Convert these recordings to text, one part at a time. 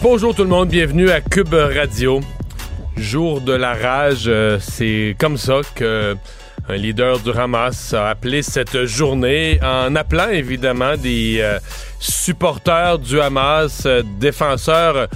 Bonjour tout le monde, bienvenue à Cube Radio. Jour de la rage, euh, c'est comme ça que un leader du Hamas a appelé cette journée en appelant évidemment des euh, supporters du Hamas, euh, défenseurs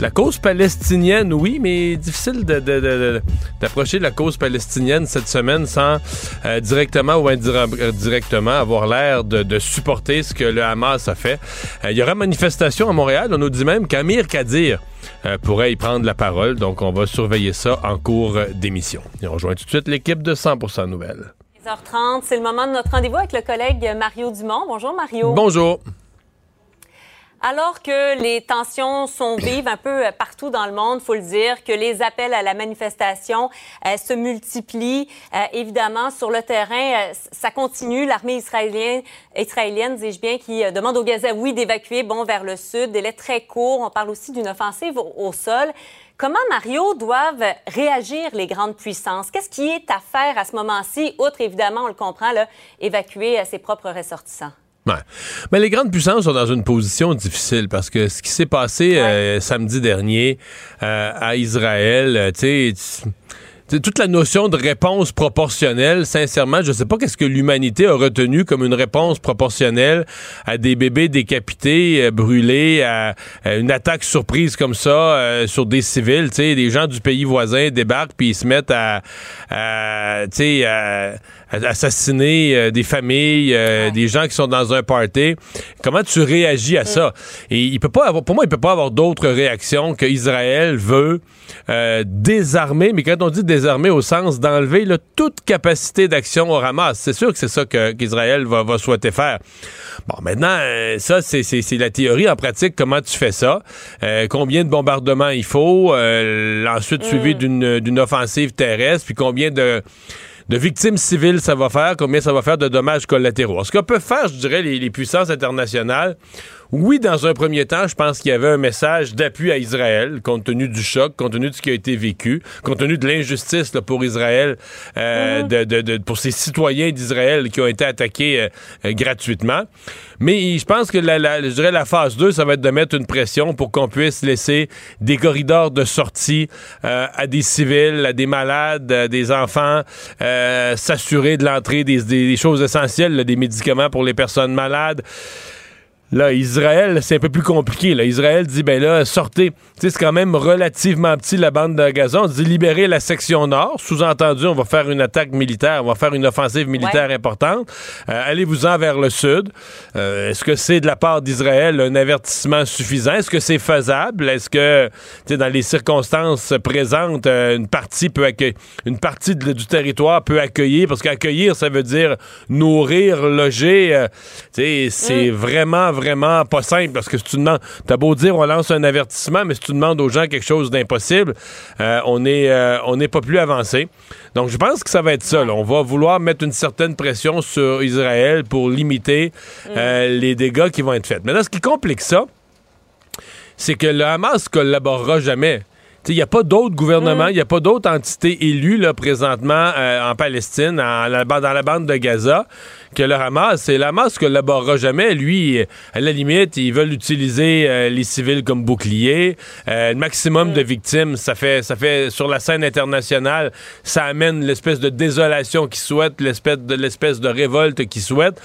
la cause palestinienne, oui, mais difficile d'approcher de, la cause palestinienne cette semaine sans euh, directement ou indirectement avoir l'air de, supporter ce que le Hamas a fait. Euh, il y aura manifestation à Montréal. On nous dit même qu'Amir Kadir euh, pourrait y prendre la parole. Donc, on va surveiller ça en cours d'émission. on rejoint tout de suite l'équipe de 100% Nouvelles. 10h30, c'est le moment de notre rendez-vous avec le collègue Mario Dumont. Bonjour, Mario. Bonjour. Alors que les tensions sont vives un peu partout dans le monde, faut le dire, que les appels à la manifestation euh, se multiplient, euh, évidemment, sur le terrain, euh, ça continue. L'armée israélienne, israélienne dis-je bien, qui demande aux Gazaouis d'évacuer, bon, vers le sud, délai très court. On parle aussi d'une offensive au, sol. Comment, Mario, doivent réagir les grandes puissances? Qu'est-ce qui est à faire à ce moment-ci, outre, évidemment, on le comprend, là, évacuer ses propres ressortissants? Mais les grandes puissances sont dans une position difficile parce que ce qui s'est passé euh, samedi dernier euh, à Israël, euh, tu sais toute la notion de réponse proportionnelle, sincèrement, je sais pas qu'est-ce que l'humanité a retenu comme une réponse proportionnelle à des bébés décapités, brûlés, à, une attaque surprise comme ça sur des civils, tu sais, des gens du pays voisin débarquent puis ils se mettent à, tu sais, assassiner euh, des familles, euh, des gens qui sont dans un party. Comment tu réagis à ça? Et il peut pas avoir, pour moi, il peut pas avoir d'autre réaction que Israël veut euh, désarmer, mais quand on dit désarmer au sens d'enlever toute capacité d'action au Hamas, c'est sûr que c'est ça qu'Israël va, va, souhaiter faire. Bon, maintenant, ça, c'est la théorie. En pratique, comment tu fais ça? combien de bombardements il faut? ensuite, suivi mm. d'une offensive terrestre, puis combien de de victimes civiles ça va faire, combien ça va faire de dommages collatéraux. Ce que peuvent faire, je dirais, les, puissances internationales, oui, dans un premier temps, je pense qu'il y avait un message d'appui à Israël, compte tenu du choc, compte tenu de ce qui a été vécu, compte tenu de l'injustice pour Israël, euh, de, de, pour ces citoyens d'Israël qui ont été attaqués euh, euh, gratuitement. Mais je pense que la, la, je dirais la phase 2, ça va être de mettre une pression pour qu'on puisse laisser des corridors de sortie à des civils, à des malades, à des enfants, s'assurer de l'entrée des, des, choses essentielles, des médicaments pour les personnes malades. Là, Israël, c'est un peu plus compliqué. Là. Israël dit, ben là, sortez. c'est quand même relativement petit, la bande de Gaza. On dit libérer la section nord. Sous-entendu, on va faire une attaque militaire, on va faire une offensive militaire importante. Euh, allez-vous-en vers le sud. Euh, est-ce que c'est de la part d'Israël un avertissement suffisant? Est-ce que c'est faisable? Est-ce que, dans les circonstances présentes, euh, une partie peut accueillir, une partie du territoire peut accueillir? Parce qu'accueillir, ça veut dire nourrir, loger. c'est mm. vraiment, vraiment pas simple parce que si tu demandes, t'as beau dire on lance un avertissement, mais si tu demandes aux gens quelque chose d'impossible, euh, on est euh, on n'est pas plus avancé. Donc je pense que ça va être ça. On va vouloir mettre une certaine pression sur Israël pour limiter euh, mm. les dégâts qui vont être faits. Maintenant, ce qui complique ça, c'est que le Hamas collaborera jamais. Il n'y a pas d'autres gouvernements, il mm. n'y a pas d'autres entités élues là, présentement en Palestine, dans la bande de Gaza, que le Hamas. Et le Hamas collaborera jamais. Lui, à la limite, ils veulent utiliser euh, les civils comme boucliers. Euh, le maximum de victimes, ça fait, ça fait sur la scène internationale, ça amène l'espèce de désolation qu'ils souhaitent, l'espèce de l'espèce de révolte qu'ils souhaitent.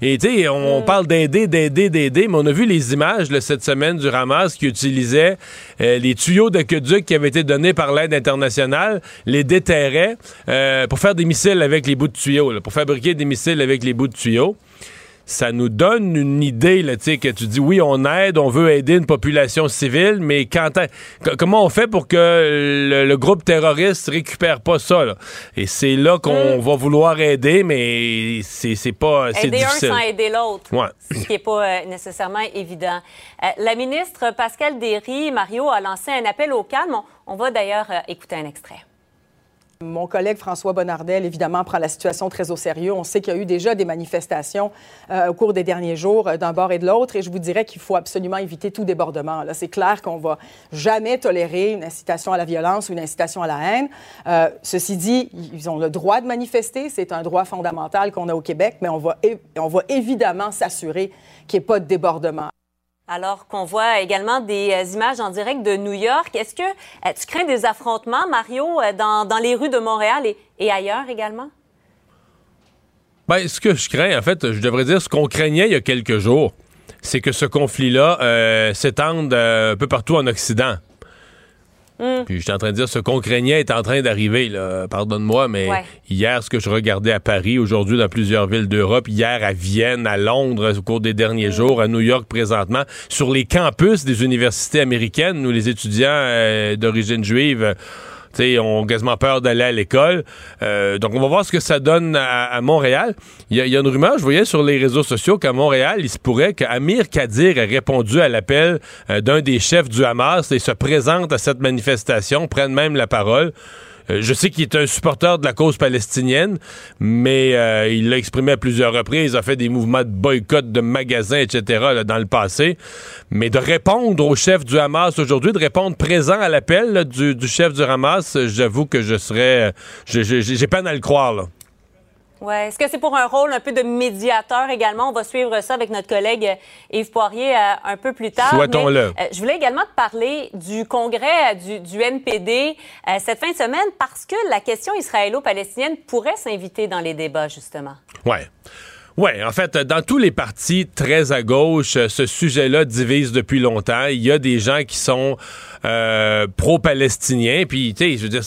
Et tu sais, on, parle d'aider, d'aider, d'aider, mais on a vu les images cette semaine du Hamas qui utilisait euh, les tuyaux d'aqueduc qui avaient été donnés par l'aide internationale, les déterrait pour faire des missiles avec les bouts de tuyaux, pour fabriquer des missiles avec les bouts de tuyaux. ça nous donne une idée, là, que tu dis oui, on aide, on veut aider une population civile, mais quand comment on fait pour que le, groupe terroriste récupère pas ça? Là? Et c'est là qu'on mm. va vouloir aider, mais c'est pas. Aider un sans aider l'autre. Ce qui n'est pas euh, nécessairement évident. Euh, la ministre Pascal Derry, Mario, a lancé un appel au calme. On, va d'ailleurs euh, écouter un extrait. Mon collègue François Bonnardel, évidemment, prend la situation très au sérieux. On sait qu'il y a eu déjà des manifestations euh, au cours des derniers jours euh, d'un bord et de l'autre, et je vous dirais qu'il faut absolument éviter tout débordement. C'est clair qu'on va jamais tolérer une incitation à la violence ou une incitation à la haine. Euh, ceci dit, ils ont le droit de manifester, c'est un droit fondamental qu'on a au Québec, mais on va, on va évidemment s'assurer qu'il n'y ait pas de débordement. Alors qu'on voit également des euh, images en direct de New York, est-ce que euh, tu crains des affrontements, Mario, euh, dans, les rues de Montréal et, ailleurs également? Bien, ce que je crains, en fait, je devrais dire ce qu'on craignait il y a quelques jours, c'est que ce conflit-là s'étende un peu partout en Occident. Mm. Puis j'étais en train de dire, ce qu'on craignait est en train d'arriver. Pardonne-moi, mais hier, ce que je regardais à Paris, aujourd'hui dans plusieurs villes d'Europe, hier à Vienne, à Londres au cours des derniers mm. jours, à New York présentement, sur les campus des universités américaines où les étudiants euh, d'origine juive T'sais, ont quasiment peur d'aller à l'école. Euh, donc, on va voir ce que ça donne à, Montréal. Il y, a une rumeur, je voyais sur les réseaux sociaux qu'à Montréal, il se pourrait qu'Amir Kadir ait répondu à l'appel euh, d'un des chefs du Hamas et se présente à cette manifestation, prenne même la parole. Euh, je sais qu'il est un supporter de la cause palestinienne, mais euh, il l'a exprimé à plusieurs reprises, a fait des mouvements de boycott de magasins, etc. dans le passé. Mais de répondre au chef du Hamas aujourd'hui, de répondre présent à l'appel du, chef du Hamas, j'avoue que je serais... J'ai peine à le croire. Là. Oui. Est-ce que c'est pour un rôle un peu de médiateur également? On va suivre ça avec notre collègue euh, Yves Poirier euh, un peu plus tard. Souhaitons-le. Euh, je voulais également te parler du congrès du, NPD cette fin de semaine parce que la question israélo-palestinienne pourrait s'inviter dans les débats, justement. Oui. Oui, en fait, dans tous les partis très à gauche, ce sujet-là divise depuis longtemps. Il y a des gens qui sont pro-palestiniens, puis, tu sais, je veux dire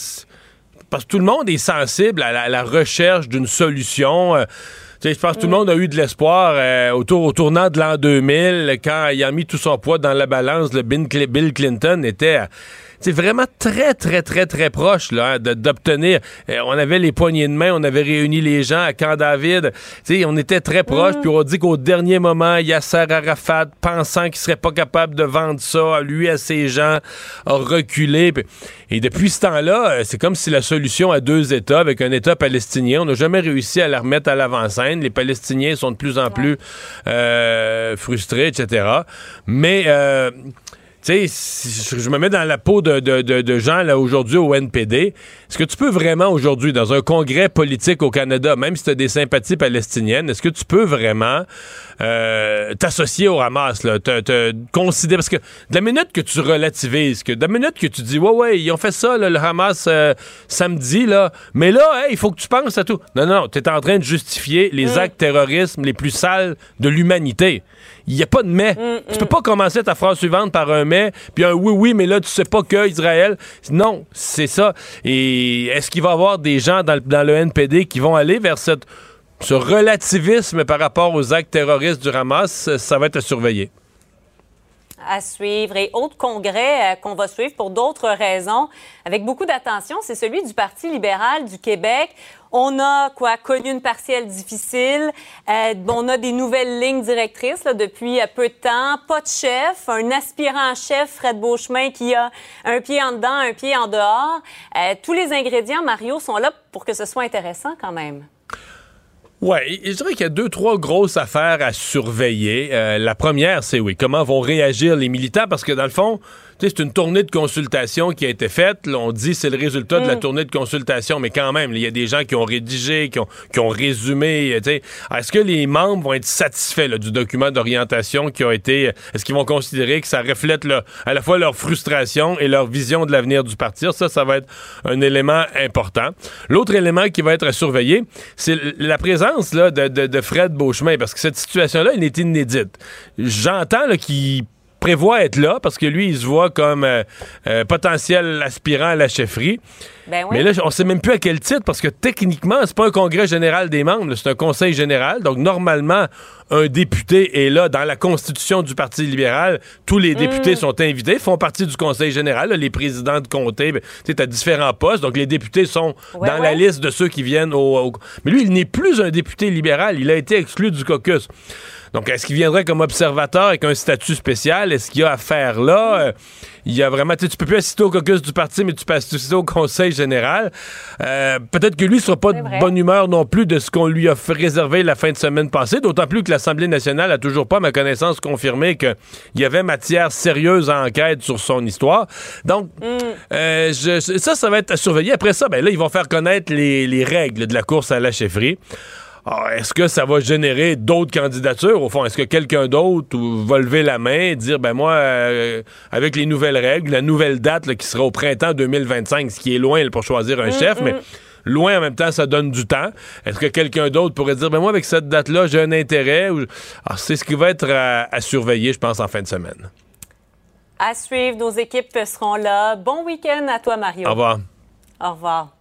parce que tout le monde est sensible à la, recherche d'une solution. Euh, je pense que tout le monde a eu de l'espoir euh, autour, au tournant de l'an 2000, quand il a mis tout son poids dans la balance, le Bill Clinton était c'est vraiment très, très, très, très proche là, hein, d'obtenir. Euh, on avait les poignées de main, on avait réuni les gens à Camp David. on était très proche, mm. puis on dit qu'au dernier moment, Yasser Arafat, pensant qu'il serait pas capable de vendre ça à lui, à ses gens, a reculé. Et depuis ce temps-là, euh, c'est comme si la solution à deux États, avec un État palestinien, on n'a jamais réussi à la remettre à l'avant-scène. Les Palestiniens sont de plus en plus euh, frustrés, etc. Mais tu sais, je me mets dans la peau de, gens là aujourd'hui au NPD. Est-ce que tu peux vraiment aujourd'hui, dans un congrès politique au Canada, même si tu as des sympathies palestiniennes, est-ce que tu peux vraiment euh, t'associer au Hamas, là, te, te, considérer parce que de la minute que tu relativises, que de la minute que tu dis ouais ouais ils ont fait ça le Hamas euh, samedi là, mais là il faut que tu penses à tout. Non non, tu es en train de justifier les mm. actes terroristes les plus sales de l'humanité. Il n'y a pas de mais. Mm, tu peux mm. pas commencer ta phrase suivante par un mais, puis un oui, oui, mais là, tu sais pas que Israël. Non, c'est ça. Et est-ce qu'il va y avoir des gens dans, dans le NPD qui vont aller vers cette ce relativisme par rapport aux actes terroristes du Hamas, ça va être surveillé à suivre. Et autre congrès euh, qu'on va suivre pour d'autres raisons, avec beaucoup d'attention, c'est celui du Parti libéral du Québec. On a quoi connu une partielle difficile. Euh, on a des nouvelles lignes directrices depuis peu de temps. Pas de chef, un aspirant chef, Fred Beauchemin, qui a un pied en dedans, un pied en dehors. Euh, tous les ingrédients, Mario, sont là pour que ce soit intéressant quand même. Oui, je dirais qu'il y a deux, trois grosses affaires à surveiller. Euh, la première, c'est oui, comment vont réagir les militants, parce que dans le fond, c'est une tournée de consultation qui a été faite. on dit c'est le résultat de la mm. tournée de consultation, mais quand même, il y a des gens qui ont rédigé, qui ont, qui ont résumé. Est-ce que les membres vont être satisfaits du document d'orientation qui a été... Est-ce qu'ils vont considérer que ça reflète à la fois leur frustration et leur vision de l'avenir du parti? Ça, ça va être un élément important. L'autre élément qui va être à surveiller, c'est la présence là, de, de, de Fred Beauchemin, parce que cette situation-là, elle est inédite. J'entends qu'il prévoit être là parce que lui, il se voit comme euh, euh, potentiel aspirant à la chefferie. Ben Mais là, on sait même plus à quel titre parce que techniquement, c'est pas un congrès général des membres, c'est un conseil général. Donc, normalement, un député est là. Dans la constitution du Parti libéral, tous les députés mm. sont invités, font partie du conseil général. les présidents de comté, ben, tu as différents postes, donc les députés sont dans la liste de ceux qui viennent au... Mais lui, il n'est plus un député libéral, il a été exclu du caucus. Donc, est-ce qu'il viendrait comme observateur avec un statut spécial? Est-ce qu'il y a affaire là? Euh, il y a vraiment, tu peux plus assister au caucus du parti, mais tu peux assister au conseil général. Euh, peut-être que lui sera pas de bonne humeur non plus de ce qu'on lui a fait réserver la fin de semaine passée, d'autant plus que l'Assemblée nationale a toujours pas, à ma connaissance, confirmé qu'il y avait matière sérieuse à enquête sur son histoire. Donc, mm. euh, ça, ça va être à surveiller. Après ça, ben là, ils vont faire connaître les, les règles de la course à la chefferie. Ah, est-ce que ça va générer d'autres candidatures? Au fond? Est-ce que quelqu'un d'autre va lever la main et dire, ben moi, euh, avec les nouvelles règles, la nouvelle date qui sera au printemps 2025, ce qui est loin pour choisir un mm, chef, mais mm. loin en même temps, ça donne du temps. Est-ce que quelqu'un d'autre pourrait dire, ben moi, avec cette date-là, j'ai un intérêt? Ah, c'est ce qui va être à surveiller, je pense, en fin de semaine. À suivre, nos équipes seront là. Bon week-end à toi, Mario. Au revoir. Au revoir.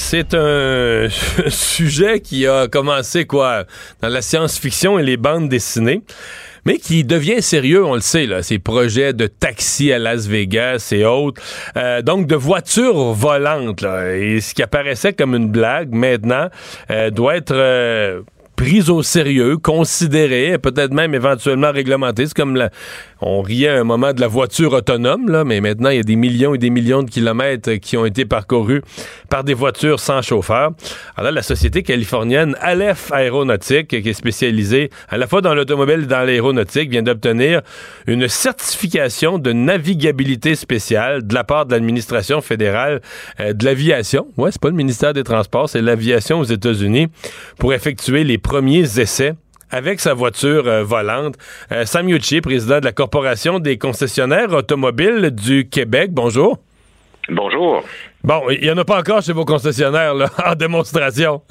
C'est un sujet qui a commencé quoi dans la science-fiction et les bandes dessinées mais qui devient sérieux, on le sait, là, ces projets de taxi à Las Vegas et autres. Euh, donc, de voitures volantes, là, et ce qui apparaissait comme une blague, maintenant, euh, doit être... Euh, prise au sérieux, considérée, peut-être même éventuellement réglementée. C'est comme la, on riait à un moment de la voiture autonome, là, mais maintenant, il y a des millions et des millions de kilomètres qui ont été parcourus par des voitures sans chauffeur. Alors, la société californienne Aleph Aéronautique, qui est spécialisée à la fois dans l'automobile et dans l'aéronautique, vient d'obtenir une certification de navigabilité spéciale de la part de l'administration fédérale euh, de l'aviation. Ouais, c'est pas le ministère des Transports, c'est l'aviation aux États-Unis pour effectuer les premiers essais avec sa voiture euh, volante. Euh, Sam Yuchi, président de la Corporation des concessionnaires automobiles du Québec. Bonjour. Bonjour. Bon, il n'y en a pas encore chez vos concessionnaires là, en démonstration.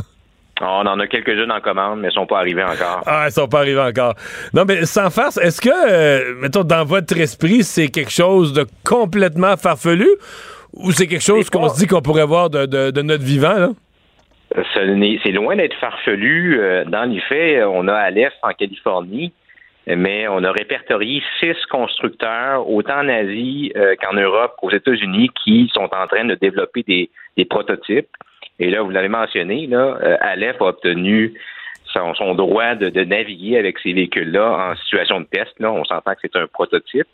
Ah, on en a quelques-unes en commande, mais ils sont pas arrivés encore. Ah, ils sont pas arrivés encore. Non, mais sans farce, est-ce que, euh, mettons, dans votre esprit, c'est quelque chose de complètement farfelu ou c'est quelque chose qu'on se dit qu'on pourrait voir de, de notre vivant, là? C'est loin d'être farfelu. Euh, dans les faits, on a Aleph en Californie, mais on a répertorié six constructeurs, autant en Asie euh, qu'en Europe, qu'aux États-Unis, qui sont en train de développer des, prototypes. Et là, vous l'avez mentionné, là, euh, Aleph a obtenu son, droit de, naviguer avec ces véhicules-là en situation de test. On s'entend que c'est un prototype.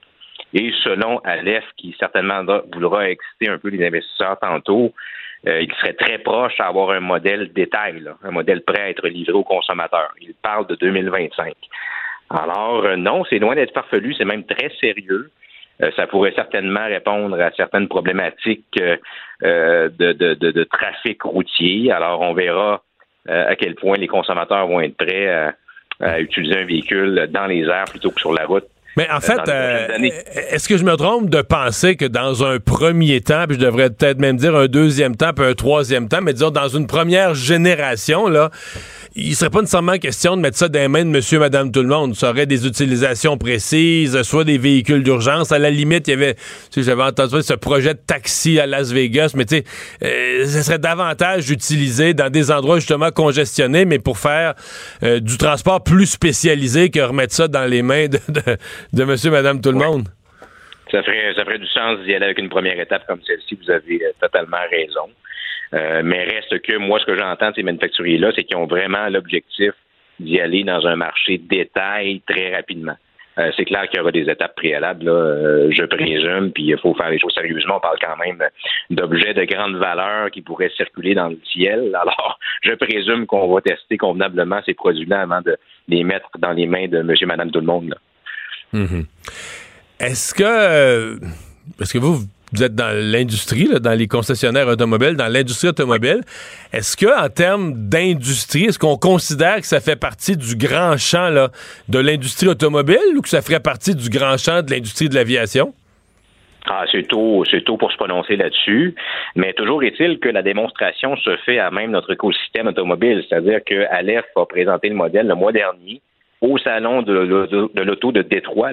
Et selon Aleph, qui certainement voudra exciter un peu les investisseurs tantôt, euh, il serait très proche à avoir un modèle détail, un modèle prêt à être livré aux consommateurs. Il parle de 2025. Alors, euh, non, c'est loin d'être farfelu, c'est même très sérieux. Euh, ça pourrait certainement répondre à certaines problématiques de, trafic routier. Alors, on verra à quel point les consommateurs vont être prêts à utiliser un véhicule dans les airs plutôt que sur la route mais en fait, euh, est-ce que je me trompe de penser que dans un premier temps, puis je devrais peut-être même dire un deuxième temps, puis un troisième temps, mais disons dans une première génération, là, il serait pas nécessairement question de mettre ça dans les mains de monsieur, madame, tout le monde. Ça aurait des utilisations précises, soit des véhicules d'urgence. À la limite, il y avait, tu sais, j'avais entendu ce projet de taxi à Las Vegas, mais tu sais, euh, ça serait davantage utilisé dans des endroits justement congestionnés, mais pour faire euh, du transport plus spécialisé que remettre ça dans les mains de, de, monsieur, madame, tout le monde. Ça ferait, ça ferait du sens d'y aller avec une première étape comme celle-ci. Vous avez euh, totalement raison. Euh, mais reste que moi, ce que j'entends de ces manufacturiers-là, c'est qu'ils ont vraiment l'objectif d'y aller dans un marché détail très rapidement. Euh, c'est clair qu'il y aura des étapes préalables, euh, je présume, puis il faut faire les choses sérieusement. On parle quand même d'objets de grande valeur qui pourraient circuler dans le ciel. Alors, je présume qu'on va tester convenablement ces produits-là avant de les mettre dans les mains de monsieur, madame, tout le monde. Mm-hmm. Est-ce que... Est-ce que vous, vous êtes dans l'industrie, dans les concessionnaires automobiles, dans l'industrie automobile. Est-ce que, en termes d'industrie, est-ce qu'on considère que ça fait partie du grand champ de l'industrie automobile ou que ça ferait partie du grand champ de l'industrie de l'aviation? Ah, c'est tôt, c'est tôt pour se prononcer là-dessus, mais toujours est-il que la démonstration se fait à même notre écosystème automobile, c'est-à-dire que Aleph a présenté le modèle le mois dernier au salon de, l'auto de Détroit.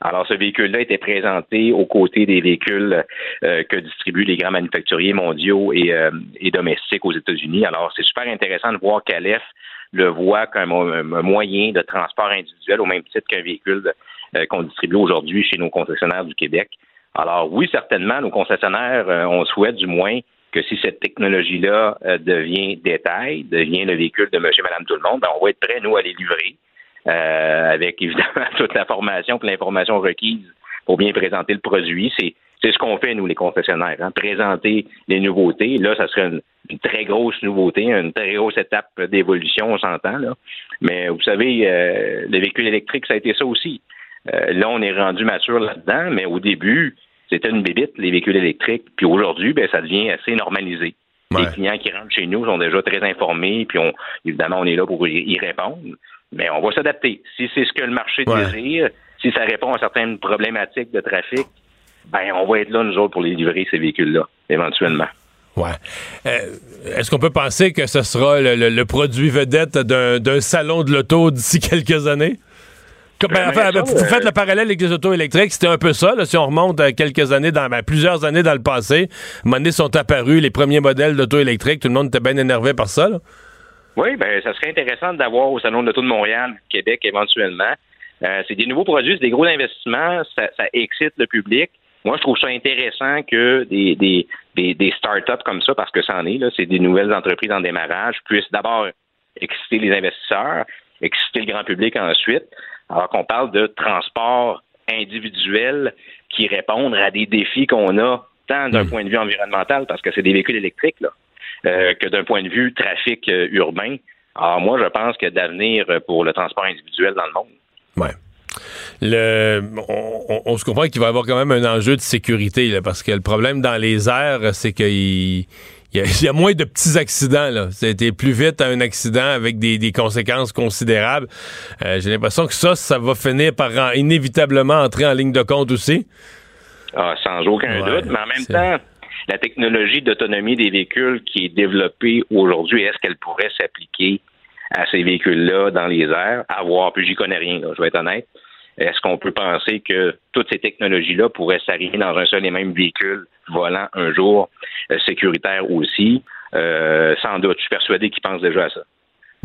Alors, ce véhicule-là était présenté aux côtés des véhicules euh, que distribuent les grands manufacturiers mondiaux euh, et, domestiques aux États-Unis. Alors, c'est super intéressant de voir qu'Aleph le voit comme un, moyen de transport individuel au même titre qu'un véhicule euh, qu'on distribue aujourd'hui chez nos concessionnaires du Québec. Alors, oui, certainement, nos concessionnaires, on souhaite du moins que si cette technologie-là devient détail, devient le véhicule de monsieur, madame, tout le monde, ben, on va être prêts, nous, à les livrer euh, avec évidemment toute la formation et l'information requise pour bien présenter le produit. C'est c'est ce qu'on fait, nous, les concessionnaires, hein, présenter les nouveautés. Là, ça serait une, très grosse nouveauté, une très grosse étape d'évolution, on s'entend. Là. Mais vous savez, euh, le véhicule électrique, ça a été ça aussi. Euh, là, on est rendu mature là-dedans, mais au début, c'était une bébite, les véhicules électriques. Puis aujourd'hui, ben, ça devient assez normalisé. Les clients qui rentrent chez nous sont déjà très informés, puis on, évidemment, on est là pour y répondre. Mais on va s'adapter. Si c'est ce que le marché désire, si ça répond à certaines problématiques de trafic, ben on va être là, nous autres, pour les livrer, ces véhicules-là, éventuellement. Ouais. Euh, est-ce qu'on peut penser que ce sera le, produit vedette d'un salon de l'auto d'ici quelques années? Ben, enfin, vous faites le parallèle avec les autos électriques, c'était un peu ça. si on remonte quelques années, dans ben, plusieurs années dans le passé, à un sont apparus les premiers modèles d'auto électriques, tout le monde était bien énervé par ça. Là. Oui, ben ça serait intéressant d'avoir au Salon de l'Auto de Montréal, Québec éventuellement. Euh, c'est des nouveaux produits, c'est des gros investissements, ça, excite le public. Moi, je trouve ça intéressant que des, des, des, des start-up comme ça, parce que ça en est, là, c'est des nouvelles entreprises en démarrage, puissent d'abord exciter les investisseurs, exciter le grand public ensuite, alors qu'on parle de transport individuel qui répondent à des défis qu'on a tant d'un hmm. point de vue environnemental, parce que c'est des véhicules électriques, là, euh, que d'un point de vue trafic euh, urbain. Alors moi, je pense qu'il y a d'avenir pour le transport individuel dans le monde. Ouais. Le, on, se comprend qu'il va y avoir quand même un enjeu de sécurité, parce que le problème dans les airs, c'est qu'il y, a moins de petits accidents. Là. C'était plus vite un accident avec des, conséquences considérables. Euh, j'ai l'impression que ça, ça va finir par inévitablement entrer en ligne de compte aussi. Ah, sans aucun doute, mais en même temps, la technologie d'autonomie des véhicules qui est développée aujourd'hui, est-ce qu'elle pourrait s'appliquer à ces véhicules-là dans les airs? À voir, puis j'y connais rien, je vais être honnête. Est-ce qu'on peut penser que toutes ces technologies-là pourraient s'arriver dans un seul et même véhicule volant un jour, euh, sécuritaire aussi? Euh, sans doute, je suis persuadé qu'ils pensent déjà à ça.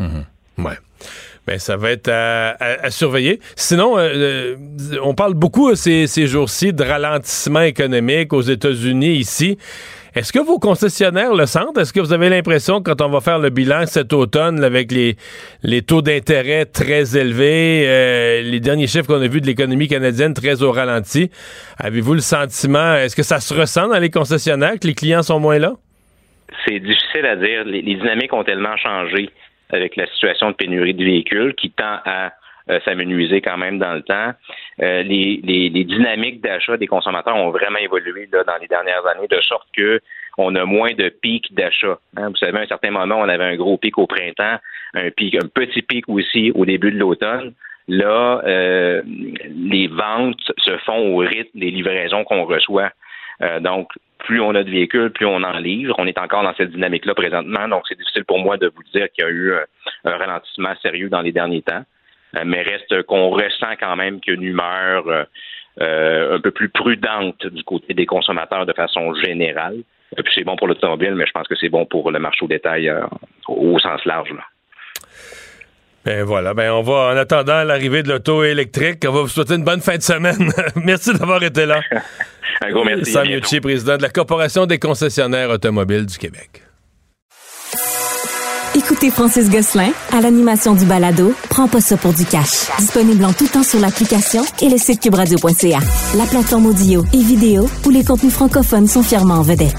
Mm-hmm. Ouais. Ben, ça va être à, surveiller. Sinon, euh, euh, on parle beaucoup euh, ces, ces jours-ci de ralentissement économique aux États-Unis, ici. Est-ce que vos concessionnaires le sentent? Est-ce que vous avez l'impression, quand on va faire le bilan cet automne, avec les, les taux d'intérêt très élevés, les derniers chiffres qu'on a vus de l'économie canadienne très au ralenti, avez-vous le sentiment, est-ce que ça se ressent dans les concessionnaires, que les clients sont moins là? C'est difficile à dire. les dynamiques ont tellement changé avec la situation de pénurie de véhicules qui tend à euh, s'amenuiser quand même dans le temps. Euh, les, dynamiques d'achat des consommateurs ont vraiment évolué là, dans les dernières années, de sorte que on a moins de pics d'achat. Hein. Vous savez, à un certain moment, on avait un gros pic au printemps, un pic, un petit pic aussi au début de l'automne. Là, euh, les ventes se font au rythme des livraisons qu'on reçoit. Donc, plus on a de véhicules, plus on en livre. On est encore dans cette dynamique-là présentement, donc c'est difficile pour moi de vous dire qu'il y a eu un, ralentissement sérieux dans les derniers temps. Euh, mais reste qu'on ressent quand même qu'une humeur euh, euh, un peu plus prudente du côté des consommateurs de façon générale. Et puis c'est bon pour l'automobile, mais je pense que c'est bon pour le marché au détail au sens large. Ben voilà, ben on va, en attendant l'arrivée de l'auto électrique, on va vous souhaiter une bonne fin de semaine. merci d'avoir été là. Un gros merci. Sam président de la Corporation des concessionnaires automobiles du Québec. Écoutez Francis Gosselin à l'animation du balado Prends pas ça pour du cash. Disponible en tout temps sur l'application et le site cubradio.ca. La plateforme audio et vidéo où les contenus francophones sont fièrement en vedette.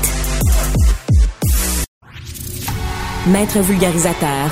Maître vulgarisateur,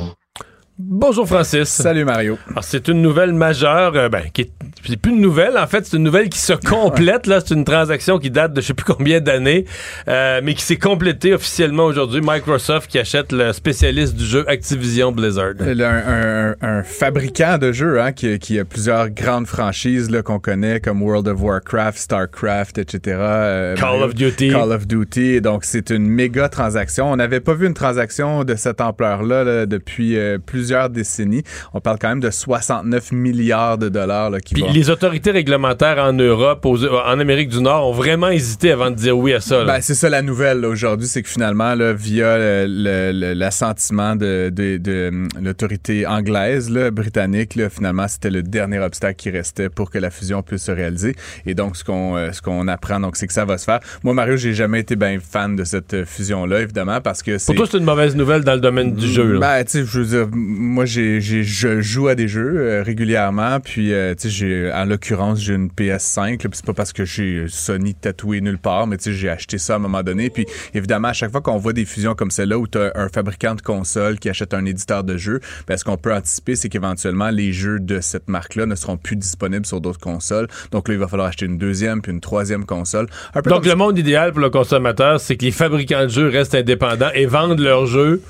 Bonjour Francis. Salut Mario. c'est une nouvelle majeure, euh, ben, qui est c'est plus une nouvelle. En fait, c'est une nouvelle qui se complète. Là, c'est une transaction qui date de je sais plus combien d'années, euh, mais qui s'est complétée officiellement aujourd'hui. Microsoft qui achète le spécialiste du jeu Activision Blizzard. Un, un, fabricant de jeux hein, qui, qui, a plusieurs grandes franchises qu'on connaît comme World of Warcraft, Starcraft, etc. Euh, Call of Duty. Call of Duty. Donc, c'est une méga transaction. On n'avait pas vu une transaction de cette ampleur-là depuis euh, plusieurs décennies. On parle quand même de 69 milliards de dollars là, qui Puis les autorités réglementaires en Europe, en Amérique du Nord, ont vraiment hésité avant de dire oui à ça. Ben, c'est ça la nouvelle aujourd'hui, c'est que finalement, là, via l'assentiment de, de, de, l'autorité anglaise, là, britannique, là, finalement, c'était le dernier obstacle qui restait pour que la fusion puisse se réaliser. Et donc, ce qu'on euh, ce qu'on apprend, donc, c'est que ça va se faire. Moi, Mario, j'ai jamais été bien fan de cette euh, fusion-là, évidemment, parce que Pour toi, c'est une mauvaise nouvelle dans le domaine du jeu. Là. Ben, tu sais, je veux dire, moi, j'ai, je joue à des jeux euh, régulièrement, puis, tu sais, j'ai, en l'occurrence, j'ai une PS5, puis c'est pas parce que j'ai Sony tatoué nulle part, mais tu sais, j'ai acheté ça à un moment donné, puis évidemment, à chaque fois qu'on voit des fusions comme celle-là, où tu as un fabricant de console qui achète un éditeur de jeu, ben, ce qu'on peut anticiper, c'est qu'éventuellement, les jeux de cette marque-là ne seront plus disponibles sur d'autres consoles. Donc là, il va falloir acheter une deuxième puis une troisième console. Donc le monde idéal pour le consommateur, c'est que les fabricants de jeux restent indépendants et vendent leurs jeux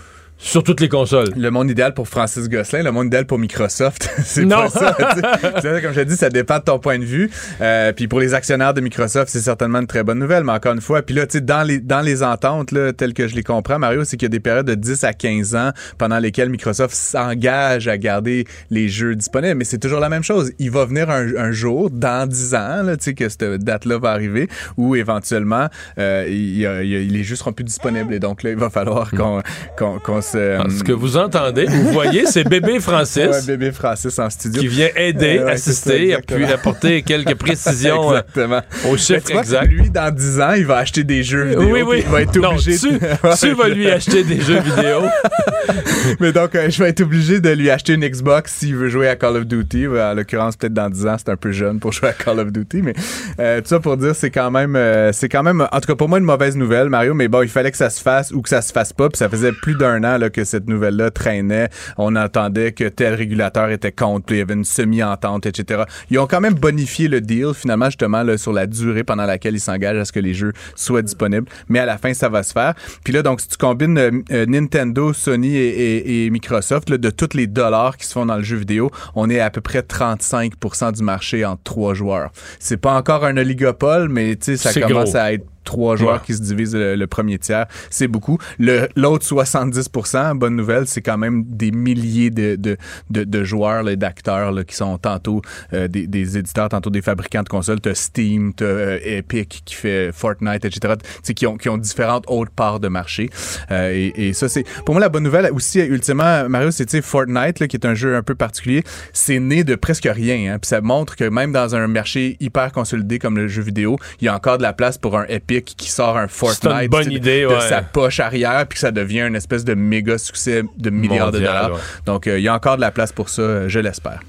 sur toutes les consoles. Le monde idéal pour Francis Gosselin, le monde idéal pour Microsoft, c'est pas ça. comme je l'ai dit, ça dépend de ton point de vue. Euh, puis pour les actionnaires de Microsoft, c'est certainement une très bonne nouvelle. Mais encore une fois, puis là, tu sais, dans les, dans les ententes, là, telles que je les comprends, Mario, c'est qu'il y a des périodes de 10 à 15 ans pendant lesquelles Microsoft s'engage à garder les jeux disponibles. Mais c'est toujours la même chose. Il va venir un, jour, dans 10 ans, tu sais, que cette date-là va arriver, où éventuellement, euh, il, les jeux seront plus disponibles. Et donc là, il va falloir qu'on qu'on euh, ce que vous entendez, vous voyez, c'est bébé Francis. Ouais, bébé Francis en studio. Qui vient aider, assister, puis apporter quelques précisions euh, exactement. au chiffre exact. Lui, dans 10 ans, il va acheter des jeux vidéo. Oui, oui. Il va être obligé. Non, tu, tu vas lui acheter des jeux vidéo. Mais donc, euh, je vais être obligé de lui acheter une Xbox s'il veut jouer à Call of Duty. En l'occurrence, peut-être dans 10 ans, c'est un peu jeune pour jouer à Call of Duty. Mais tout ça pour dire, c'est quand même, c'est quand même, en tout cas pour moi, une mauvaise nouvelle, Mario. Mais bon, il fallait que ça se fasse ou que ça se fasse pas. Puis ça faisait plus d'un an là, que cette nouvelle-là traînait. On entendait que tel régulateur était contre, puis il y avait une semi-entente, etc. Ils ont quand même bonifié le deal, finalement, justement, là, sur la durée pendant laquelle ils s'engagent à ce que les jeux soient disponibles. Mais à la fin, ça va se faire. Puis là, donc, si tu combines euh, euh, Nintendo, Sony et, Microsoft, là, de tous les dollars qui se font dans le jeu vidéo, on est à peu près 35% du marché entre trois joueurs. C'est pas encore un oligopole, mais ça commence à être trois joueurs qui se divisent le, premier tiers, c'est beaucoup. L'autre 70 bonne nouvelle, c'est quand même des milliers de, de, de, de joueurs et d'acteurs qui sont tantôt euh, des, des, éditeurs, tantôt des fabricants de consoles. T'as Steam, t'as euh, Epic qui fait Fortnite, etc. Qui ont, qui ont différentes autres parts de marché. Euh, et, et, ça, c'est... Pour moi, la bonne nouvelle aussi, ultimement, Mario, c'est Fortnite, là, qui est un jeu un peu particulier. C'est né de presque rien. Hein, puis ça montre que même dans un marché hyper consolidé comme le jeu vidéo, il y a encore de la place pour un Epic qui sort un Fortnite de sa poche arrière puis que ça devient une espèce de méga succès de milliards de dollars. Donc euh, il y a encore de la place pour ça, je l'espère.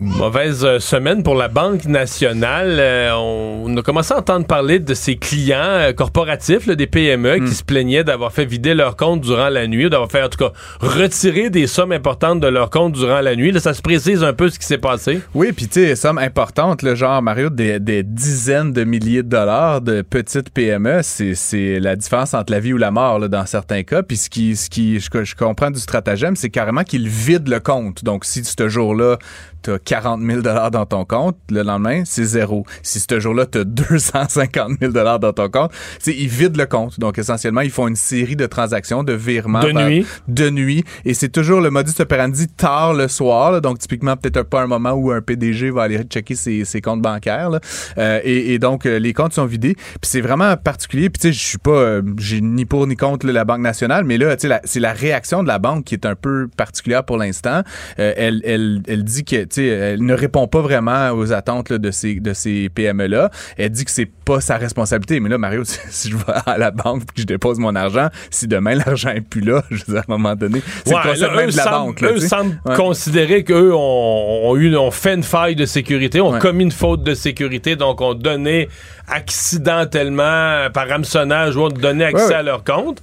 Mauvaise euh, semaine pour la Banque nationale. Euh, on a commencé à entendre parler de ses clients euh, corporatifs, des PME, qui hmm. se plaignaient d'avoir fait vider leur compte durant la nuit, d'avoir fait en tout cas retirer des sommes importantes de leur compte durant la nuit. Là, ça se précise un peu ce qui s'est passé. Oui, puis tu sais, sommes importantes, le genre Mario, des, dizaines de milliers de dollars de petites PME, c'est la différence entre la vie ou la mort là, dans certains cas. Puis ce qui, ce qui je, je comprends du stratagème, c'est carrément qu'ils vident le compte. Donc si ce jour-là, tu as 40 000 dans ton compte, le lendemain, c'est zéro. Si ce jour-là, tu as 250 000 dans ton compte, c'est ils vident le compte. Donc, essentiellement, ils font une série de transactions, de virements. De nuit. De nuit. Et c'est toujours le modus operandi tard le soir. donc, typiquement, peut-être pas un moment où un PDG va aller checker ses, ses comptes bancaires. Euh, et, et, donc, euh, les comptes sont vidés. Puis c'est vraiment particulier. Puis tu sais, je suis pas... Euh, j'ai ni pour ni contre la Banque nationale, mais là, tu sais, c'est la réaction de la banque qui est un peu particulière pour l'instant. elle, elle, elle dit que elle ne répond pas vraiment aux attentes de ces, de ces PME-là. Elle dit que c'est pas sa responsabilité. Mais là, Mario, si je vais à la banque et que je dépose mon argent, si demain l'argent est plus là, je veux dire, à un moment donné, c'est ouais, le de la banque. eux semblent considérer qu'eux ont, eu, ont fait une faille de sécurité, ont commis une faute de sécurité, donc ont donné accidentellement, par hameçonnage, ou ont donné accès à leur compte.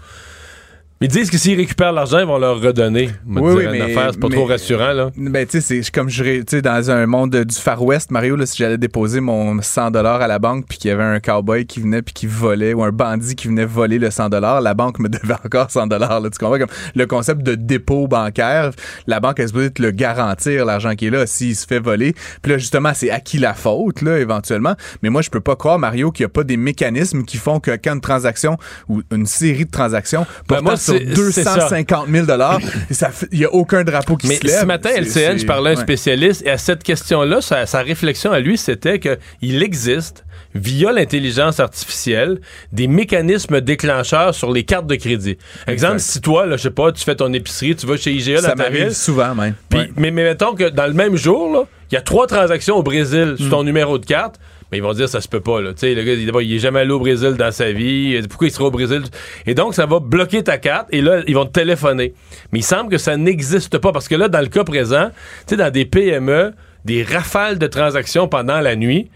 Ils disent que s'ils récupèrent l'argent, ils vont leur redonner. Oui, Oui, oui, une mais- affaire, c'est pas trop rassurant, là. Ben, tu sais, c'est comme je dans un monde du Far West, Mario, là, si j'allais déposer mon 100 dollars à la banque puis qu'il y avait un cowboy qui venait puis qui volait ou un bandit qui venait voler le 100 dollars, la banque me devait encore 100 dollars, tu comprends? Comme le concept de dépôt bancaire, la banque, elle se peut le garantir, l'argent qui est là, s'il se fait voler. Puis là, justement, c'est à qui la faute, là, éventuellement. Mais moi, je peux pas croire, Mario, qu'il y a pas des mécanismes qui font que quand une transaction ou une série de transactions Ben, moi, sur c'est- c'est ça. 250 000 dollars, ça fait- il y a aucun drapeau qui Mais se lève. ce matin, LCN, je parlais à un spécialiste, et à cette question-là, sa, sa réflexion à lui, c'était qu'il existe, via l'intelligence artificielle, des mécanismes déclencheurs sur les cartes de crédit. Exemple, Exact. si toi, là, je sais pas, tu fais ton épicerie, tu vas chez IGA Ça dans ta ville, souvent même. Ouais. mais, mais mettons que dans le même jour, il y a trois transactions au Brésil sur ton Mm. numéro de carte. Mais ils vont dire ça se peut pas le gars il, est jamais allé au Brésil dans sa vie. Pourquoi il sera au Brésil? Et donc ça va bloquer ta carte. Et là ils vont te téléphoner. Mais il semble que ça n'existe pas. Parce que là dans le cas présent, dans des PME, des rafales de transactions pendant la nuit,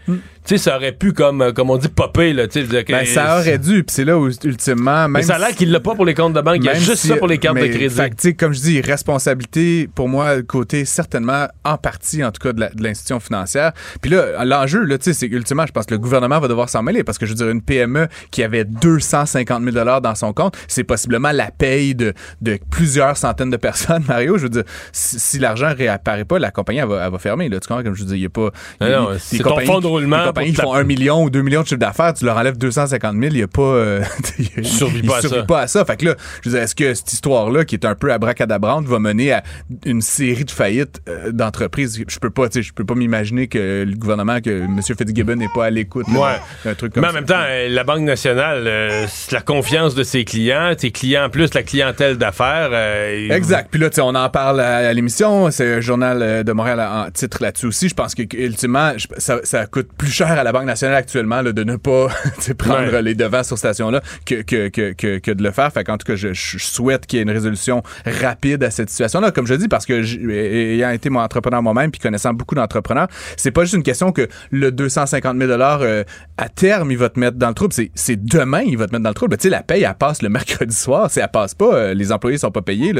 tu sais ça aurait pu comme euh, comme on dit popper là. Tu sais, dire que-. Ben, ça aurait dû, puis c'est là où ultimement même Mais ça a l'air qu'il l'a pas pour les comptes de banque. Il y a juste si- ça pour les cartes mais, de crédit. fait que, tu sais, comme je dis, responsabilité, pour moi, côté certainement, en partie, en tout cas, de l'institution financière. Puis là, l'enjeu, là, tu sais, c'est qu'ultimement, je pense que le gouvernement va devoir s'en mêler parce que, je veux dire, une PME qui avait 250 000 dans son compte, c'est possiblement la paye de, de plusieurs centaines de personnes, Mario. Je veux dire, si, si l'argent réapparaît pas, la compagnie, elle va, elle va fermer, là. Tu comprends? Comme je dis, il y a pas. y a- Non, c'est ton fonds de roulement ta- font un million ou deux millions de chiffre d'affaires, tu leur enlèves 250 000, il y a pas. euh, il survit pas à ça. pas à ça. Fait que là, je veux dire, est-ce que cette histoire-là, qui est un peu abracadabrante, va mener à une série de faillites euh, d'entreprises? Je peux pas, je peux pas m'imaginer que le gouvernement, que M. Fitzgibbon n'est pas à l'écoute Ouais. d'un truc comme Mais en ça. même temps, euh, la Banque nationale, euh, c'est la confiance de ses clients, tes clients plus la clientèle d'affaires. ils- Exact. Puis là, on en parle à, à l'émission. C'est un journal de Montréal en titre là-dessus aussi. Je pense que, ultimement, ça, ça coûte plus cher à la Banque nationale actuellement là, de ne pas prendre Ouais. les devants sur cette station-là que, que, que, que, de le faire. Fait qu'en tout cas, je, je souhaite qu'il y ait une résolution rapide à cette situation-là. Comme je dis, parce que j- ayant été mon entrepreneur moi-même puis connaissant beaucoup d'entrepreneurs, c'est pas juste une question que le 250 000 euh, à terme, il va te mettre dans le trouble. C'est, demain, il va te mettre dans le trouble. Tu sais, la paye, elle passe le mercredi soir. C'est, elle passe pas. euh, les employés sont pas payés.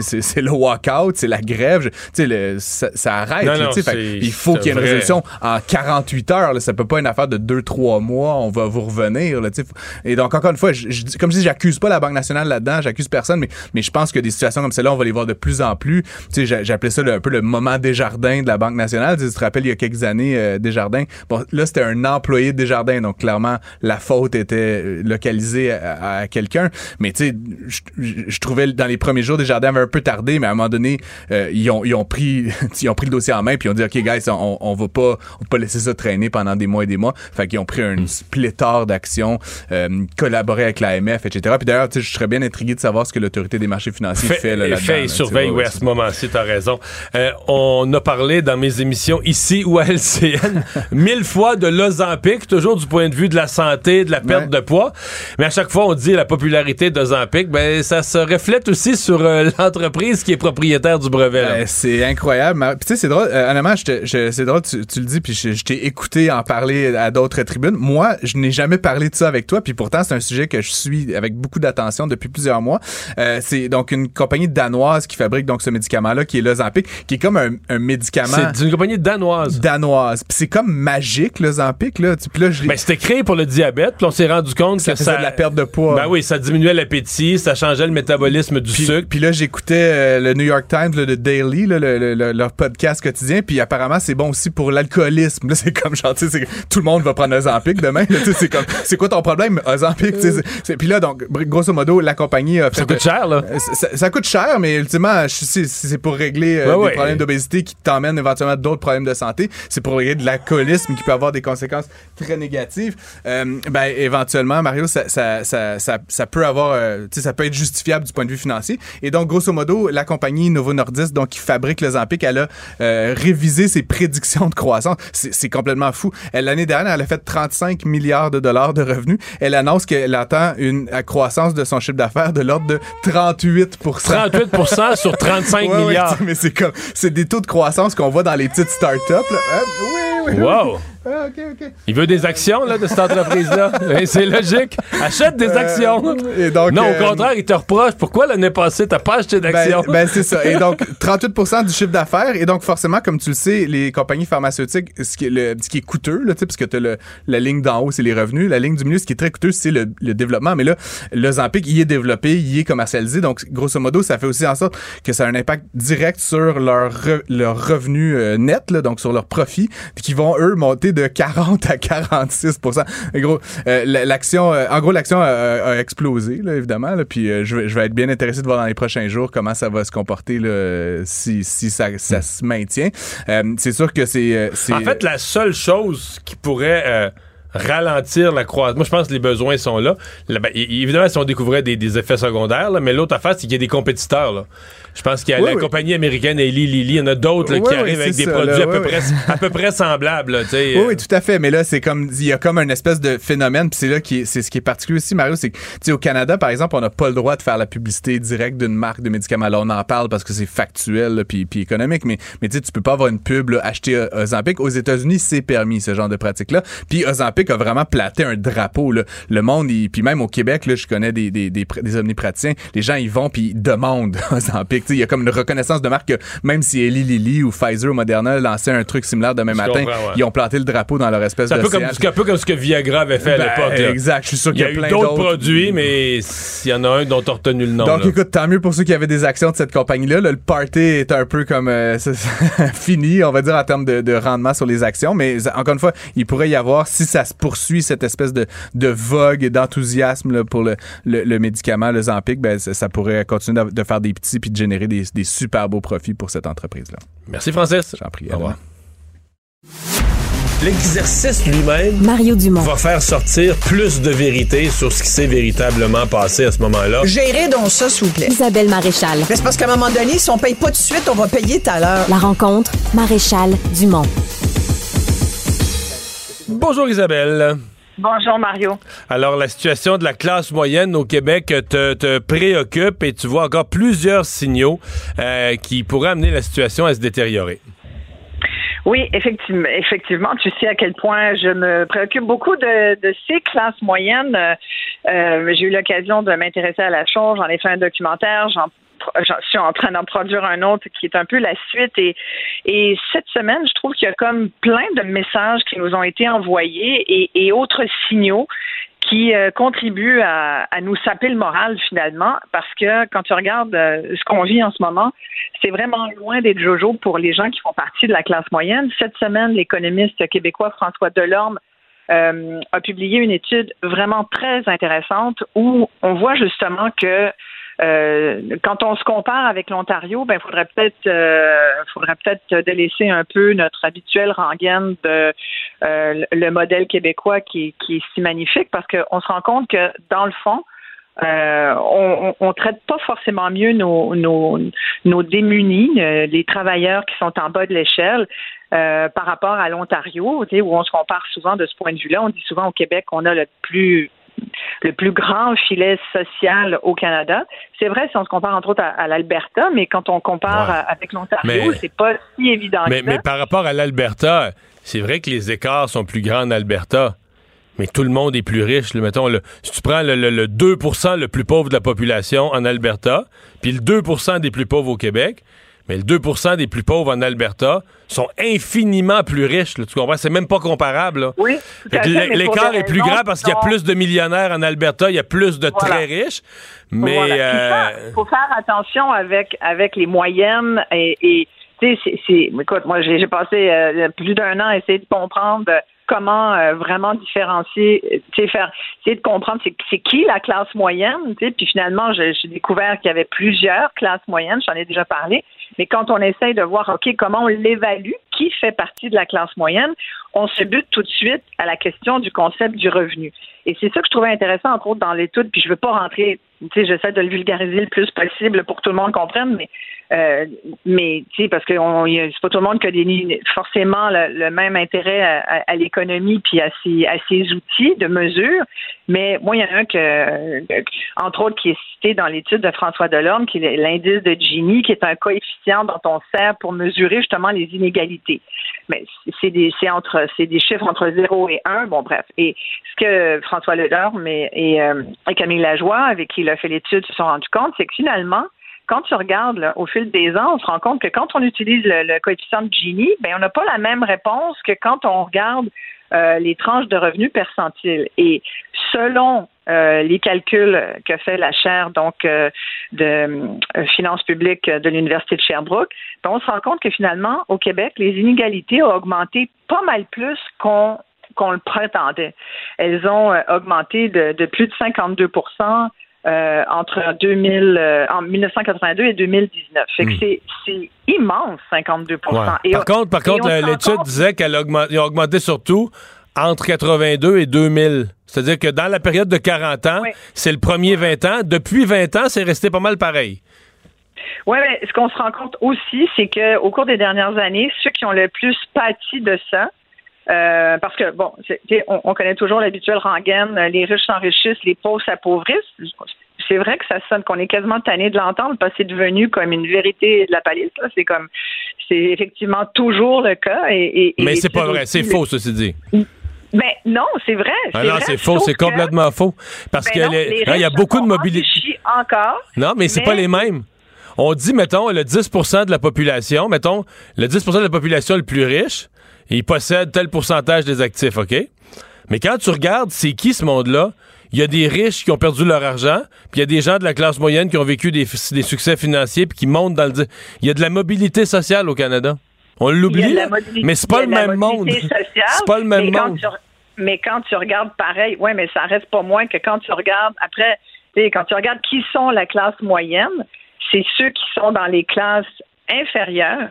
C'est, le walk-out, c'est la grève. Je- le- ça, ça arrête. Non, là, non, tu sais. Fait c'est- il faut qu'il y ait une résolution en 48 heures. Là. Ça peut pas une affaire de 2-3 mois. On va vous revenir. Et donc, encore une fois, je, je comme je dis, j'accuse pas la Banque nationale là-dedans. J'accuse personne. Mais, mais je pense que des situations comme celle-là, on va les voir de plus en plus. J'appelais ça le- un peu le moment Desjardins de la Banque nationale. Tu te rappelles, il y a quelques années, euh, Desjardins. Bon, là, c'était un employé de Desjardins. Donc, clairement, la faute était euh, localisée à, quelqu'un. Mais tu sais, je trouvais dans les premiers jours, Desjardins avait un peu tardé, mais à un moment donné, euh, ils, ont, ils, ont pris, ils ont pris le dossier en main puis ils ont dit, OK, guys, on, on va pas, on va pas laisser ça traîner pendant des mois et des mois. Fait qu'ils ont pris une pléthore d'actions, euh, collaboré avec l'AMF, etc. Puis d'ailleurs, tu sais, je serais bien intrigué de savoir ce que l'autorité des marchés financiers fait, fait, là, là-dedans, fait là, et sais, surveille, oui, à ce moment-ci, t'as raison. Euh, on a parlé dans mes émissions ici ou à LCN mille fois de l'Ozampic, toujours du point de vue de la santé, de la perte Ouais. de poids. Mais à chaque fois, on dit la popularité d'Ozampic, ben, ça se reflète aussi sur euh, l'entreprise qui est propriétaire du brevet. là. Ben, c'est incroyable. Tu sais, c'est drôle. euh, honnêtement, je je- c'est drôle, tu, tu le dis, puis je, je t'ai écouté en parler à d'autres tribunes. Moi, je n'ai jamais parlé de ça avec toi, puis pourtant, c'est un sujet que je suis avec beaucoup d'attention depuis plusieurs mois. Euh, c'est donc une compagnie danoise qui fabrique donc ce médicament-là, qui est l'Ozempic, qui est comme un, un médicament C'est une compagnie danoise. danoise. Puis c'est comme magique, l'Ozempic, là. Puis là, je Ben, c'était créé pour le diabète, puis on s'est rendu compte ça que ça... de la perte de poids. Ben oui, ça diminuait l'appétit, ça changeait le métabolisme du sucre. puis là, j'écoutais euh, le New York Times, le Daily, là, le- le- le- leur podcast quotidien, puis apparemment, c'est bon aussi pour l'alcoolisme. Là, c'est comme, genre, tu sais, c'est- tout le monde va prendre Ozempic demain. c'est comme, c'est quoi ton problème, Ozempic? Puis là, donc, grosso modo, la compagnie a fait... Ça coûte cher, là. Euh, Ça, coûte cher, mais ultimement, c'est pour régler euh, des ouais. problèmes d'obésité qui t'emmènent éventuellement d'autres problèmes de santé. C'est pour régler de l'alcoolisme qui peut avoir des conséquences très négatives. Euh, ben, éventuellement, Mario, ça, ça, ça, ça, peut avoir, euh, tu sais, ça peut être justifiable du point de vue financier. Et donc, grosso modo, la compagnie Novo Nordisk, donc qui fabrique le Zampic, elle a euh, révisé ses prédictions de croissance. C'est complètement fou. L'année dernière, elle a fait 35 milliards de dollars de revenus. Elle annonce qu'elle attend une croissance de son chiffre d'affaires de l'ordre de 38% 38% sur 35 Ouais, ouais, milliards. mais c'est comme c'est des taux de croissance qu'on voit dans les petites startups. Là. Hein? Oui, oui, oui. Ah, OK, OK. Il veut des actions là, de cette entreprise-là. Ben, c'est logique. Achète des actions. Euh, et donc, non, euh, au contraire, il te reproche. Pourquoi l'année passée, t'as pas acheté d'actions? Ben, ben, c'est ça. Et donc, 38 du chiffre d'affaires. Et donc, forcément, comme tu le sais, les compagnies pharmaceutiques, ce qui est, le, ce qui est coûteux, là, parce que tu la ligne d'en haut, c'est les revenus. La ligne du milieu, ce qui est très coûteux, c'est le, le, développement. Mais là, le Zampic, il est développé, il est commercialisé. Donc, grosso modo, ça fait aussi en sorte que ça a un impact direct sur leur, leur revenu euh, net, là, donc sur leur profit, qui vont, eux, monter de 40 à 46 En gros, euh, l'action, euh, en gros, l'action a, explosé, là, évidemment. Là, puis je, vais, je vais être bien intéressé de voir dans les prochains jours comment ça va se comporter là, si, si ça, ça hmm. se maintient. c'est sûr que c'est... en fait, la seule chose qui pourrait ralentir la croissance. Moi, je pense que les besoins sont là. Ben, évidemment, si on découvrait des, effets secondaires, mais l'autre affaire, c'est qu'il y a des compétiteurs. Là. Je pense qu'il y a la compagnie américaine Eli Lilly. Il y en a d'autres qui arrivent avec des produits à, peu près, à peu près semblables. oui, oui, tout à fait. Mais là, c'est comme il y a comme une espèce de phénomène. Puis c'est là qui c'est ce qui est particulier aussi, Mario, c'est que au Canada, par exemple, on n'a pas le droit de faire la publicité directe d'une marque de médicaments. Là, on en parle parce que c'est factuel puis, puis économique. Mais mais tu peux pas avoir une pub là, acheter Ozempic. Aux États-Unis, c'est permis ce genre de pratique là. Puis Ozempic a vraiment platé un drapeau. Là. Le monde, puis même au Québec, là, je connais des des, des, des omnipraticiens. Les gens ils vont puis ils demandent Ozempic il y a comme une reconnaissance de marque que même si Eli Lilly ou Pfizer ou Moderna lançaient un truc similaire demain matin, ils ont planté le drapeau dans leur espèce de. C'est un, peu comme ce que Viagra avait fait à ben, l'époque. Exact. Je suis sûr qu'il y a, y a eu d'autres produits, mais il y en a un dont as retenu le nom. Donc, écoute, tant mieux pour ceux qui avaient des actions de cette compagnie-là. le party est un peu comme euh, fini, on va dire, en termes de, rendement sur les actions. Mais encore une fois, il pourrait y avoir, si ça se poursuit, cette espèce de, de vogue et d'enthousiasme pour le, le, médicament, le Zampic, ben, ça, pourrait continuer de, faire des petits puis de générer des, des super beaux profits pour cette entreprise-là. Merci, Francis. J'en prie. Au revoir. L'exercice lui-même Mario Dumont. va faire sortir plus de vérité sur ce qui s'est véritablement passé à ce moment-là. Gérez donc ça, s'il vous plaît. Isabelle Maréchal. Mais c'est parce qu'à un moment donné, si on paye pas tout de suite, on va payer tout à l'heure. La rencontre, Maréchal Dumont. Bonjour Isabelle. Bonjour Mario. Alors la situation de la classe moyenne au Québec te, préoccupe et tu vois encore plusieurs signaux euh, qui pourraient amener la situation à se détériorer. Oui, effectivement, effectivement, tu sais à quel point je me préoccupe beaucoup de, ces classes moyennes. Euh, j'ai eu l'occasion de m'intéresser à la chose, j'en ai fait un documentaire, j'en je suis en train d'en produire un autre qui est un peu la suite. Et, et cette semaine, je trouve qu'il y a comme plein de messages qui nous ont été envoyés et, autres signaux qui euh, contribuent à, à, nous saper le moral finalement, parce que quand tu regardes euh, ce qu'on vit en ce moment, c'est vraiment loin d'être jojo pour les gens qui font partie de la classe moyenne. Cette semaine, l'économiste québécois François Delorme euh, a publié une étude vraiment très intéressante où on voit justement que euh, quand on se compare avec l'Ontario, ben faudrait peut-être euh, peut-être délaisser un peu notre habituel rengaine de euh, le modèle québécois qui, est si magnifique parce qu'on se rend compte que dans le fond, euh, on, on, traite pas forcément mieux nos démunis, les travailleurs qui sont en bas de l'échelle, par rapport à l'Ontario, où on se compare souvent de ce point de vue-là. On dit souvent au Québec qu'on a le plus le plus grand filet social au Canada. C'est vrai si on se compare entre autres à, l'Alberta, mais quand on compare avec l'Ontario, c'est pas si évident. Mais, mais par rapport à l'Alberta, c'est vrai que les écarts sont plus grands en Alberta. Mais tout le monde est plus riche. Mettons, le, si tu prends le, le 2% le plus pauvre de la population en Alberta, puis le 2% des plus pauvres au Québec, mais le 2% des plus pauvres en Alberta sont infiniment plus riches. tu comprends? C'est même pas comparable. Oui. L'écart est plus grand parce qu'il y a plus de millionnaires en Alberta, il y a plus de très riches. Mais. Il euh, faut, faire attention avec, avec les moyennes et. tu sais, c'est, écoute, moi, j'ai passé euh, plus d'un an à essayer de comprendre comment euh, vraiment différencier, tu sais, faire, essayer de comprendre c'est qui la classe moyenne, tu sais, puis finalement, j'ai découvert qu'il y avait plusieurs classes moyennes, j'en ai déjà parlé, mais quand on essaye de voir, OK, comment on l'évalue, qui fait partie de la classe moyenne, on se bute tout de suite à la question du concept du revenu. Et c'est ça que je trouvais intéressant, entre autres, dans l'étude, puis je veux pas rentrer, tu sais, j'essaie de le vulgariser le plus possible pour que tout le monde comprenne, mais euh, mais tu sais, parce que c'est pas tout le monde qui a des, forcément le, même intérêt à, l'économie puis à ses, à ses outils de mesure. Mais moi, il y en a un que, entre autres, qui est cité dans l'étude de François Delorme, qui est l'indice de Gini, qui est un coefficient dont on sert pour mesurer justement les inégalités. mais c'est des, c'est entre, c'est des chiffres entre 0 et 1. Bon, bref. Et ce que François Ledorme et, et, euh, et Camille Lajoie, avec qui il a fait l'étude, se sont rendus compte, c'est que finalement, quand tu regardes au fil des ans, on se rend compte que quand on utilise le, coefficient de Gini, ben on n'a pas la même réponse que quand on regarde euh, les tranches de revenus percentiles. Et selon euh, les calculs que fait la chaire donc euh, de finances publiques de l'université de Sherbrooke, ben, on se rend compte que finalement au Québec, les inégalités ont augmenté pas mal plus qu'on le prétendait. Elles ont augmenté de, plus de 52 euh, entre 2000, euh, en 1982 et 2019. Fait que mmh. c'est immense, 52 ouais. et, Par contre, par contre l'étude compte... disait qu'elle a augmenté, a augmenté surtout entre 82 et 2000. C'est-à-dire que dans la période de 40 ans, oui. c'est le premier 20 ans. Depuis 20 ans, c'est resté pas mal pareil. Oui, mais ce qu'on se rend compte aussi, c'est qu'au cours des dernières années, ceux qui ont le plus pâti de ça, euh, parce que, bon, on, on, connaît toujours l'habituel rengaine, les riches s'enrichissent, les pauvres s'appauvrissent. C'est vrai que ça sonne qu'on est quasiment tanné de l'entendre parce que c'est devenu comme une vérité de la palisse. C'est comme, c'est effectivement toujours le cas. Et, et Mais c'est pas vrai, c'est faux, ceci dit. Ben non, c'est vrai. Ah non, c'est faux, c'est complètement faux. Parce ben qu'il hein, y a beaucoup de mobilité. encore. Non, mais c'est mais... pas les mêmes. On dit, mettons, le 10% de la population, mettons, le 10% de la population le plus riche, il possède tel pourcentage des actifs, OK? Mais quand tu regardes, c'est qui ce monde-là? Il y a des riches qui ont perdu leur argent, puis il y a des gens de la classe moyenne qui ont vécu des, des succès financiers, puis qui montent dans le... Il y a de la mobilité sociale au Canada. On l'oublie, mais c'est pas le même monde. C'est pas le même monde. Mais quand tu regardes pareil, ouais, mais ça reste pas moins que quand tu regardes après, quand tu regardes qui sont la classe moyenne, c'est ceux qui sont dans les classes inférieures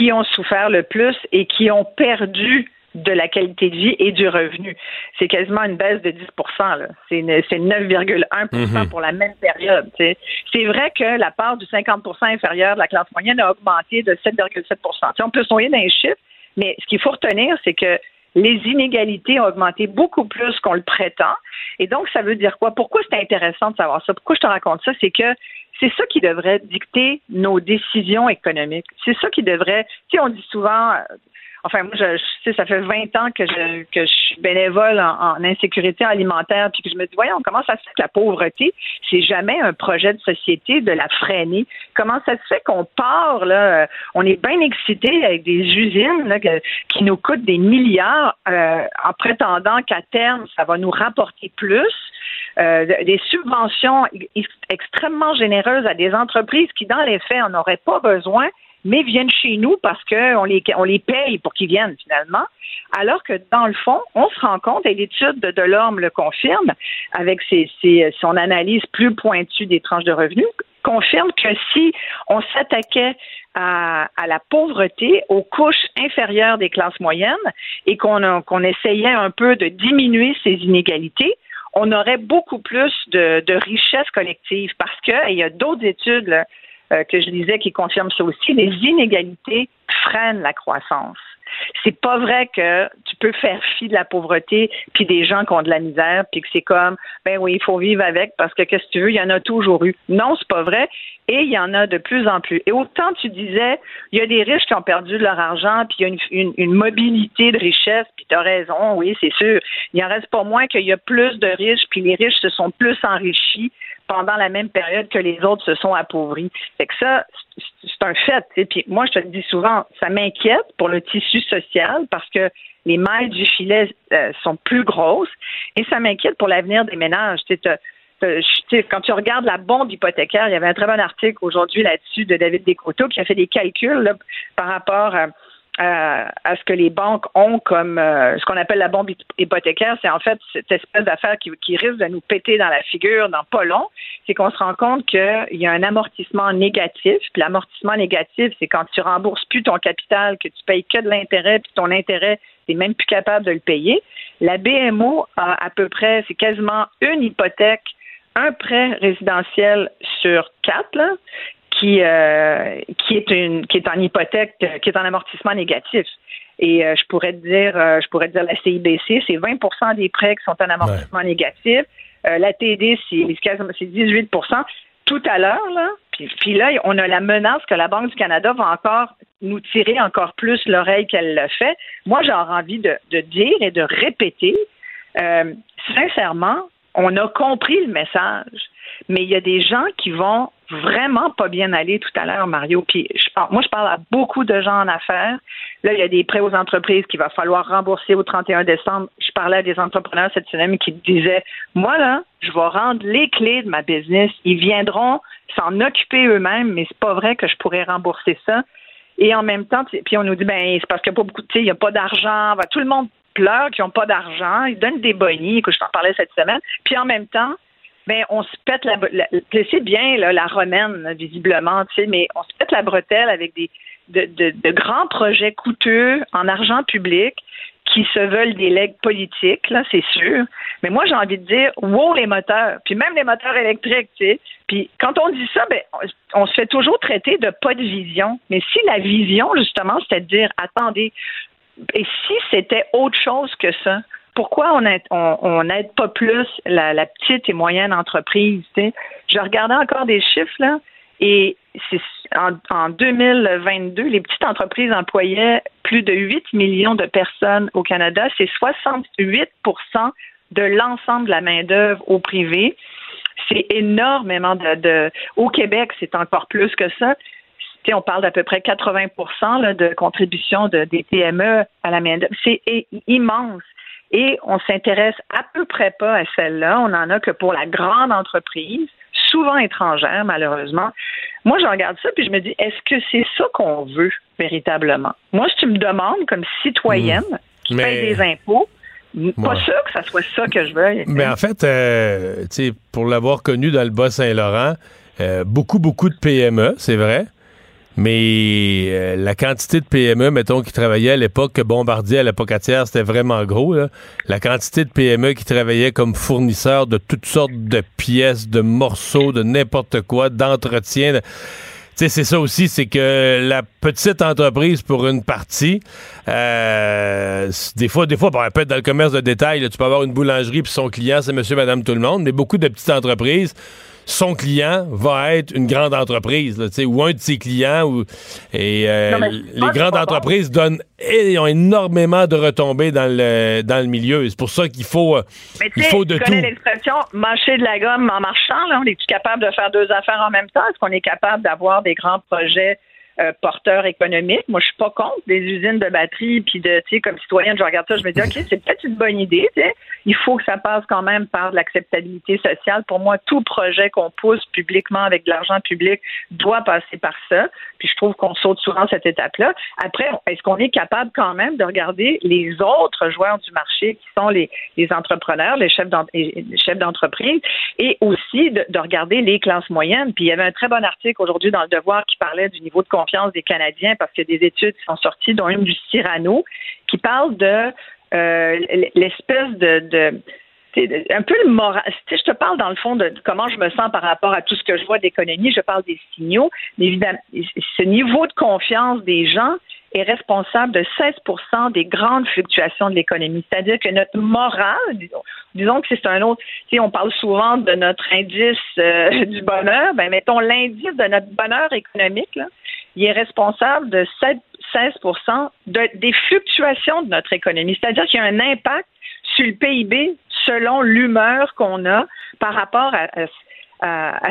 qui ont souffert le plus et qui ont perdu de la qualité de vie et du revenu. C'est quasiment une baisse de 10% C'est 9,1 mm-hmm. pour la même période. C'est vrai que la part du 50% inférieur de la classe moyenne a augmenté de 7,7% On peut se noyer dans les chiffres, mais ce qu'il faut retenir, c'est que les inégalités ont augmenté beaucoup plus qu'on le prétend. Et donc, ça veut dire quoi? Pourquoi c'est intéressant de savoir ça? Pourquoi je te raconte ça? C'est que c'est ça qui devrait dicter nos décisions économiques. C'est ça qui devrait, tu sais, on dit souvent, enfin moi je, sais ça fait 20 ans que je que je suis bénévole en, insécurité alimentaire puis que je me dis voyons comment ça se fait que la pauvreté c'est jamais un projet de société de la freiner? Comment ça se fait qu'on part là on est bien excité avec des usines qui nous coûtent des milliards euh, en prétendant qu'à terme ça va nous rapporter plus euh, des subventions extrêmement généreuses à des entreprises qui dans les faits en auraient pas besoin mais viennent chez nous parce qu'on les, on les paye pour qu'ils viennent finalement. Alors que dans le fond, on se rend compte, et l'étude de Delorme le confirme, avec ses, ses, son analyse plus pointue des tranches de revenus, confirme que si on s'attaquait à, à, la pauvreté, aux couches inférieures des classes moyennes, et qu'on essayait un peu de diminuer ces inégalités, on aurait beaucoup plus de, de richesse collective parce que, il y a d'autres études là, euh, que je lisais qui confirme ça aussi, les inégalités freinent la croissance. C'est pas vrai que tu peux faire fi de la pauvreté puis des gens qui ont de la misère puis que c'est comme ben oui, il faut vivre avec parce que qu'est-ce que tu veux, il y en a toujours eu. Non, c'est pas vrai et il y en a de plus en plus. Et autant tu disais, il y a des riches qui ont perdu leur argent puis il y a une, mobilité de richesse puis tu as raison, oui, c'est sûr. Il en reste pas moins qu'il y a plus de riches puis les riches se sont plus enrichis pendant la même période que les autres se sont appauvris. Fait que ça, c'est un fait. Et puis moi, je te le dis souvent, ça m'inquiète pour le tissu social parce que les mailles du filet euh, sont plus grosses et ça m'inquiète pour l'avenir des ménages. quand tu regardes la bombe hypothécaire, il y avait un très bon article aujourd'hui là-dessus de David Descoteaux qui a fait des calculs par rapport à à, à, ce que les banques ont comme euh, ce qu'on appelle la bombe hypothécaire, c'est en fait cette espèce d'affaire qui, risque de nous péter dans la figure dans pas long, c'est qu'on se rend compte qu'il y a un amortissement négatif. Puis l'amortissement négatif, c'est quand tu rembourses plus ton capital, que tu payes que de l'intérêt, puis ton intérêt, tu même plus capable de le payer. La BMO a à peu près, c'est quasiment une hypothèque un prêt résidentiel sur quatre, qui, euh, qui est une qui est en hypothèque, qui est en amortissement négatif. Et euh, je pourrais te dire, euh, je pourrais te dire la CIBC, c'est 20% des prêts qui sont en amortissement ouais. négatif. Euh, la TD, c'est 18% Tout à l'heure, là, puis, puis là, on a la menace que la Banque du Canada va encore nous tirer encore plus l'oreille qu'elle le fait. Moi, j'aurais envie de, de, dire et de répéter, euh, sincèrement, on a compris le message, mais il y a des gens qui vont vraiment pas bien aller tout à l'heure, Mario. Puis je moi, je parle à beaucoup de gens en affaires. Là, il y a des prêts aux entreprises qu'il va falloir rembourser au 31 décembre. Je parlais à des entrepreneurs cette semaine qui disaient Moi, là, je vais rendre les clés de ma business. Ils viendront s'en occuper eux-mêmes, mais c'est pas vrai que je pourrais rembourser ça. Et en même temps, puis on nous dit ben c'est parce qu'il n'y a pas beaucoup, il n'y a pas d'argent. Tout le monde qui n'ont pas d'argent. Ils donnent des bonnies, que je t'en parlais cette semaine. Puis en même temps, ben, on se pète la, c'est bien la romaine visiblement, tu sais, mais on se pète la bretelle avec des de, grands projets coûteux en argent public qui se veulent des legs politiques, là, c'est sûr. Mais moi, j'ai envie de dire, wow, les moteurs, puis même les moteurs électriques, tu sais. Puis quand on dit ça, ben, on, se fait toujours traiter de pas de vision. Mais si la vision, justement, c'était de dire, attendez, et si c'était autre chose que ça? Pourquoi on n'aide on, pas plus la, petite et moyenne entreprise? Je regardais encore des chiffres, là, et en, en 2022, les petites entreprises employaient plus de 8 millions de personnes au Canada. C'est 68% de l'ensemble de la main-d'œuvre au privé. C'est énormément de, Au Québec, c'est encore plus que ça. On parle d'à peu près 80% de contribution de, des PME à la main-d'œuvre. C'est immense. Et on s'intéresse à peu près pas à celle-là. On n'en a que pour la grande entreprise, souvent étrangère, malheureusement. Moi, je regarde ça puis je me dis, est-ce que c'est ça qu'on veut véritablement? Moi, si tu me demandes, comme citoyenne, mmh. qui paye des impôts, pas sûr que ça soit ça que je veux. Mais en fait, euh, pour l'avoir connu dans le Bas-Saint-Laurent, euh, beaucoup, beaucoup de PME, c'est vrai. Mais euh, la quantité de PME, mettons, qui travaillaient à l'époque que Bombardier à l'époque atière, c'était vraiment gros. La quantité de PME qui travaillaient comme fournisseurs de toutes sortes de pièces, de morceaux, de n'importe quoi, d'entretien. Sais, c'est ça aussi, c'est que la petite entreprise, pour une partie, euh, des fois, des fois, bon, peut être dans le commerce de détail. tu peux avoir une boulangerie puis son client, c'est monsieur, madame, tout le monde. Mais beaucoup de petites entreprises son client va être une grande entreprise, ou un de ses clients. Ou, et euh, les grandes entreprises donnent et ont énormément de retombées dans le, dans le milieu. C'est pour ça qu'il faut, euh, il faut de tout. l'expression mâcher de la gomme en marchant. Là, on est capable de faire deux affaires en même temps? Est-ce qu'on est capable d'avoir des grands projets euh, porteur économique. Moi, je suis pas contre des usines de batterie, puis de, tu sais, comme citoyenne, je regarde ça, je me dis, OK, c'est peut-être une bonne idée, tu sais. Il faut que ça passe quand même par l'acceptabilité sociale. Pour moi, tout projet qu'on pousse publiquement avec de l'argent public doit passer par ça. Puis je trouve qu'on saute souvent cette étape-là. Après, est-ce qu'on est capable quand même de regarder les autres joueurs du marché qui sont les, les entrepreneurs, les chefs d'entreprise, et aussi de, de regarder les classes moyennes? Puis il y avait un très bon article aujourd'hui dans le Devoir qui parlait du niveau de confiance des Canadiens parce qu'il y a des études qui sont sorties, dont une du Cyrano, qui parle de euh, l'espèce de, un peu le moral. Je te parle dans le fond de comment je me sens par rapport à tout ce que je vois d'économie. Je parle des signaux. Mais évidemment, ce niveau de confiance des gens est responsable de 16% des grandes fluctuations de l'économie. C'est-à-dire que notre morale, disons, que c'est un autre. Tu on parle souvent de notre indice euh, du bonheur. Ben, mettons l'indice de notre bonheur économique. Il est responsable de 16% des fluctuations de notre économie. C'est-à-dire qu'il y a un impact le PIB selon l'humeur qu'on a par rapport à,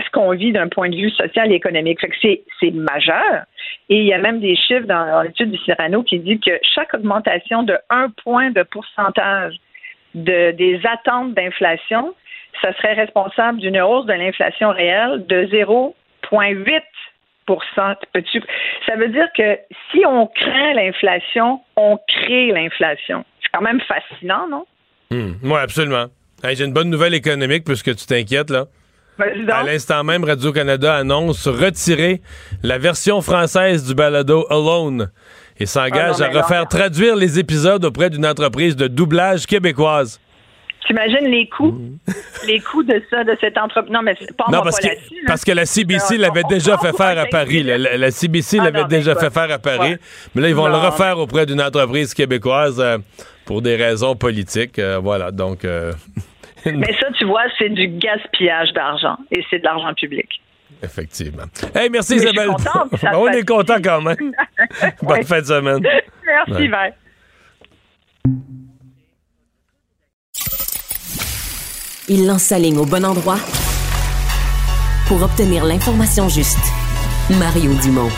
ce qu'on vit d'un point de vue social et économique. c'est, majeur. Et il y a même des chiffres dans, l'étude du Cyrano qui dit que chaque augmentation de 1 point de pourcentage de, des attentes d'inflation, ça serait responsable d'une hausse de l'inflation réelle de 0,8% ça veut dire que si on craint l'inflation, on crée l'inflation. C'est quand même fascinant, non? Hmm. oui, absolument. J'ai une bonne nouvelle économique puisque tu t'inquiètes, là. À l'instant même, Radio-Canada annonce retirer la version française du balado Alone et s'engage ah à refaire traduire les épisodes auprès d'une entreprise de doublage québécoise. T'imagines les coûts, mmh. les coûts de ça, de cette entreprise. Non, mais pas, non, parce, que, parce que la CBC l'avait déjà fait faire à Paris. La, CBC ah, l'avait déjà fait faire à Paris. Mais là, ils vont le refaire auprès d'une entreprise québécoise euh, pour des raisons politiques. Euh, voilà, donc... Euh, mais ça, tu vois, c'est du gaspillage d'argent et c'est de l'argent public. Effectivement. Hey, merci Mais Isabelle. ça On est content quand même. Bonne Ouais. fin de semaine. Merci, Ouais. bye. Il lance sa ligne au bon endroit pour obtenir l'information juste. Mario Dumont.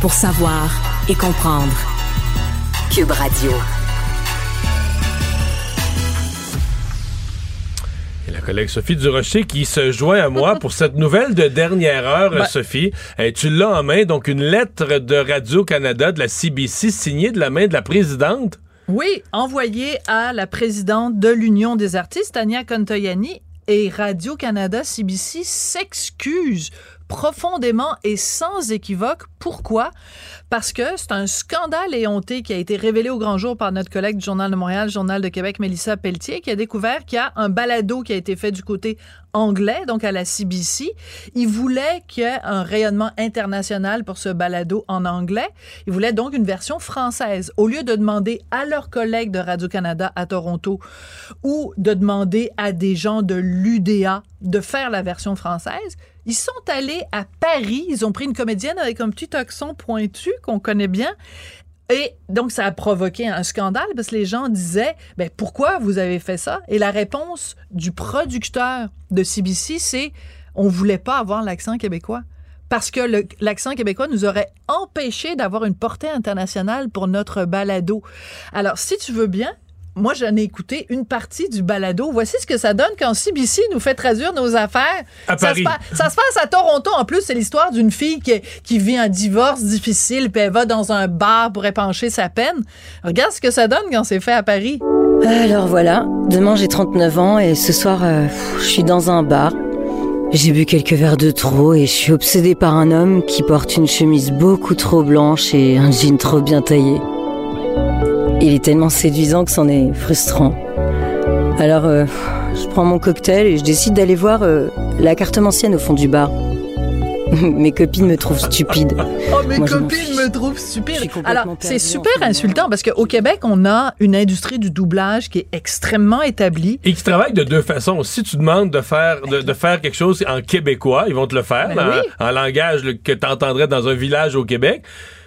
Pour savoir et comprendre. Cube Radio. Et la collègue Sophie Durocher qui se joint à moi pour cette nouvelle de dernière heure, Ben- Sophie. Eh, tu l'as en main, donc une lettre de Radio-Canada de la CBC signée de la main de la présidente. Oui, envoyé à la présidente de l'Union des artistes, Tania Contoyani, et Radio-Canada CBC s'excuse profondément et sans équivoque. Pourquoi? Parce que c'est un scandale éhonté qui a été révélé au grand jour par notre collègue du Journal de Montréal, Journal de Québec, Mélissa Pelletier, qui a découvert qu'il y a un balado qui a été fait du côté anglais, donc à la CBC. Il voulait qu'il y ait un rayonnement international pour ce balado en anglais. Il voulait donc une version française. Au lieu de demander à leurs collègues de Radio-Canada à Toronto ou de demander à des gens de l'UDA de faire la version française, ils sont allés à Paris. Ils ont pris une comédienne avec un petit accent pointu qu'on connaît bien. Et donc, ça a provoqué un scandale parce que les gens disaient, ben, pourquoi vous avez fait ça? Et la réponse du producteur de CBC, c'est, on voulait pas avoir l'accent québécois. Parce que l'accent québécois nous aurait empêché d'avoir une portée internationale pour notre balado. Alors, si tu veux bien, moi, j'en ai écouté une partie du balado. Voici ce que ça donne quand CBC nous fait traduire nos affaires. À ça, Paris. Se passe, ça se passe à Toronto. En plus, c'est l'histoire d'une fille qui, qui vit un divorce difficile, puis elle va dans un bar pour épancher sa peine. Regarde ce que ça donne quand c'est fait à Paris. Alors voilà, demain j'ai 39 ans et ce soir euh, je suis dans un bar. J'ai bu quelques verres de trop et je suis obsédée par un homme qui porte une chemise beaucoup trop blanche et un jean trop bien taillé. Il est tellement séduisant que c'en est frustrant. Alors euh, je prends mon cocktail et je décide d'aller voir euh, la cartomancienne au fond du bar. Mes copines me trouvent stupide. Oh, mes Moi, copines me trouvent stupide. Alors, c'est en super insultant parce qu'au Québec, on a une industrie du doublage qui est extrêmement établie. Et qui travaille de deux façons. Si tu demandes de faire, de, de faire quelque chose en québécois, ils vont te le faire Ben oui. en langage que tu entendrais dans un village au Québec.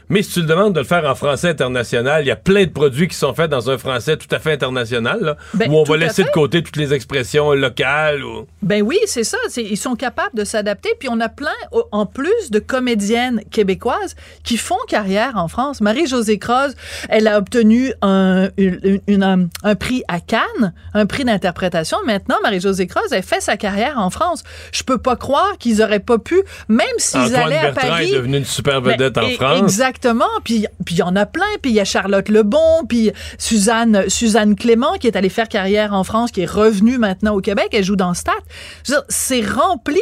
Mais si tu le demandes de le faire en français international, il y a plein de produits qui sont faits dans un français tout à fait international, là, Ben, où on va laisser de côté toutes les expressions locales. Ou... Ben oui, c'est ça. Ils sont capables de s'adapter. Puis on a plein, en plus, de comédiennes québécoises qui font carrière en France. Marie-Josée Croze, elle a obtenu un, une- une- un, un prix à Cannes, un prix d'interprétation. Maintenant, Marie-Josée Croze, elle fait sa carrière en France. Je peux pas croire qu'ils auraient pas pu, même s'ils Antoine allaient à Bertrand Paris. est devenu une super Ben, vedette en et- France. Exactement. Puis puis il y en a plein. Puis il y a Charlotte Lebon, puis Suzanne Suzanne Clément qui est allée faire carrière en France, qui est revenue maintenant au Québec. Elle joue dans Stat. C'est rempli.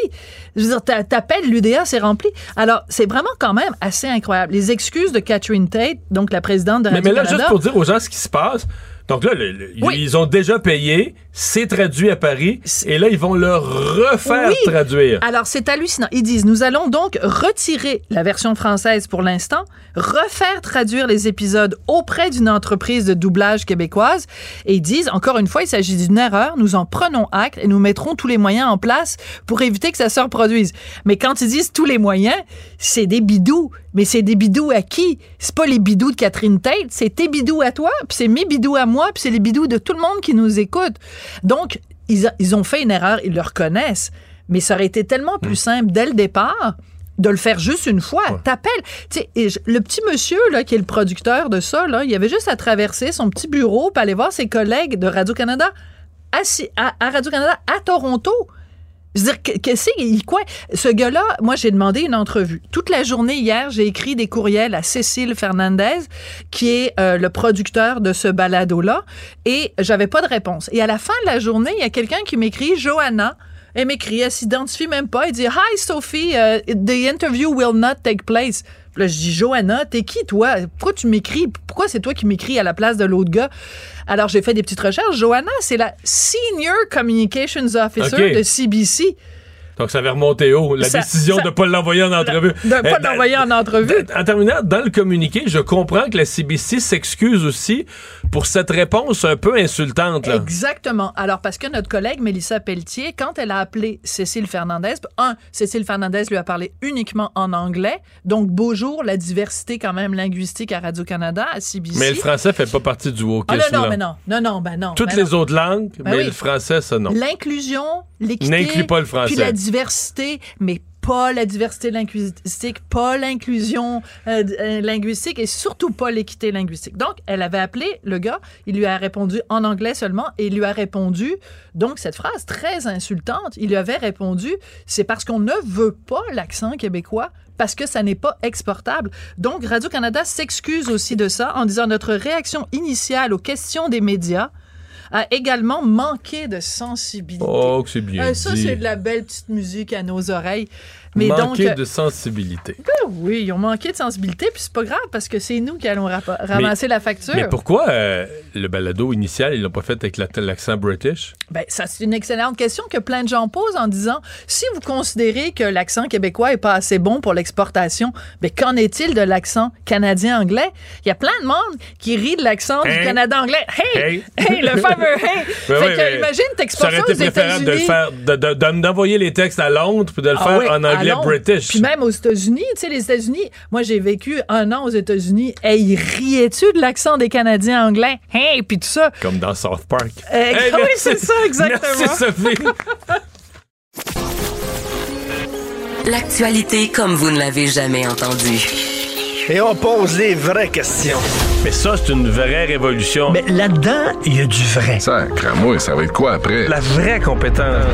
Je veux dire, t'a- t'appelles l'UDA, c'est rempli. Alors, c'est vraiment quand même assez incroyable. Les excuses de Catherine Tate, donc la présidente de Mais, mais là, juste pour dire aux gens ce qui se passe. Donc là, le- le- Oui. ils ont déjà payé, c'est traduit à Paris, et là, ils vont le refaire Oui. traduire. Alors, c'est hallucinant. Ils disent, nous allons donc retirer la version française pour l'instant, refaire traduire les épisodes auprès d'une entreprise de doublage québécoise. Et ils disent, encore une fois, il s'agit d'une erreur. Nous en prenons acte et nous mettrons tous les moyens en place pour éviter que ça se reproduise. Mais quand ils disent tous les moyens, c'est des bidous. Mais c'est des bidous à qui? C'est pas les bidous de Catherine Tate, c'est tes bidous à toi, puis c'est mes bidous à moi, puis c'est les bidous de tout le monde qui nous écoute. Donc, ils, a- ils ont fait une erreur, ils le reconnaissent. Mais ça aurait été tellement plus simple dès le départ de le faire juste une fois. T'appelles. Tu sais, et je- le petit monsieur là, qui est le producteur de ça, là, il avait juste à traverser son petit bureau pour aller voir ses collègues de Radio-Canada à Radio-Canada à Toronto. Je veux dire, que- qu'est-ce qu'il quoi? Ce gars-là, moi, j'ai demandé une entrevue. Toute la journée hier, j'ai écrit des courriels à Cécile Fernandez, qui est euh, le producteur de ce balado-là, et j'avais pas de réponse. Et à la fin de la journée, il y a quelqu'un qui m'écrit, Johanna, elle m'écrit, elle s'identifie même pas, elle dit Hi Sophie, uh, the interview will not take place. Là, je dis Johanna, t'es qui toi? Pourquoi tu m'écris? Pourquoi c'est toi qui m'écris à la place de l'autre gars? Alors j'ai fait des petites recherches. Johanna, c'est la senior communications officer de CBC. Donc, ça avait remonté haut. La Ça- décision ça- de ne pas l'envoyer en entrevue. De pas Eh, l'envoyer en entrevue. En terminant, dans le communiqué, je comprends que la CBC s'excuse aussi pour cette réponse un peu insultante. Là. Exactement. Alors, parce que notre collègue Mélissa Pelletier, quand elle a appelé Cécile Fernandez, un, Cécile Fernandez lui a parlé uniquement en anglais. Donc, beau jour, la diversité quand même linguistique à Radio-Canada, à CBC. Mais le français fait pas partie du Ah wokisme. non, non, là. mais non. Non, non, ben non. Toutes ben les non. autres langues, Ben mais oui. le français, ça non. L'inclusion, l'équité. N'inclut pas le français. Puis la diversité, mais pas la diversité linguistique, pas l'inclusion euh, euh, linguistique et surtout pas l'équité linguistique. Donc, elle avait appelé le gars, il lui a répondu en anglais seulement et il lui a répondu, donc cette phrase très insultante, il lui avait répondu, c'est parce qu'on ne veut pas l'accent québécois parce que ça n'est pas exportable. Donc, Radio-Canada s'excuse aussi de ça en disant notre réaction initiale aux questions des médias a également manqué de sensibilité. Oh, que c'est bien Euh, ça, c'est de la belle petite musique à nos oreilles. Mais donc, euh, de sensibilité. ben oui, ils ont manqué de sensibilité, puis c'est pas grave parce que c'est nous qui allons ramasser la facture. Mais pourquoi euh, le balado initial, ils l'ont pas fait avec la- l'accent british? Ben, ça, c'est une excellente question que plein de gens posent en disant si vous considérez que l'accent québécois est pas assez bon pour l'exportation, ben, qu'en est-il de l'accent canadien-anglais? Il y a plein de monde qui rit de l'accent du Hein? Canada-anglais. Hey! Hey! Hey! le fameux hey! Ben fait oui, que, imagine, Ça t'exportes aurait ça aux été préférable de le États-Unis. de- de- de- d'envoyer les textes à Londres puis de le Ah faire en anglais Londres. british. Puis même aux États-Unis, tu sais, les États-Unis, moi j'ai vécu un an aux États-Unis, et ils riaient-tu de l'accent des Canadiens anglais? Hey! Puis tout ça. Comme dans South Park. Euh, Hey, oui, c'est ça, exactement. Merci, Sophie. L'actualité comme vous ne l'avez jamais entendue. Et on pose les vraies questions. Mais ça, c'est une vraie révolution. Mais là-dedans, il y a du vrai. Ça, moi, ça va être quoi après? La vraie compétence.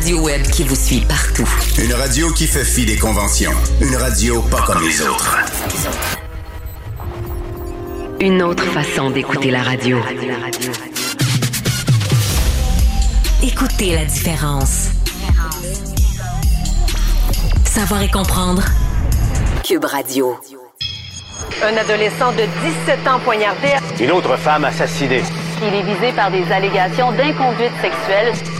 Radio web qui vous suit partout. Une radio qui fait fi des conventions. Une radio pas comme les autres. Une autre façon d'écouter la radio. Écoutez la différence. Savoir et comprendre. Cube Radio. Un adolescent de 17 ans poignardé. Une autre femme assassinée. Il est visé par des allégations d'inconduite sexuelle.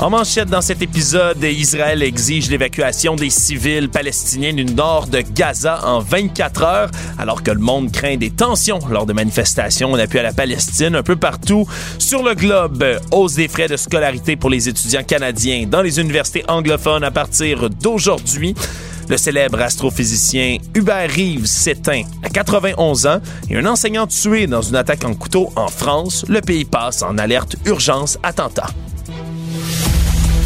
En manchette dans cet épisode, Israël exige l'évacuation des civils palestiniens du nord de Gaza en 24 heures, alors que le monde craint des tensions lors de manifestations en appui à la Palestine un peu partout sur le globe. Hausse des frais de scolarité pour les étudiants canadiens dans les universités anglophones à partir d'aujourd'hui. Le célèbre astrophysicien Hubert Reeves s'éteint à 91 ans et un enseignant tué dans une attaque en couteau en France. Le pays passe en alerte urgence attentat.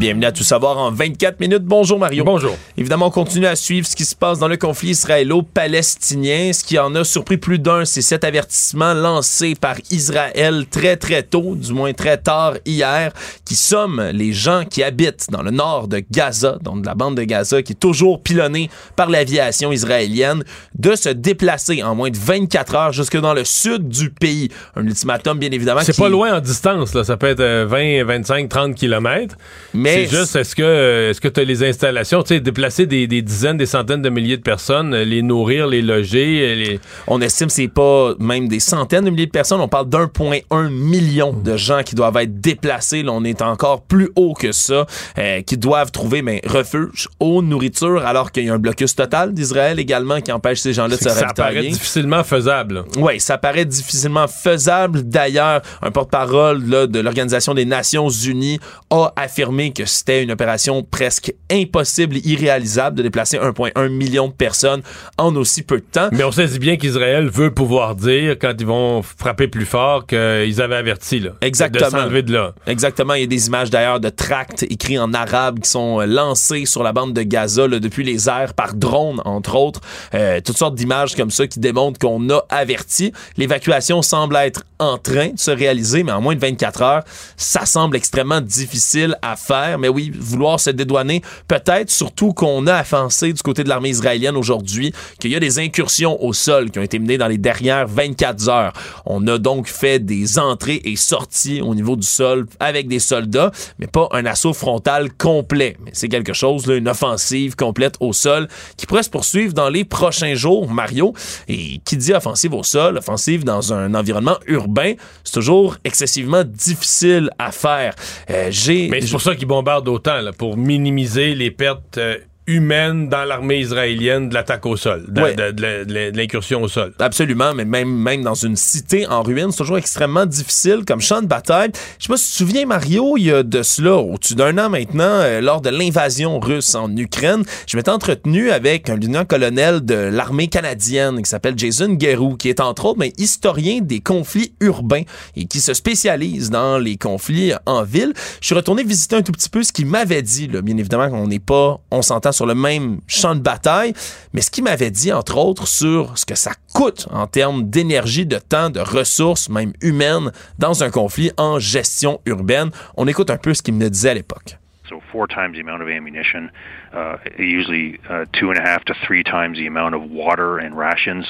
Bienvenue à Tout savoir en 24 minutes. Bonjour Mario. Bonjour. Évidemment, on continue à suivre ce qui se passe dans le conflit israélo-palestinien. Ce qui en a surpris plus d'un, c'est cet avertissement lancé par Israël très très tôt, du moins très tard hier, qui somme les gens qui habitent dans le nord de Gaza, donc de la bande de Gaza, qui est toujours pilonnée par l'aviation israélienne, de se déplacer en moins de 24 heures jusque dans le sud du pays. Un ultimatum, bien évidemment. C'est qui- pas loin en distance, là. Ça peut être euh, 20, 25, 30 kilomètres. Mais c'est juste, est-ce que est-ce que tu as les installations, tu sais, déplacer des, des dizaines, des centaines de milliers de personnes, les nourrir, les loger, les... On estime que c'est pas même des centaines de milliers de personnes. On parle d'1,1 million de gens qui doivent être déplacés. Là, on est encore plus haut que ça, euh, qui doivent trouver mais, refuge, eau, nourriture, alors qu'il y a un blocus total d'Israël également qui empêche ces gens-là de se ça paraît ravitailler. difficilement faisable. Oui, ça paraît difficilement faisable. D'ailleurs, un porte-parole de l'Organisation des Nations Unies a affirmé que c'était une opération presque impossible, irréalisable de déplacer 1,1 million de personnes en aussi peu de temps. Mais on sait bien qu'Israël veut pouvoir dire, quand ils vont frapper plus fort, qu'ils avaient averti, là. Exactement. De s'enlever de là. Exactement. Il y a des images d'ailleurs de tracts écrits en arabe qui sont euh, lancés sur la bande de Gaza là, depuis les airs par drone, entre autres. Euh, toutes sortes d'images comme ça qui démontrent qu'on a averti. L'évacuation semble être en train de se réaliser, mais en moins de 24 heures, ça semble extrêmement difficile à faire. Mais oui, vouloir se dédouaner, peut-être, surtout qu'on a avancé du côté de l'armée israélienne aujourd'hui, qu'il y a des incursions au sol qui ont été menées dans les dernières 24 heures. On a donc fait des entrées et sorties au niveau du sol avec des soldats, mais pas un assaut frontal complet. Mais c'est quelque chose, une offensive complète au sol qui pourrait se poursuivre dans les prochains jours, Mario. Et qui dit offensive au sol, offensive dans un environnement urbain, c'est toujours excessivement difficile à faire. Euh, j'ai, Mais c'est pour ça qu'ils bombardent autant, là, pour minimiser les pertes euh, humaines dans l'armée israélienne de l'attaque au sol, de, Ouais. de- de- de- de l'incursion au sol. Absolument, mais même, même dans une cité en ruine, c'est toujours extrêmement difficile comme champ de bataille. Je sais pas si tu te souviens, Mario, il y a de cela au-dessus d'un an maintenant, euh, lors de l'invasion russe en Ukraine, je m'étais entretenu avec un lieutenant-colonel de l'armée canadienne qui s'appelle Jason Guerrou, qui est entre autres ben, historien des conflits urbains et qui se spécialise dans les conflits en ville. Je suis retourné visiter un tout petit peu ce qu'il m'avait dit. Là. Bien évidemment qu'on n'est pas, on s'entend sur le même champ de bataille, mais ce qu'il m'avait dit, entre autres, sur ce que ça coûte en termes d'énergie, de temps, de ressources, même humaines, dans un conflit en gestion urbaine. On écoute un peu ce qu'il me disait à l'époque. So four times the amount of ammunition, uh, usually uh, two and a half to three times the amount of water and rations.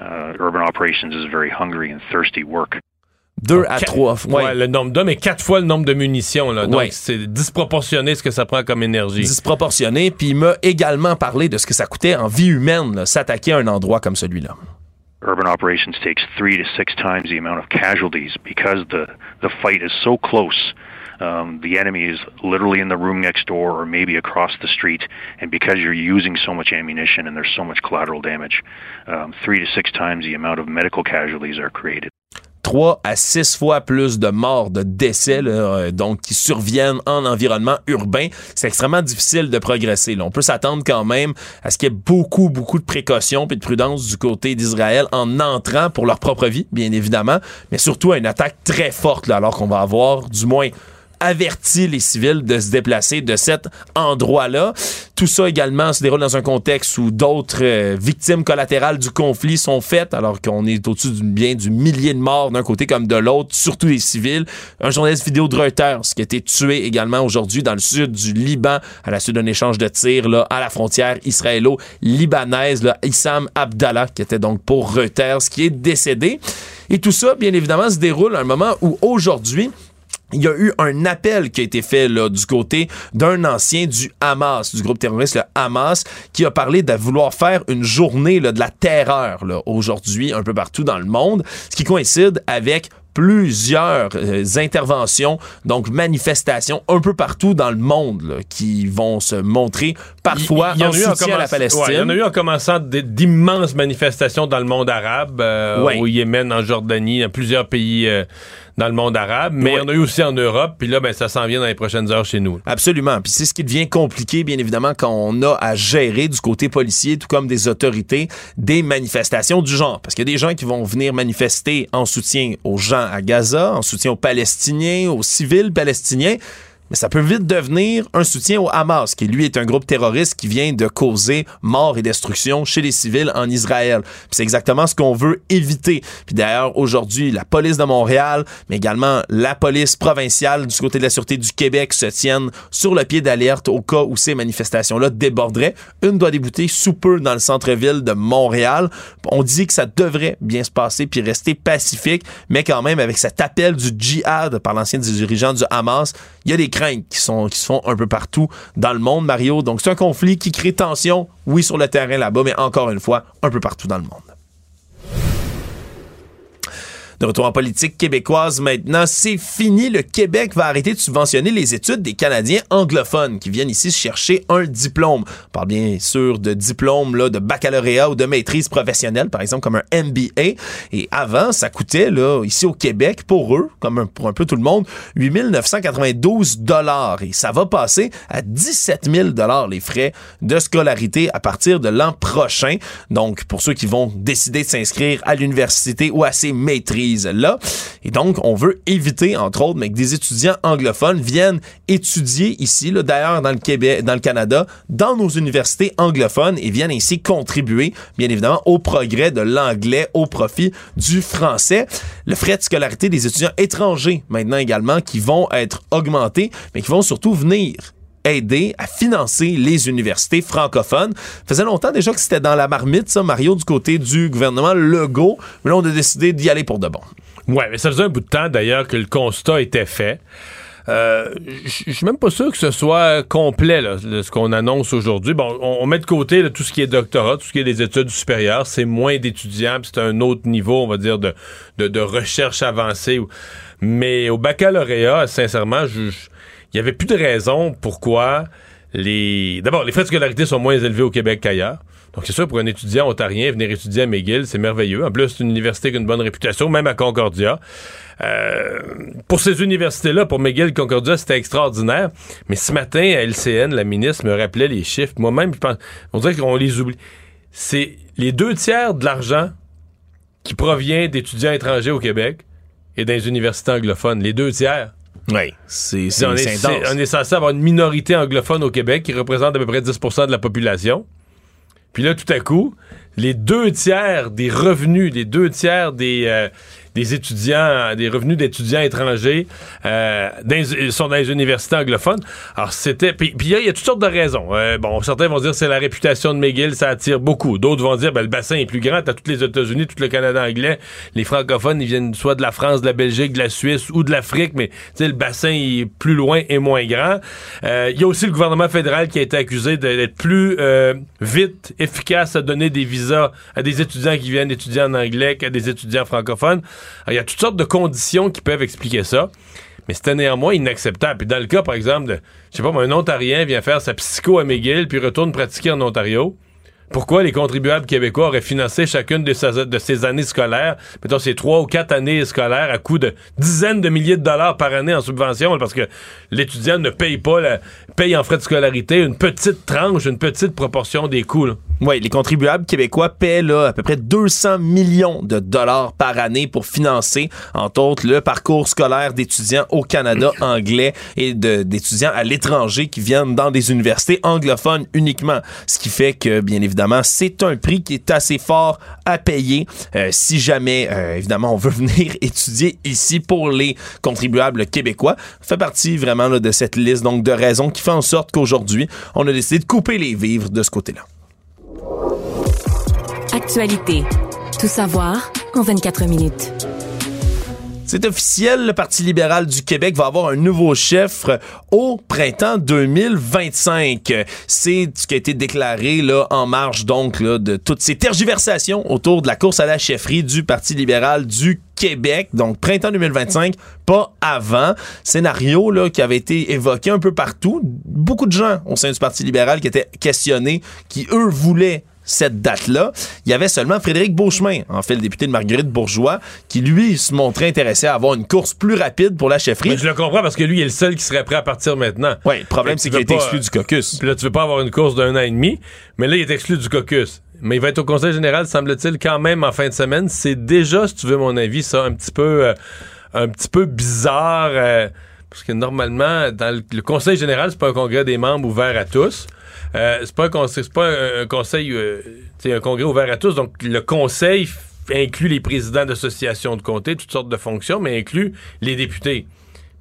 Uh, urban operations is very hungry and thirsty work. Deux à Quatre- trois. Ouais. Ouais, le nombre d'hommes est quatre fois le nombre de munitions. Là. Donc, Ouais. c'est disproportionné ce que ça prend comme énergie. disproportionné, puis il m'a également parlé de ce que ça coûtait en vie humaine, s'attaquer à un endroit comme celui-là. Urban operations takes three to six times the amount of casualties because the, the fight is so close. Um, the enemy is literally in the room next door or maybe across the street, and because you're using so much ammunition and there's so much collateral damage, um, three to six times the amount of medical casualties are created. Trois à six fois plus de morts, de décès, là, euh, donc qui surviennent en environnement urbain. C'est extrêmement difficile de progresser. là. On peut s'attendre quand même à ce qu'il y ait beaucoup, beaucoup de précautions et de prudence du côté d'Israël en entrant pour leur propre vie, bien évidemment, mais surtout à une attaque très forte, là, alors qu'on va avoir du moins averti les civils de se déplacer de cet endroit-là. Tout ça également se déroule dans un contexte où d'autres euh, victimes collatérales du conflit sont faites, alors qu'on est au-dessus du bien du millier de morts d'un côté comme de l'autre, surtout les civils. Un journaliste vidéo de Reuters qui a été tué également aujourd'hui dans le sud du Liban à la suite d'un échange de tirs là, à la frontière israélo-libanaise, là, Issam Abdallah, qui était donc pour Reuters, qui est décédé. Et tout ça, bien évidemment, se déroule à un moment où aujourd'hui, il y a eu un appel qui a été fait là, du côté d'un ancien du Hamas, du groupe terroriste le Hamas, qui a parlé de vouloir faire une journée là, de la terreur aujourd'hui un peu partout dans le monde, ce qui coïncide avec plusieurs euh, interventions, donc manifestations un peu partout dans le monde là, qui vont se montrer parfois Il y en, en soutien à la Palestine. ouais, il y en a eu en commençant d'immenses manifestations dans le monde arabe, euh, au Yémen, en Jordanie, dans plusieurs pays euh, dans le monde arabe. Mais il y en a eu aussi en Europe. Puis là, ben, ça s'en vient dans les prochaines heures chez nous. Absolument. Puis c'est ce qui devient compliqué, bien évidemment, quand on a à gérer du côté policier, tout comme des autorités, des manifestations du genre. Parce qu'il y a des gens qui vont venir manifester en soutien aux gens à Gaza, en soutien aux Palestiniens, aux civils palestiniens. Mais ça peut vite devenir un soutien au Hamas, qui lui est un groupe terroriste qui vient de causer mort et destruction chez les civils en Israël. C'est exactement ce qu'on veut éviter. Puis d'ailleurs, aujourd'hui, la police de Montréal, mais également la police provinciale du côté de la Sûreté du Québec se tiennent sur le pied d'alerte au cas où ces manifestations-là déborderaient. Une doit débuter sous peu dans le centre-ville de Montréal. On dit que ça devrait bien se passer puis rester pacifique, mais quand même avec cet appel du djihad par l'ancien dirigeant du Hamas, il y a des craintes qui, sont, qui se font un peu partout dans le monde, Mario. Donc c'est un conflit qui crée tension, oui, sur le terrain là-bas, mais encore une fois, un peu partout dans le monde. De retour en politique québécoise maintenant, c'est fini. Le Québec va arrêter de subventionner les études des Canadiens anglophones qui viennent ici chercher un diplôme. On parle bien sûr de diplôme là, de baccalauréat ou de maîtrise professionnelle, par exemple comme un MBA. Et avant, ça coûtait là, ici au Québec, pour eux, comme pour un peu tout le monde, 8 992 dollars. Et ça va passer à 17 000 dollars les frais de scolarité à partir de l'an prochain. Donc, pour ceux qui vont décider de s'inscrire à l'université ou à ces maîtrises Et donc, on veut éviter, entre autres, que des étudiants anglophones viennent étudier ici, d'ailleurs dans le Québec, dans le Canada, dans nos universités anglophones et viennent ainsi contribuer, bien évidemment, au progrès de l'anglais au profit du français. Le frais de scolarité des étudiants étrangers, maintenant également, qui vont être augmentés, mais qui vont surtout venir aider à financer les universités francophones. Ça faisait longtemps déjà que c'était dans la marmite, ça, Mario, du côté du gouvernement Legault. Mais là, on a décidé d'y aller pour de bon. Ouais, mais ça faisait un bout de temps, d'ailleurs, que le constat était fait. Euh, je suis même pas sûr que ce soit complet, là, ce qu'on annonce aujourd'hui. Bon, on, met de côté tout ce qui est doctorat, tout ce qui est des études supérieures. C'est moins d'étudiants, c'est un autre niveau, on va dire, de, de, de recherche avancée. Mais au baccalauréat, sincèrement, je, je- il y avait plus de raison pourquoi les. D'abord, les frais de scolarité sont moins élevés au Québec qu'ailleurs. Donc, c'est sûr, pour un étudiant ontarien, venir étudier à McGill, c'est merveilleux. En plus, c'est une université qui a une bonne réputation, même à Concordia. Euh, pour ces universités-là, pour McGill, Concordia, c'était extraordinaire. Mais ce matin, à LCN, la ministre me rappelait les chiffres. Moi-même, je pense, on dirait qu'on les oublie. C'est les deux tiers de l'argent qui provient d'étudiants étrangers au Québec et les universités anglophones. Les deux tiers. Oui, c'est c'est- on, est, c'est intense. c'est- on est censé avoir une minorité anglophone au Québec qui représente à peu près 10% de la population. Puis là, tout à coup, les deux tiers des revenus, les deux tiers des, euh, des étudiants, des revenus d'étudiants étrangers euh, sont dans les universités anglophones. Alors, c'était. Puis il y, a- toutes sortes de raisons. Euh, bon, certains vont dire c'est la réputation de McGill, ça attire beaucoup. D'autres vont dire ben, le bassin est plus grand, t'as tous les États-Unis, tout le Canada anglais. Les francophones, ils viennent soit de la France, de la Belgique, de la Suisse ou de l'Afrique, mais le bassin est plus loin et moins grand. Euh, Il y a aussi le gouvernement fédéral qui a été accusé d'être plus euh, vite, efficace à donner des visas à des étudiants qui viennent étudier en anglais qu'à des étudiants francophones. Alors, il y a toutes sortes de conditions qui peuvent expliquer ça. Mais c'était néanmoins inacceptable. Dans le cas, par exemple, de, je sais pas, un Ontarien vient faire sa psycho à McGill puis retourne pratiquer en Ontario. Pourquoi les contribuables québécois auraient financé chacune de ces, de ces années scolaires, mettons ces trois ou quatre années scolaires à coût de dizaines de milliers de dollars par année en subvention, parce que l'étudiant ne paye pas, la, paye en frais de scolarité une petite tranche, une petite proportion des coûts. là. Oui, les contribuables québécois paient là, à peu près 200 millions de dollars par année pour financer, entre autres, le parcours scolaire d'étudiants au Canada anglais et d'étudiants à l'étranger qui viennent dans des universités anglophones uniquement. Ce qui fait que, bien évidemment, c'est un prix qui est assez fort à payer euh, si jamais, euh, évidemment, on veut venir étudier ici pour les contribuables québécois. Ça fait partie vraiment là, de cette liste donc de raisons qui fait en sorte qu'aujourd'hui, on a décidé de couper les vivres de ce côté-là. Actualité. Tout savoir en 24 minutes. C'est officiel, le Parti libéral du Québec va avoir un nouveau chef au printemps 2025. C'est ce qui a été déclaré là, en marge donc là, de toutes ces tergiversations autour de la course à la chefferie du Parti libéral du Québec. Donc printemps 2025, pas avant. Scénario là, qui avait été évoqué un peu partout. Beaucoup de gens au sein du Parti libéral qui étaient questionnés, qui eux voulaient cette date-là. Il y avait seulement Frédéric Beauchemin, en fait, le député de Marguerite Bourgeois, qui lui se montrait intéressé à avoir une course plus rapide pour la chefferie. Mais je le comprends parce que lui, il est le seul qui serait prêt à partir maintenant. Oui, le problème, c'est qu'il pas- exclu du caucus. Puis là, tu veux pas avoir une course d'un an et demi, mais là, il est exclu du caucus. Mais il va être au conseil général, semble-t-il, quand même en fin de semaine. C'est déjà, si tu veux mon avis, ça, un petit peu, euh, un petit peu bizarre. euh, parce que normalement, dans le, le conseil général, c'est pas un congrès des membres ouvert à tous. Euh, c'est pas un conseil, c'est pas un, un conseil, euh, c'est un congrès ouvert à tous. Donc, le conseil inclut les présidents d'associations de comté, toutes sortes de fonctions, mais inclut les députés.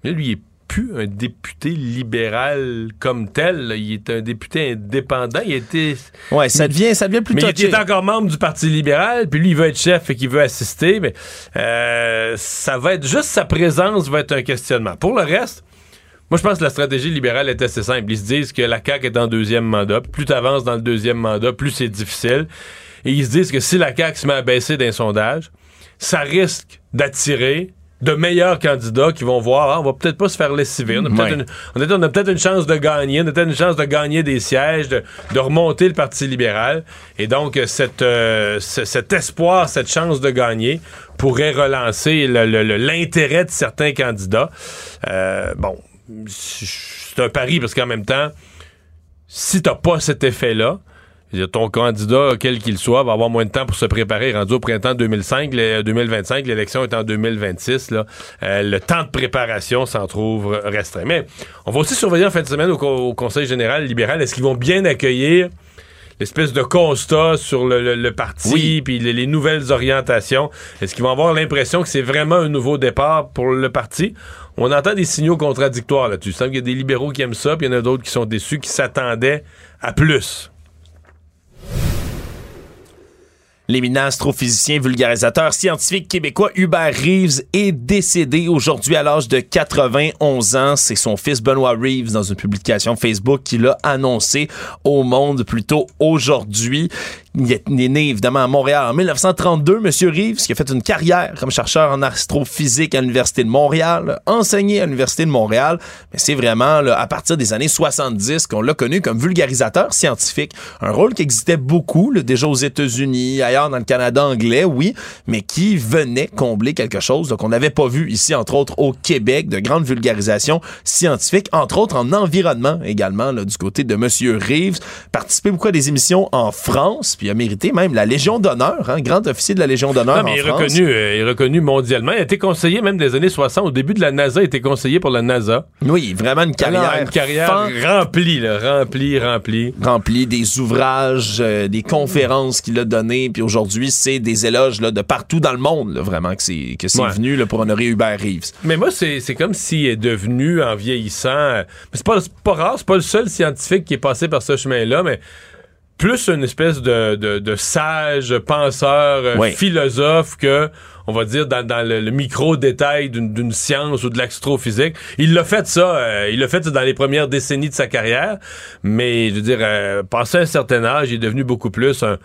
Mais là, lui, il est plus un député libéral comme tel. là. Il est un député indépendant. Il était. Ouais, ça devient, ça devient plus Mais il est encore membre du Parti libéral, puis lui, il veut être chef et qu'il veut assister. Mais euh, ça va être juste sa présence va être un questionnement. Pour le reste, moi, je pense que la stratégie libérale est assez simple. Ils se disent que la CAQ est en deuxième mandat. Plus tu avances dans le deuxième mandat, plus c'est difficile. Et ils se disent que si la CAQ se met à baisser d'un sondage, ça risque d'attirer de meilleurs candidats qui vont voir, ah, on va peut-être pas se faire lessiver. On a peut-être une, on a, on a peut-être une chance de gagner, on a peut-être une chance de gagner des sièges, de, de remonter le Parti libéral. Et donc, euh, cette, euh, cet espoir, cette chance de gagner pourrait relancer l'intérêt de certains candidats. Euh, bon, c'est un pari parce qu'en même temps, si t'as pas cet effet-là, ton candidat, quel qu'il soit, va avoir moins de temps pour se préparer. Rendu au printemps 2005, les- 2025, l'élection est en 2026. Là, Euh, le temps de préparation s'en trouve restreint. Mais on va aussi surveiller en fin de semaine au, co- au Conseil général libéral. Est-ce qu'ils vont bien accueillir l'espèce de constat sur le, le- le parti, puis les, les nouvelles orientations? Est-ce qu'ils vont avoir l'impression que c'est vraiment un nouveau départ pour le parti? On entend des signaux contradictoires là-dessus. Il semble qu'il y a des libéraux qui aiment ça, puis il y en a d'autres qui sont déçus, qui s'attendaient à plus. L'éminent astrophysicien vulgarisateur scientifique québécois Hubert Reeves est décédé aujourd'hui à l'âge de 91 ans. C'est son fils Benoît Reeves dans une publication Facebook qui l'a annoncé au monde plus tôt aujourd'hui. Il est né évidemment à Montréal en 1932, Monsieur Reeves, qui a fait une carrière comme chercheur en astrophysique à l'Université de Montréal, enseigné à l'Université de Montréal, mais c'est vraiment là, à partir des années 70 qu'on l'a connu comme vulgarisateur scientifique. Un rôle qui existait beaucoup, là, déjà aux États-Unis, ailleurs dans le Canada anglais, oui, mais qui venait combler quelque chose qu'on n'avait pas vu ici, entre autres au Québec, de grande vulgarisation scientifique, entre autres en environnement également, là, du côté de Monsieur Reeves. Participé beaucoup à des émissions en France, puis a mérité même la Légion d'honneur, hein, grand officier de la Légion d'honneur Non, mais en il est, France. reconnu, euh, il est reconnu mondialement. Il a été conseiller même des années 60. Au début de la NASA, il était conseiller pour la NASA. Oui, vraiment une carrière. Alors, une carrière fan- remplie, là, remplie, remplie. rempli des ouvrages, euh, des conférences qu'il a données, puis aujourd'hui, c'est des éloges là, de partout dans le monde, là, vraiment, que c'est, que c'est Ouais. venu là, pour honorer Hubert Reeves. Mais moi, c'est c'est comme s'il est devenu, en vieillissant... euh, mais c'est pas, c'est pas rare, c'est pas le seul scientifique qui est passé par ce chemin-là, mais plus une espèce de, de, de sage penseur, euh, philosophe que, on va dire, dans, dans le, le micro-détail d'une d'une science ou de l'astrophysique. Il l'a fait ça, euh, il l'a fait ça dans les premières décennies de sa carrière, mais je veux dire, euh, passé un certain âge, il est devenu beaucoup plus un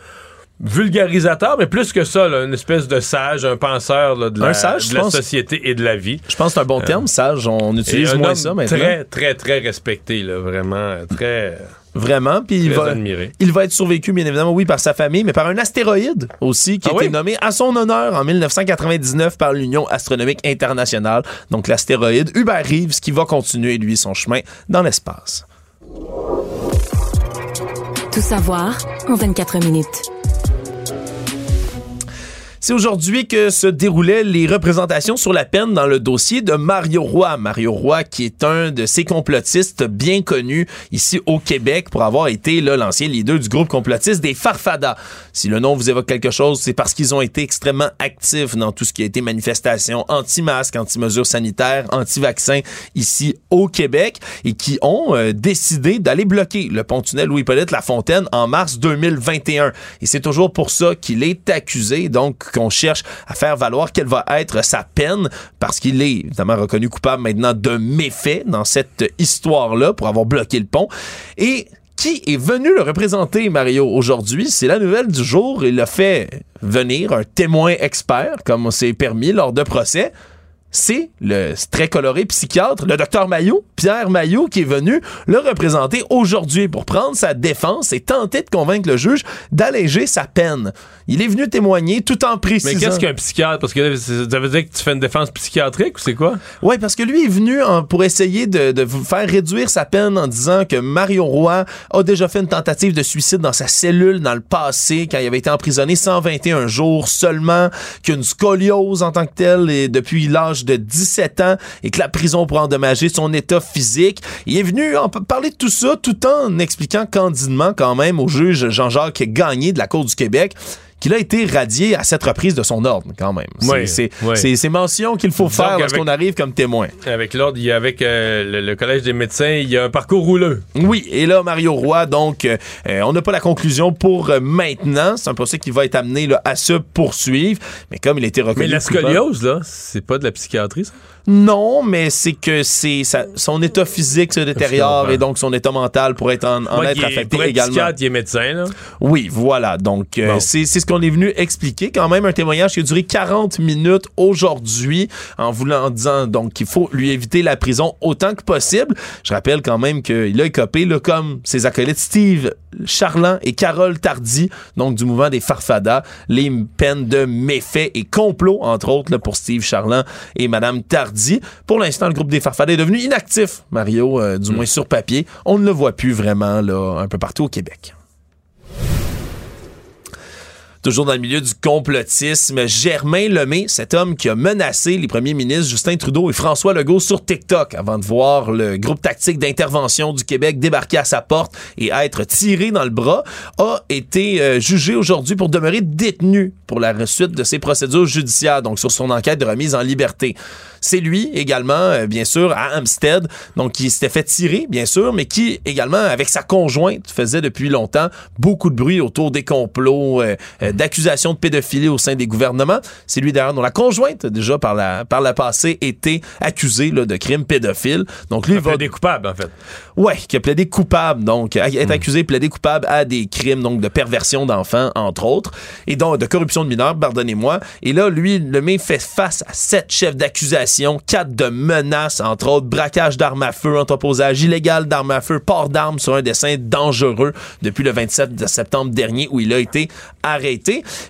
vulgarisateur, mais plus que ça, là, une espèce de sage, un penseur là, de, Un la, sage, de je la pense. société et de la vie. Je pense que c'est un bon terme, sage. On utilise moins ça maintenant. Très, très, très respecté, là, vraiment, euh, très, Vraiment. Puis il va, admiré. il va être survécu, bien évidemment, oui, par sa famille, mais par un astéroïde aussi qui Ah a été oui? nommé à son honneur en 1999 par l'Union astronomique internationale. Donc l'astéroïde Hubert Reeves qui va continuer, lui, son chemin dans l'espace. Tout savoir en 24 minutes. C'est aujourd'hui que se déroulaient les représentations sur la peine dans le dossier de Mario Roy. Mario Roy, qui est un de ces complotistes bien connus ici au Québec pour avoir été l'ancien leader du groupe complotiste des Farfadas. Si le nom vous évoque quelque chose, c'est parce qu'ils ont été extrêmement actifs dans tout ce qui a été manifestation anti-masques, anti-mesures sanitaires, anti-vaccins ici au Québec et qui ont euh, décidé d'aller bloquer le pont-tunnel Louis-Hippolyte Lafontaine en mars 2021. Et c'est toujours pour ça qu'il est accusé, donc qu'on cherche à faire valoir quelle va être sa peine, parce qu'il est évidemment reconnu coupable maintenant de méfaits dans cette histoire-là pour avoir bloqué le pont. Et qui est venu le représenter, Mario, aujourd'hui? C'est la nouvelle du jour. Il a fait venir un témoin expert, comme on s'est permis lors de procès. C'est le très coloré psychiatre, le docteur Maillot, Pierre Maillot, qui est venu le représenter aujourd'hui pour prendre sa défense et tenter de convaincre le juge d'alléger sa peine. Il est venu témoigner tout en précisant... Mais qu'est-ce qu'un psychiatre? Parce que ça veut dire que tu fais une défense psychiatrique ou c'est quoi? Oui, parce que lui est venu en- pour essayer de, faire réduire sa peine en disant que Mario Roy a déjà fait une tentative de suicide dans sa cellule dans le passé, quand il avait été emprisonné 121 jours seulement, qu'il a une scoliose en tant que telle et depuis l'âge de 17 ans et que la prison pourrait endommager son état physique. Il est venu en parler de tout ça tout en expliquant candidement quand même au juge Jean-Jacques Gagné de la Cour du Québec qu'il a été radié à cette reprise de son ordre, quand même. C'est Oui, oui. mentions qu'il faut faire lorsqu'on arrive comme témoin. Avec l'ordre, avec euh, le, le Collège des médecins, il y a un parcours rouleux. Oui, et là, Mario Roy, donc, euh, euh, on n'a pas la conclusion pour euh, maintenant. C'est un procès qui va être amené là, à se poursuivre. Mais comme il a été reconnu. Mais la scoliose, là, c'est pas de la psychiatrie, ça? Non, mais c'est que c'est son état physique se détériore et donc son état mental pourrait être en, en Ouais, être est- affecté pour être également. psychiatre, il est médecin, là. Oui, voilà. Donc, euh, Bon. c'est c'est ce qu'on est venu expliquer. Quand même, un témoignage qui a duré 40 minutes aujourd'hui en voulant en disant donc qu'il faut lui éviter la prison autant que possible. Je rappelle quand même qu'il a écopé, là, comme ses acolytes Steve Charland et Carole Tardy, donc du mouvement des Farfadas, les peines de méfaits et complot, entre autres, là, pour Steve Charland et Madame Tardy. Pour l'instant, le groupe des Farfadas est devenu inactif, Mario, euh, du moins sur papier. On ne le voit plus vraiment là, un peu partout au Québec. Toujours dans le milieu du complotisme, Germain Lemay, cet homme qui a menacé les premiers ministres Justin Trudeau et François Legault sur TikTok avant de voir le groupe tactique d'intervention du Québec débarquer à sa porte et être tiré dans le bras, a été euh, jugé aujourd'hui pour demeurer détenu pour la suite de ses procédures judiciaires, donc sur son enquête de remise en liberté. C'est lui également, euh, bien sûr, à Hampstead, donc qui s'était fait tirer, bien sûr, mais qui également, avec sa conjointe, faisait depuis longtemps beaucoup de bruit autour des complots, euh, euh, d'accusations de pédophilie au sein des gouvernements. C'est lui d'ailleurs dont la conjointe, déjà par la, par la passée, était accusée là, de crimes pédophiles. Donc lui, Il va... des coupables, en fait. Ouais, qui a plaidé coupable, donc, est accusé, plaidé coupable à des crimes, donc, de perversion d'enfants, entre autres, et donc de corruption de mineurs, pardonnez-moi. Et là, lui, le met fait face à sept chefs d'accusation, quatre de menaces, entre autres, braquage d'armes à feu, entreposage illégal d'armes à feu, port d'armes sur un dessin dangereux depuis le 27 de septembre dernier où il a été arrêté.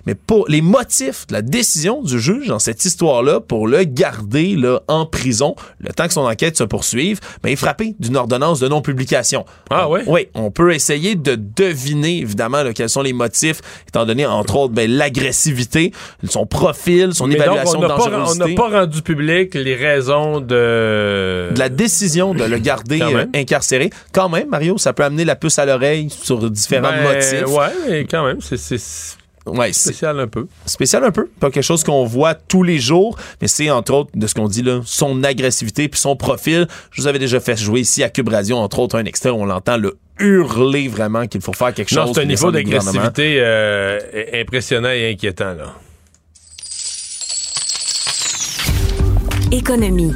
Mais pour les motifs de la décision du juge dans cette histoire-là pour le garder là, en prison, le temps que son enquête se poursuive, ben, il est frappé d'une ordonnance de non-publication. Ah ouais? Oui, on peut essayer de deviner évidemment là, quels sont les motifs, étant donné entre autres ben, l'agressivité, son profil, son Mais donc, évaluation on de pas, on n'a pas rendu public les raisons de... de la décision de le garder Quand euh, incarcéré. Quand même, Mario, ça peut amener la puce à l'oreille sur différents Ben, motifs. Ouais, mais quand même, c'est Ouais, spécial un peu. spécial un peu, pas quelque chose qu'on voit tous les jours, mais c'est entre autres de ce qu'on dit là, son agressivité puis son profil. Je vous avais déjà fait jouer ici à Cube Radio entre autres un extrait où on l'entend le hurler vraiment qu'il faut faire quelque chose. Non, c'est un niveau d'agressivité euh, impressionnant et inquiétant, là. Économie.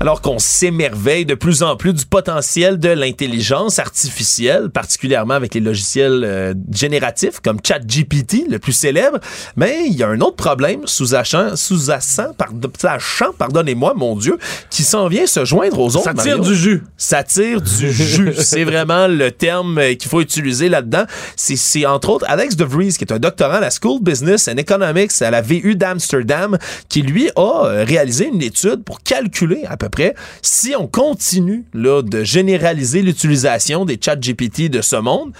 Alors qu'on s'émerveille de plus en plus du potentiel de l'intelligence artificielle, particulièrement avec les logiciels euh, génératifs comme ChatGPT, le plus célèbre, mais il y a un autre problème sous-jacent, pardon- sachant, pardonnez-moi, mon Dieu, qui s'en vient se joindre aux autres. Ça tire Mario. du jus. Ça tire du jus. C'est vraiment le terme euh, qu'il faut utiliser là-dedans. C'est, c'est entre autres Alex De Vries, qui est un doctorant à la School of Business and Economics à la VU d'Amsterdam, qui lui a euh, réalisé une étude pour calculer à peu si on continue de généraliser l'utilisation des chats GPT de ce monde,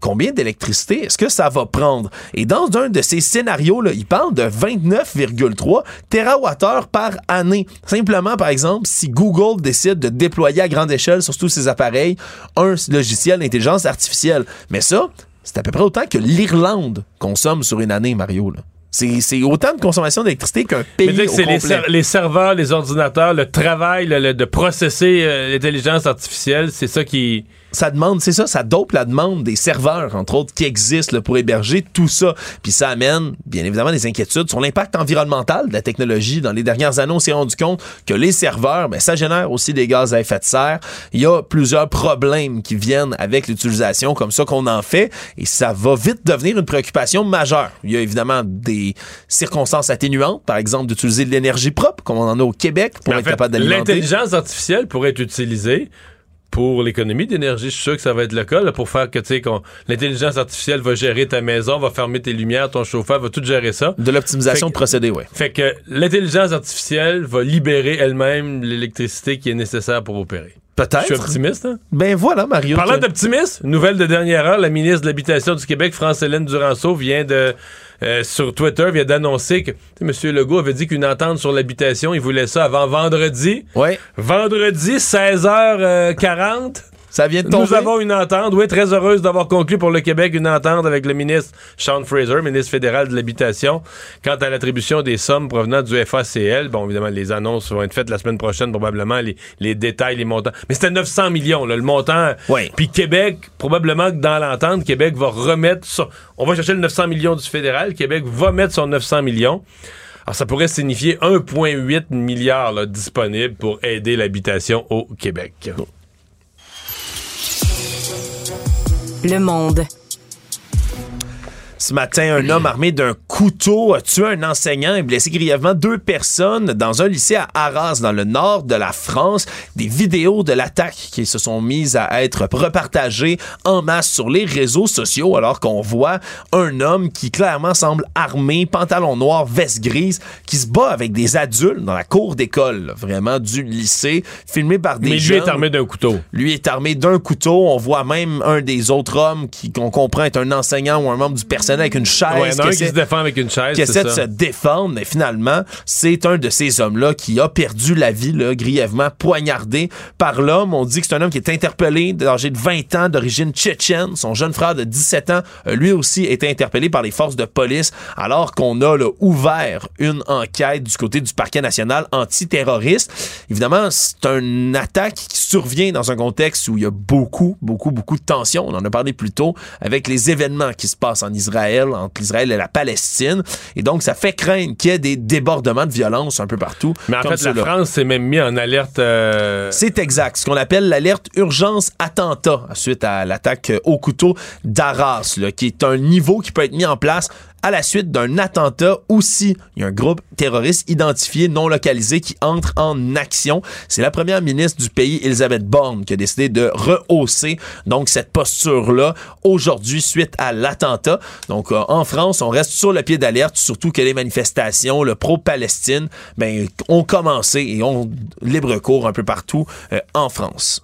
combien d'électricité est-ce que ça va prendre? Et dans un de ces scénarios, là, il parle de 29,3 TWh par année. Simplement, par exemple, si Google décide de déployer à grande échelle sur tous ses appareils un logiciel d'intelligence artificielle. Mais ça, c'est à peu près autant que l'Irlande consomme sur une année, Mario. C'est c'est autant de consommation d'électricité qu'un pays que au les, complet. ser- les serveurs, les ordinateurs, le travail le- le- de processer euh, l'intelligence artificielle, c'est ça qui... ça demande, c'est ça, ça dope la demande des serveurs, entre autres, qui existent là, pour héberger tout ça. Puis ça amène, bien évidemment, des inquiétudes sur l'impact environnemental de la technologie. Dans les dernières années, on s'est rendu compte que les serveurs, ben, ça génère aussi des gaz à effet de serre. Il y a plusieurs problèmes qui viennent avec l'utilisation comme ça qu'on en fait, et ça va vite devenir une préoccupation majeure. Il y a évidemment des circonstances atténuantes, par exemple d'utiliser de l'énergie propre, comme on en a au Québec, pour Mais être fait, capable d'alimenter. L'intelligence artificielle pourrait être utilisée pour l'économie d'énergie. Je suis sûr que ça va être le cas, là, pour faire que, tu sais, qu'on- l'intelligence artificielle va gérer ta maison, va fermer tes lumières, ton chauffeur, va tout gérer ça. De l'optimisation de procédés, oui. Fait que l'intelligence artificielle va libérer elle-même l'électricité qui est nécessaire pour opérer. Peut-être. Je suis optimiste, hein? Ben voilà, Mario. Parlant tu- d'optimisme, nouvelle de dernière heure, la ministre de l'Habitation du Québec, France-Hélène Duranceau, vient de, euh, sur Twitter, vient d'annoncer que M. Legault avait dit qu'une entente sur l'habitation, il voulait ça avant vendredi. Ouais. Vendredi, 16h40. Ça vient de Nous avons une entente. Oui, très heureuse d'avoir conclu pour le Québec une entente avec le ministre Sean Fraser, ministre fédéral de l'Habitation, quant à l'attribution des sommes provenant du FACL. Bon, évidemment, les annonces vont être faites la semaine prochaine, probablement, les, les détails, les montants. Mais c'était 900 millions, là, le montant. Oui. Puis Québec, probablement que dans l'entente, Québec va remettre son... On va chercher le 900 millions du fédéral. Québec va mettre son 900 millions. Alors, ça pourrait signifier 1,8 milliard là, disponible pour aider l'habitation au Québec. Le monde. Ce matin, un homme armé d'un couteau a tué un enseignant et blessé grièvement deux personnes dans un lycée à Arras, dans le nord de la France. Des vidéos de l'attaque qui se sont mises à être repartagées en masse sur les réseaux sociaux alors qu'on voit un homme qui clairement semble armé, pantalon noir, veste grise, qui se bat avec des adultes dans la cour d'école, vraiment du lycée, filmé par des Mais lui jeunes. est armé d'un couteau. Lui est armé d'un couteau. On voit même un des autres hommes qui qu'on comprend être un enseignant ou un membre du personnel avec une chaise. Ouais, il y en a un qui essaie- se défend avec une chaise. qui essaie de se défendre, mais finalement, c'est un de ces hommes-là qui a perdu la vie, là, grièvement poignardé par l'homme. On dit que c'est un homme qui est interpellé, âgé de 20 ans, d'origine tchétchène. Son jeune frère de 17 ans, euh, lui aussi, été interpellé par les forces de police, alors qu'on a là, ouvert une enquête du côté du parquet national antiterroriste. Évidemment, c'est une attaque qui survient dans un contexte où il y a beaucoup, beaucoup, beaucoup de tensions. On en a parlé plus tôt avec les événements qui se passent en Israël, entre l'Israël et la Palestine. Et donc, ça fait craindre qu'il y ait des débordements de violence un peu partout. Mais en fait, la. France s'est même mis en alerte. euh, C'est exact. Ce qu'on appelle l'alerte urgence attentat suite à l'attaque au couteau d'Arras, là, qui est un niveau qui peut être mis en place à la suite d'un attentat aussi. Il y a un groupe terroriste identifié, non localisé, qui entre en action. C'est la première ministre du pays, Elisabeth Borne, qui a décidé de rehausser donc cette posture-là aujourd'hui suite à l'attentat. Donc euh, en France, on reste sur le pied d'alerte, surtout que les manifestations, le pro-Palestine, ben, ont commencé et ont libre cours un peu partout euh, en France.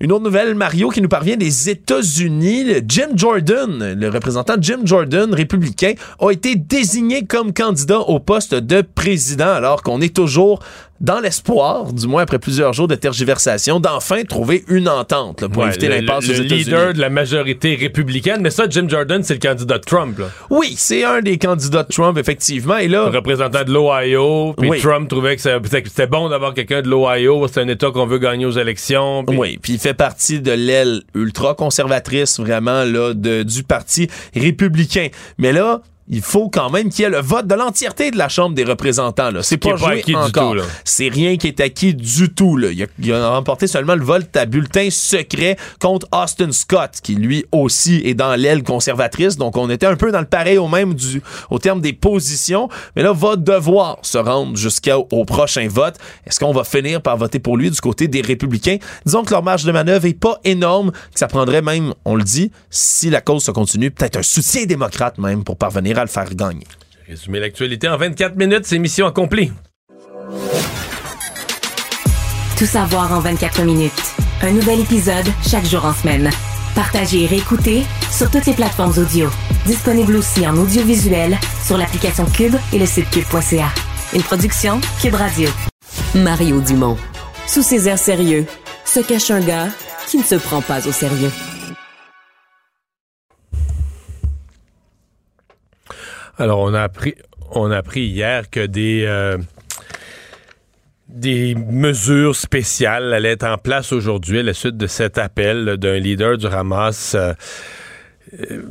Une autre nouvelle, Mario, qui nous parvient des États-Unis. Jim Jordan, le représentant Jim Jordan, républicain, a été désigné comme candidat au poste de président, alors qu'on est toujours dans l'espoir, du moins après plusieurs jours de tergiversation, d'enfin trouver une entente là, pour ouais, éviter le, l'impasse le- le États-Unis. leader de la majorité républicaine. Mais ça, Jim Jordan, c'est le candidat de Trump. Là. Oui, c'est un des candidats de Trump, effectivement. Et là, Le représentant de l'Ohio. Puis Oui. Trump trouvait que c'était bon d'avoir quelqu'un de l'Ohio. C'est un État qu'on veut gagner aux élections. Oui, puis il fait partie de l'aile ultra-conservatrice, vraiment, là, de, du Parti républicain. Mais là, il faut quand même qu'il y ait le vote de l'entièreté de la Chambre des représentants. Là. C'est pas est pas joué acquis du encore. C'est rien qui est acquis du tout. Là. Il, a, il a remporté seulement le vote à bulletin secret contre Austin Scott, qui lui aussi est dans l'aile conservatrice. Donc on était un peu dans le pareil au même du, au terme des positions. Mais là, va devoir se rendre jusqu'au au prochain vote. Est-ce qu'on va finir par voter pour lui du côté des républicains? Disons que leur marge de manœuvre est pas énorme, que ça prendrait même, on le dit, si la cause se continue, peut-être un soutien démocrate même pour parvenir à le faire gagner. Résumer l'actualité en 24 minutes, c'est mission accomplie. Tout savoir en 24 minutes. Un nouvel épisode chaque jour en semaine. Partagez et réécoutez sur toutes les plateformes audio. Disponible aussi en audiovisuel sur l'application Cube et le site cube.ca. Une production Cube Radio. Mario Dumont. Sous ses airs sérieux, se cache un gars qui ne se prend pas au sérieux. Alors, on a appris, on a appris hier que des, euh, des mesures spéciales allaient être en place aujourd'hui à la suite de cet appel d'un leader du Hamas. euh, euh,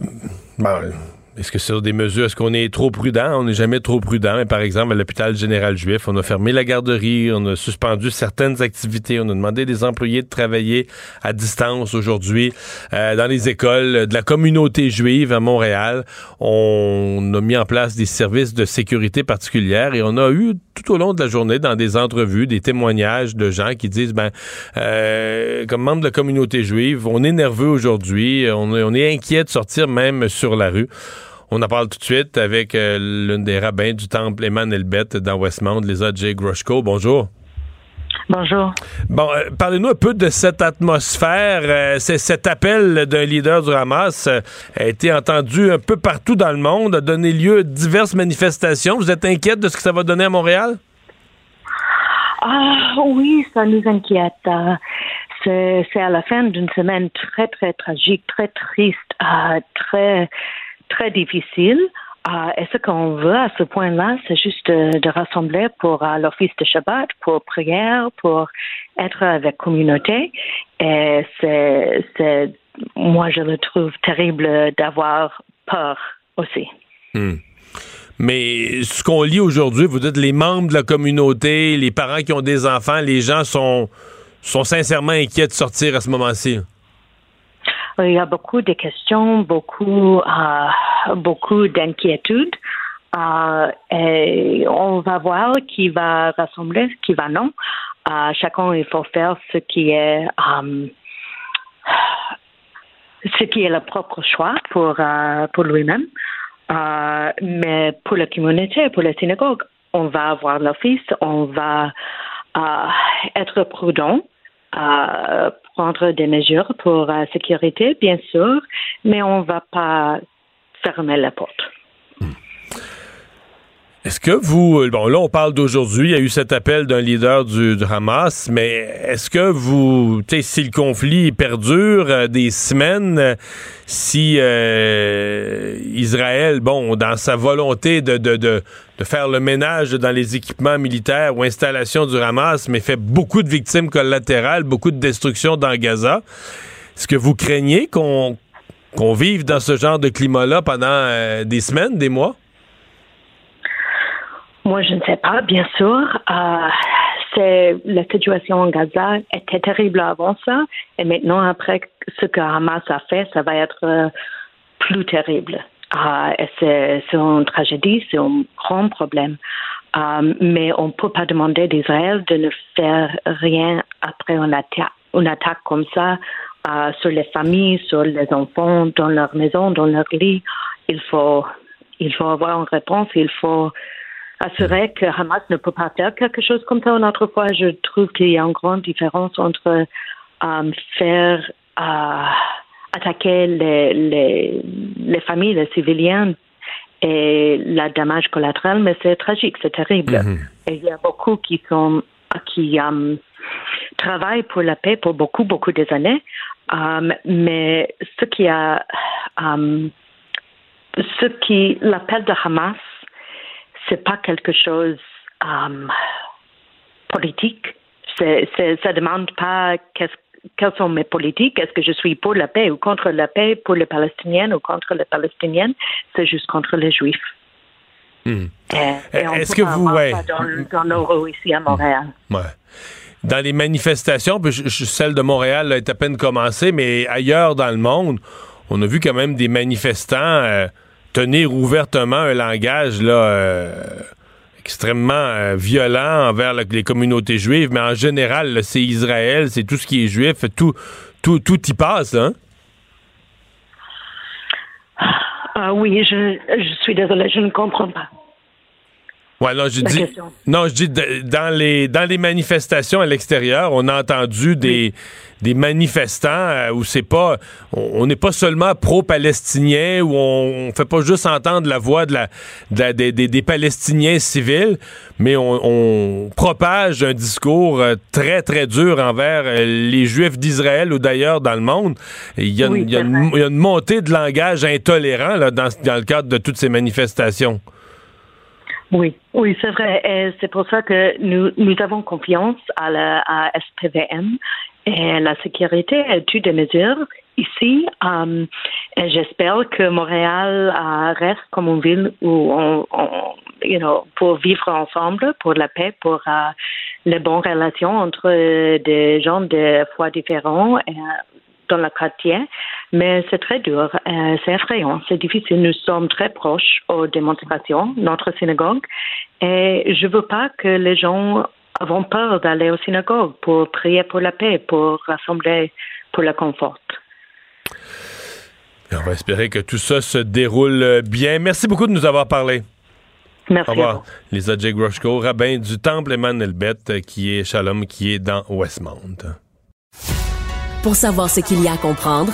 bon, est-ce que c'est des mesures? Est-ce qu'on est trop prudent? On n'est jamais trop prudent. Mais par exemple, à l'hôpital général juif, on a fermé la garderie, on a suspendu certaines activités, on a demandé des employés de travailler à distance aujourd'hui. Euh, dans les écoles de la communauté juive à Montréal, on a mis en place des services de sécurité particulière et on a eu tout au long de la journée dans des entrevues des témoignages de gens qui disent ben euh, comme membre de la communauté juive, on est nerveux aujourd'hui, on est inquiet de sortir même sur la rue. On en parle tout de suite avec euh, l'une des rabbins du temple Emmanuel Beth dans Westmount, Lisa J. Grushko. Bonjour. Bonjour. Bon, euh, parlez-nous un peu de cette atmosphère. Euh, c'est cet appel d'un leader du Hamas euh, a été entendu un peu partout dans le monde, a donné lieu à diverses manifestations. Vous êtes inquiète de ce que ça va donner à Montréal? Ah oui, ça nous inquiète. C'est à la fin d'une semaine très, très tragique, très triste, très, très difficile. Euh, et ce qu'on veut à ce point-là, c'est juste de, de rassembler pour euh, l'office de Shabbat, pour prière, pour être avec communauté? Et c'est, c'est, moi, je le trouve terrible d'avoir peur aussi. Hmm. Mais ce qu'on lit aujourd'hui, vous dites les membres de la communauté, les parents qui ont des enfants, les gens sont, sont sincèrement inquiets de sortir à ce moment-ci. Il y a beaucoup de questions, beaucoup, euh, beaucoup d'inquiétudes. Euh, et on va voir qui va rassembler, qui va non. Euh, chacun, il faut faire ce qui est, euh, ce qui est le propre choix pour, euh, pour lui-même. Euh, mais pour la communauté, pour la synagogue, on va avoir l'office, on va euh, être prudent euh, prendre des mesures pour la sécurité, bien sûr, mais on ne va pas fermer la porte. Est-ce que vous, bon là on parle d'aujourd'hui, il y a eu cet appel d'un leader du, Hamas, mais est-ce que vous, si le conflit perdure euh, des semaines, euh, si euh, Israël, bon, dans sa volonté de, de, de, de, faire le ménage dans les équipements militaires ou installations du Hamas, mais fait beaucoup de victimes collatérales, beaucoup de destruction dans Gaza, est-ce que vous craignez qu'on qu'on vive dans ce genre de climat-là pendant des semaines, des mois? Moi, je ne sais pas, bien sûr. Euh, c'est la situation en Gaza était terrible avant ça, et maintenant après ce que Hamas a fait, ça va être euh, plus terrible. Et c'est, une tragédie, c'est un grand problème. Euh, mais on ne peut pas demander d'Israël de ne faire rien après une attaque, une attaque comme ça euh, sur les familles, sur les enfants, dans leur maison, dans leur lit. Il faut, il faut avoir une réponse. Il faut assurer que Hamas ne peut pas faire quelque chose comme ça une autre fois. Je trouve qu'il y a une grande différence entre euh, faire euh, attaquer les, les, les, familles, les civiliens et la dommage collatéral, mais c'est tragique, c'est terrible. Mhm. Et il y a beaucoup qui sont qui um, travaillent pour la paix pour beaucoup, beaucoup des années. Mais ce qui a um, ce qui l'appel de Hamas c'est pas quelque chose um, politique. C'est, c'est, ça demande pas quelles sont mes politiques. Est-ce que je suis pour la paix ou contre la paix pour les Palestiniens ou contre les Palestiniennes? C'est juste contre les Juifs. Hmm. Et, et Est-ce que vous, ouais. dans, dans ici à Montréal. Ouais dans les manifestations, puis celle de Montréal est à peine commencée, mais ailleurs dans le monde, on a vu quand même des manifestants euh, tenir ouvertement un langage là, euh, extrêmement euh, violent envers les communautés juives, mais en général, c'est Israël, c'est tout ce qui est juif, tout, tout, tout y passe, hein? Ah oui, je, je suis désolée, je ne comprends pas. Ouais, non, je dis, non, je dis dans les dans les manifestations à l'extérieur, on a entendu des des manifestants euh, où c'est pas on n'est pas seulement pro-palestinien où on, fait pas juste entendre la voix de la, des, des, Palestiniens civils, mais on, propage un discours euh, très très dur envers euh, les Juifs d'Israël ou d'ailleurs dans le monde. Il y, y a une, montée de langage intolérant là, dans, dans le cadre de toutes ces manifestations. Oui, oui, c'est vrai. C'est pour ça que nous, nous avons confiance à la à SPVM et la sécurité toutes des mesures ici. Um, j'espère que Montréal uh, reste comme une ville où on, you know, pour vivre ensemble, pour la paix, pour uh, les bonnes relations entre des gens de foi différents. Et, dans le quartier, mais c'est très dur, euh, c'est effrayant, c'est difficile. Nous sommes très proches aux démonstrations, notre synagogue, et je veux pas que les gens aient peur d'aller aux synagogues pour prier pour la paix, pour rassembler pour le confort. On va espérer que tout ça se déroule bien. Merci beaucoup de nous avoir parlé. Merci. Au revoir. Lisa J. Grushko, rabbin du Temple Emmanuel Beth, qui est Shalom, qui est dans Westmount. Pour savoir ce qu'il y a à comprendre,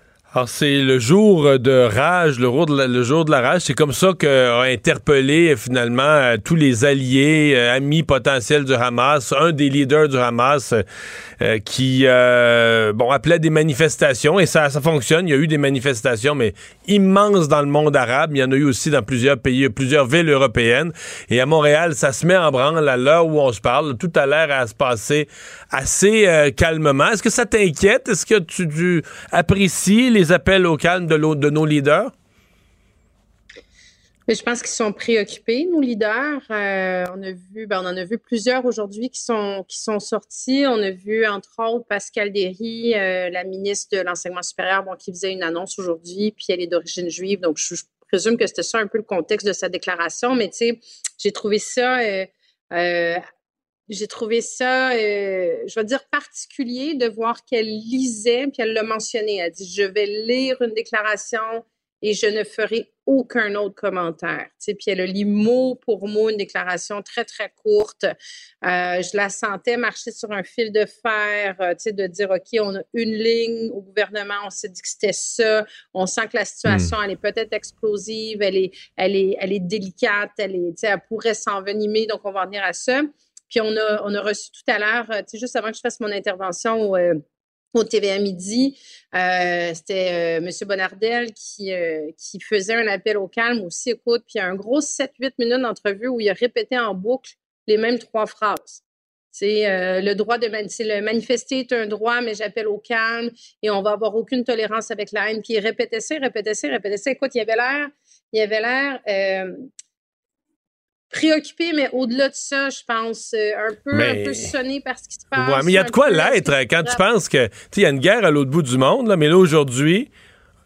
Alors, c'est le jour de rage, le jour de la, rage. C'est comme ça qu'a interpellé finalement euh, tous les alliés, euh, amis potentiels du Hamas, un des leaders du Hamas euh, qui bon appelait des manifestations et ça, ça fonctionne. Il y a eu des manifestations, mais immenses dans le monde arabe. Il y en a eu aussi dans plusieurs pays, plusieurs villes européennes. Et à Montréal, ça se met en branle à l'heure où on se parle. Tout a l'air à se passer assez calmement. Est-ce que ça t'inquiète? Est-ce que tu, apprécies les les appels au calme de, de nos leaders? Je pense qu'ils sont préoccupés, nos leaders. Euh, on a vu, ben, on en a vu plusieurs aujourd'hui qui sont qui sont sortis. On a vu entre autres Pascal Derry, euh, la ministre de l'enseignement supérieur, bon, qui faisait une annonce aujourd'hui, puis elle est d'origine juive, donc je, présume que c'était ça un peu le contexte de sa déclaration, mais tu sais, j'ai trouvé ça, euh, j'ai trouvé ça, je vais dire particulier de voir qu'elle lisait, puis elle l'a mentionné. Elle dit, je vais lire une déclaration et je ne ferai aucun autre commentaire. Tu sais, puis elle a lu mot pour mot une déclaration très, très courte. Euh, je la sentais marcher sur un fil de fer, euh, tu sais, de dire, OK, on a une ligne au gouvernement, on s'est dit que c'était ça. On sent que la situation, elle est peut-être explosive, elle est, elle est, elle est délicate, elle est, tu sais, elle pourrait s'envenimer, donc on va en venir à ça. Puis on a, on a reçu tout à l'heure, tu sais, juste avant que je fasse mon intervention, euh, au TVA Midi. Euh, c'était euh, M. Bonardel qui, euh, qui faisait un appel au calme aussi, écoute, puis il y a un gros 7-8 minutes d'entrevue où il a répété en boucle les mêmes trois phrases. C'est le droit de manifester est un droit, mais j'appelle au calme et on va avoir aucune tolérance avec la haine. Puis il répétait ça, répétait ça, répétait ça. Écoute, il avait l'air, il avait l'air préoccupé, mais au-delà de ça, je pense, euh, un peu, un peu sonné par ce qui se passe. Ouais, mais il y a de quoi l'être quand tu penses que, tu il y a une guerre à l'autre bout du monde, là, mais là, aujourd'hui,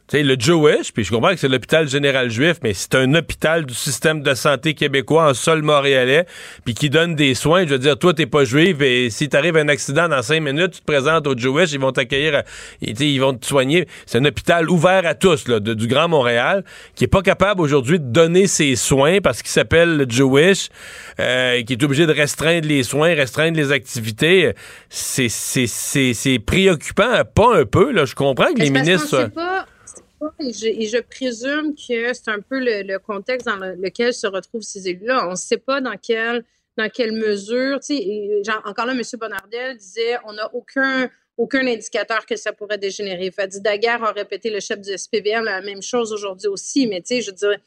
sais, le Jewish, puis je comprends que c'est l'hôpital général juif, mais c'est un hôpital du système de santé québécois en sol montréalais, puis qui donne des soins. Je veux dire, toi, t'es pas juif, et si t'arrive un accident dans cinq minutes, tu te présentes au Jewish, ils vont t'accueillir, ils vont te soigner. C'est un hôpital ouvert à tous, là, de, du Grand Montréal, qui est pas capable aujourd'hui de donner ses soins parce qu'il s'appelle le Jewish, euh, qui est obligé de restreindre les soins, restreindre les activités. C'est, c'est, c'est, c'est préoccupant, pas un peu, là. Je comprends que les ministres et je, présume que c'est un peu le, contexte dans lequel se retrouvent ces élus-là. On ne sait pas dans quelle, dans quelle mesure. encore là, M. Bonardel disait on n'a aucun, aucun indicateur que ça pourrait dégénérer. Fadi Daguerre a répété, le chef du SPVM, la même chose aujourd'hui aussi. Mais tu sais, je dirais,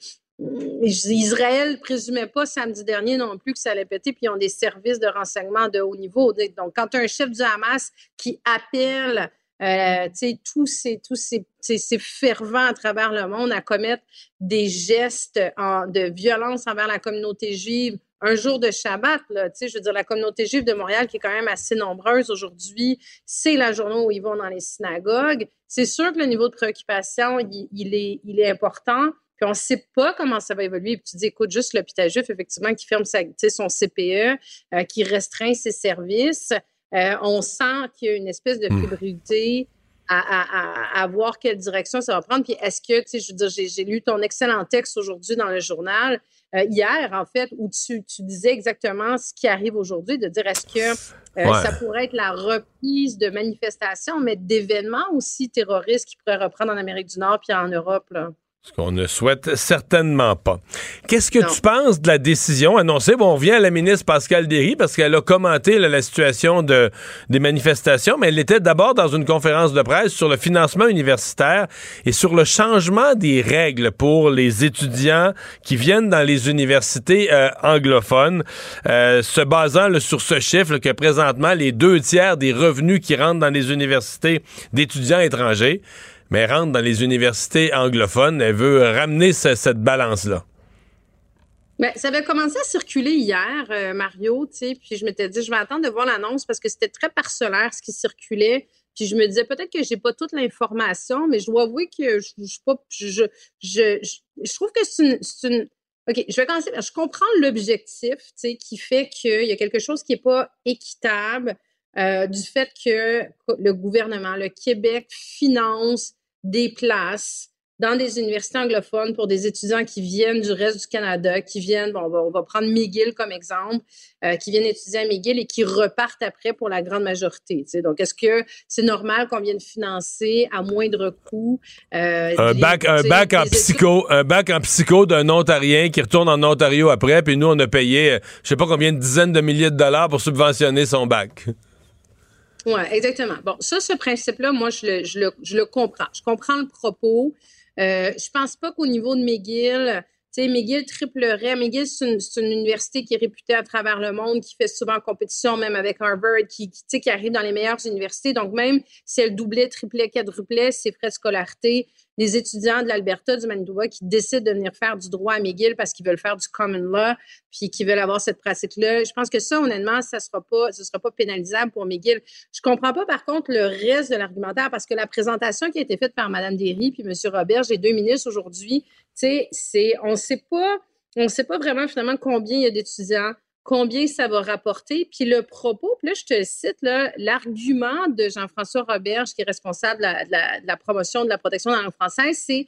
Israël présumait pas samedi dernier non plus que ça allait péter, puis ils ont des services de renseignement de haut niveau. Donc, quand un chef du Hamas qui appelle euh, tous ces, tous ces, ces, fervents à travers le monde à commettre des gestes de violence envers la communauté juive un jour de Shabbat, là, je veux dire, la communauté juive de Montréal, qui est quand même assez nombreuse aujourd'hui, c'est la journée où ils vont dans les synagogues. C'est sûr que le niveau de préoccupation, il, est, il est important, puis on ne sait pas comment ça va évoluer. Puis tu dis, écoute, juste l'hôpital juif, effectivement, qui ferme sa, son CPE, euh, qui restreint ses services. Euh, on sent qu'il y a une espèce de hmm. fébrilité à, voir quelle direction ça va prendre. Puis est-ce que, tu sais, je veux dire, j'ai lu ton excellent texte aujourd'hui dans le journal, euh, hier, en fait, où tu, disais exactement ce qui arrive aujourd'hui, de dire est-ce que euh, ça pourrait être la reprise de manifestations, mais d'événements aussi terroristes qui pourraient reprendre en Amérique du Nord puis en Europe, là? Ce qu'on ne souhaite certainement pas. Qu'est-ce que tu penses de la décision annoncée? Bon, on revient à la ministre Pascal Derry parce qu'elle a commenté la situation de, des manifestations, mais elle était d'abord dans une conférence de presse sur le financement universitaire et sur le changement des règles pour les étudiants qui viennent dans les universités euh, anglophones, euh, se basant sur ce chiffre que présentement les deux tiers des revenus qui rentrent dans les universités d'étudiants étrangers mais rentre dans les universités anglophones. Elle veut ramener cette balance-là. Ben, ça avait commencé à circuler hier, euh, Mario, tu sais, puis je m'étais dit, je vais attendre de voir l'annonce parce que c'était très parcellaire ce qui circulait. Puis je me disais peut-être que j'ai pas toute l'information, mais je dois avouer que je, pas, je, trouve que c'est une, OK, je vais commencer. Je comprends l'objectif, tu sais, qui fait qu'il y a quelque chose qui est pas équitable euh, du fait que le gouvernement, le Québec finance des places dans des universités anglophones pour des étudiants qui viennent du reste du Canada, qui viennent, bon, on, va, prendre McGill comme exemple, euh, qui viennent étudier à McGill et qui repartent après pour la grande majorité. Donc, est-ce que c'est normal qu'on vienne financer à moindre coût euh, un, bac, un bac en psycho, un bac en psycho d'un Ontarien qui retourne en Ontario après, puis nous on a payé, euh, je sais pas combien de dizaines de milliers de dollars pour subventionner son bac. Oui, exactement. Bon, ça, ce principe-là, moi, je le, je, je comprends. Je comprends le propos. Euh, je pense pas qu'au niveau de McGill, tu sais, McGill triplerait. McGill, c'est une, université qui est réputée à travers le monde, qui fait souvent compétition, même avec Harvard, qui arrive dans les meilleures universités. Donc, même si elle doublait, triplait, quadruplait ses frais de scolarité, des étudiants de l'Alberta, du Manitoba, qui décident de venir faire du droit à McGill parce qu'ils veulent faire du common law, puis qui veulent avoir cette pratique-là. Je pense que ça, honnêtement, ça sera pas, ce sera pas pénalisable pour McGill. Je comprends pas, par contre, le reste de l'argumentaire parce que la présentation qui a été faite par Mme Derry puis M. Robert, les deux ministres aujourd'hui, tu sais, c'est, on sait pas, on sait pas vraiment finalement combien il y a d'étudiants, combien ça va rapporter. Puis le propos, puis là, je te cite l'argument de Jean-François Roberge, qui est responsable de la, promotion de la protection de la langue française, c'est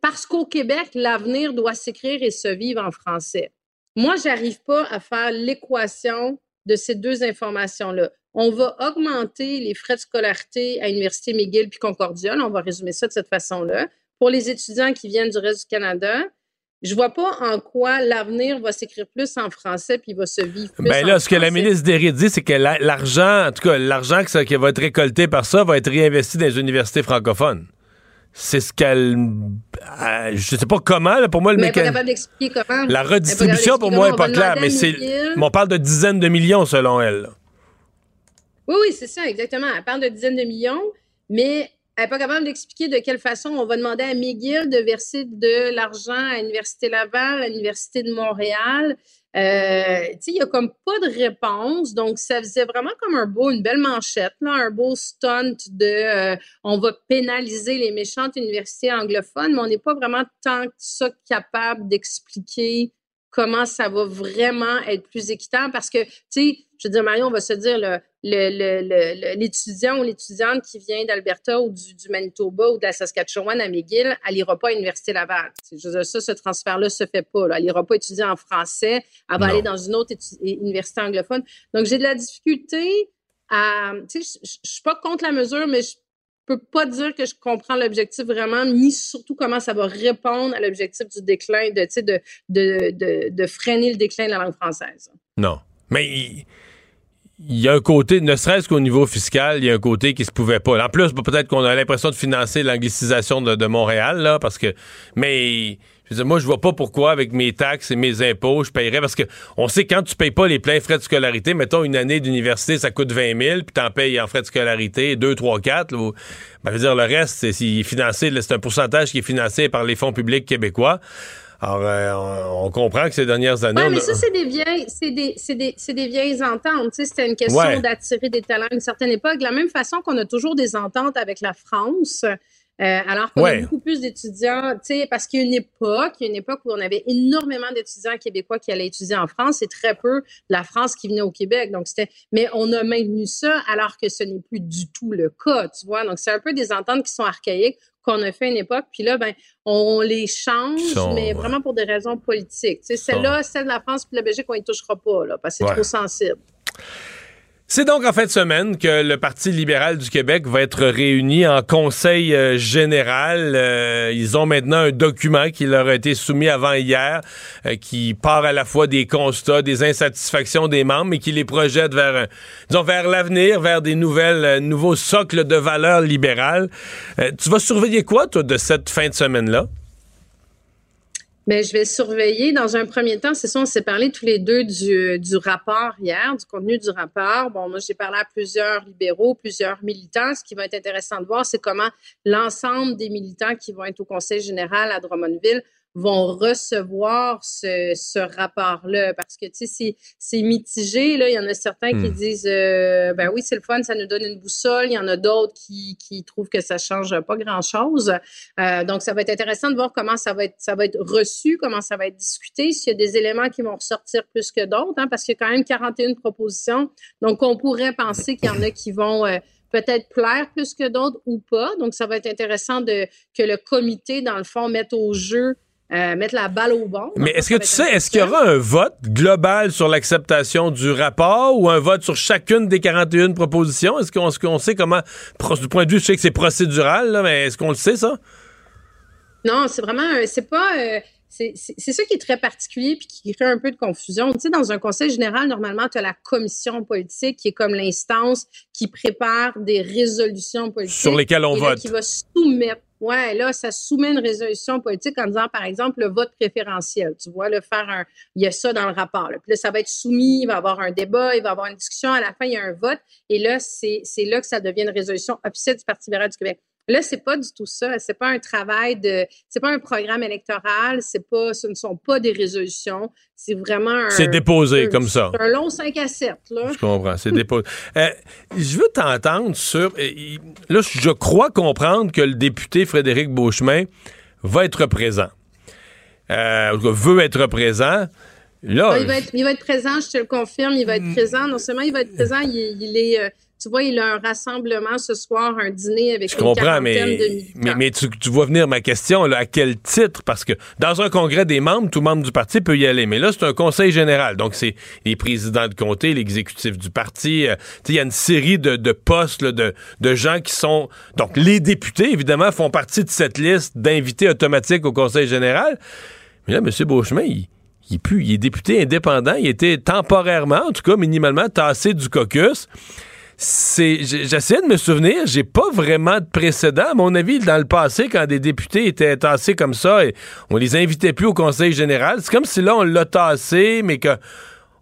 parce qu'au Québec, l'avenir doit s'écrire et se vivre en français. Moi, j'arrive pas à faire l'équation de ces deux informations-là. On va augmenter les frais de scolarité à l'Université McGill puis Concordia. on va résumer ça de cette façon-là. Pour les étudiants qui viennent du reste du Canada, je vois pas en quoi l'avenir va s'écrire plus en français puis va se vivre plus ben là, ce que la ministre Derry dit, c'est que l'argent, en tout cas, l'argent qui va être récolté par ça va être réinvesti dans les universités francophones. C'est ce qu'elle. Euh, je sais pas comment, pour moi, le mécanisme. La redistribution, pour moi, n'est pas claire, mais c'est. On parle de dizaines de millions, selon elle. Oui, oui, c'est ça, exactement. Elle parle de dizaines de millions, mais elle n'est pas capable d'expliquer de quelle façon on va demander à McGill de verser de l'argent à l'Université Laval, à l'Université de Montréal. Euh, il n'y a comme pas de réponse. Donc, ça faisait vraiment comme un beau, une belle manchette, là, un beau stunt de euh, on va pénaliser les méchantes universités anglophones, mais on n'est pas vraiment tant que ça capable d'expliquer comment ça va vraiment être plus équitable parce que, tu sais, je veux dire, Marion, on va se dire, l'étudiant ou l'étudiante qui vient d'Alberta ou du, Manitoba ou de la Saskatchewan à McGill, elle n'ira pas à l'Université Laval. Je veux dire, ça, ce transfert-là se fait pas. Elle n'ira pas étudier en français, elle va aller dans une autre université anglophone. Donc, j'ai de la difficulté à... Tu sais, je suis pas contre la mesure, mais je peux pas dire que je comprends l'objectif vraiment, ni surtout comment ça va répondre à l'objectif du déclin, de, de, de, de, de freiner le déclin de la langue française. Non. Mais il, y a un côté, ne serait-ce qu'au niveau fiscal, il y a un côté qui se pouvait pas. En plus, peut-être qu'on a l'impression de financer l'anglicisation de, de, Montréal, là, parce que. Mais moi, je vois pas pourquoi, avec mes taxes et mes impôts, je paierais parce que on sait quand tu payes pas les pleins frais de scolarité, mettons une année d'université, ça coûte 20 000, puis t'en payes en frais de scolarité 2, 3, 4. ben, je veux dire, le reste, c'est financé, c'est un pourcentage qui est financé par les fonds publics québécois. Alors, euh, on, comprend que ces dernières années. Oui, mais ça, c'est des vieilles, c'est des, des, des, vieilles ententes. C'était une question d'attirer des talents à une certaine époque. De la même façon qu'on a toujours des ententes avec la France. Euh, alors qu'on a beaucoup plus d'étudiants, tu sais, parce qu'il y a une époque, il y a une époque où on avait énormément d'étudiants québécois qui allaient étudier en France et très peu de la France qui venait au Québec. Donc, c'était, mais on a maintenu ça alors que ce n'est plus du tout le cas, tu vois. Donc, c'est un peu des ententes qui sont archaïques qu'on a fait à une époque, puis là, ben, on les change, mais vraiment pour des raisons politiques. Tu sais, celle-là, celle de la France puis la Belgique, on y touchera pas, là, parce que c'est trop sensible. C'est donc en fin de semaine que le Parti libéral du Québec va être réuni en conseil euh, général. Euh, ils ont maintenant un document qui leur a été soumis avant hier, euh, qui part à la fois des constats, des insatisfactions des membres, mais qui les projette vers, disons, vers l'avenir, vers des nouvelles, nouveaux socles de valeurs libérales. tu vas surveiller quoi, toi, de cette fin de semaine-là? Mais je vais surveiller. Dans un premier temps, c'est ça, on s'est parlé tous les deux du, du rapport hier, du contenu du rapport. Bon, moi, j'ai parlé à plusieurs libéraux, plusieurs militants. Ce qui va être intéressant de voir, c'est comment l'ensemble des militants qui vont être au Conseil général à Drummondville vont recevoir ce, ce rapport-là. Parce que tu sais c'est mitigé là. Il y en a certains qui hmm. disent euh, ben oui c'est le fun ça nous donne une boussole. Il y en a d'autres qui, qui trouvent que ça change pas grand chose euh, donc ça va être intéressant de voir comment ça va être ça va être reçu comment ça va être discuté s'il y a des éléments qui vont ressortir plus que d'autres hein, parce qu'il y a quand même 41 propositions. Donc on pourrait penser qu'il y en a qui vont euh, peut-être plaire plus que d'autres ou pas. Donc, ça va être intéressant de, que le comité, dans le fond, mette au jeu euh, mettre la balle au bon. Mais est-ce que tu sais, est-ce qu'il y aura un vote global sur l'acceptation du rapport ou un vote sur chacune des 41 propositions? Est-ce qu'on sait comment, du point de vue, je sais que c'est procédural, mais est-ce qu'on le sait, ça? Non, c'est vraiment, c'est pas, euh, c'est ça qui est très particulier puis qui crée un peu de confusion. Tu sais, dans un conseil général, normalement, tu as la commission politique qui est comme l'instance qui prépare des résolutions politiques. Sur lesquelles on vote. qui va soumettre Ouais, là, ça soumet une résolution politique en disant, par exemple, le vote préférentiel. Tu vois, le faire un. Il y a ça dans le rapport. Puis là, ça va être soumis, il va y avoir un débat, il va y avoir une discussion. À la fin, il y a un vote. Et là, c'est là que ça devient une résolution officielle du Parti libéral du Québec. Là, c'est pas du tout ça. C'est pas un travail de, c'est pas un programme électoral. C'est pas, ce ne sont pas des résolutions. C'est vraiment un. C'est déposé un- comme ça. Un long 5 à 7, là. Je comprends, c'est déposé. Euh, je veux t'entendre sur. Là, je crois comprendre que le député Frédéric Beauchemin va être présent. Euh, en tout cas, veut être présent. Là, il, va être, il va être présent, je te le confirme, il va être présent. Non seulement il va être présent, il, il est, euh, tu vois, il a un rassemblement ce soir, un dîner avec Je une comprends, mais, de mais, mais tu, tu vois venir ma question, là, à quel titre? Parce que dans un congrès des membres, tout membre du parti peut y aller. Mais là, c'est un conseil général. Donc, c'est les présidents de comté, l'exécutif du parti. euh, il y a une série de, de postes, là, de, de gens qui sont... Donc, les députés, évidemment, font partie de cette liste d'invités automatiques au conseil général. Mais là, M. Beauchemin, il, il, est plus, il est député indépendant. Il était temporairement, en tout cas, minimalement, tassé du caucus c'est de me souvenir, j'ai pas vraiment de précédent. À mon avis, dans le passé, quand des députés étaient tassés comme ça, et on les invitait plus au Conseil général, c'est comme si là, on l'a tassé, mais que.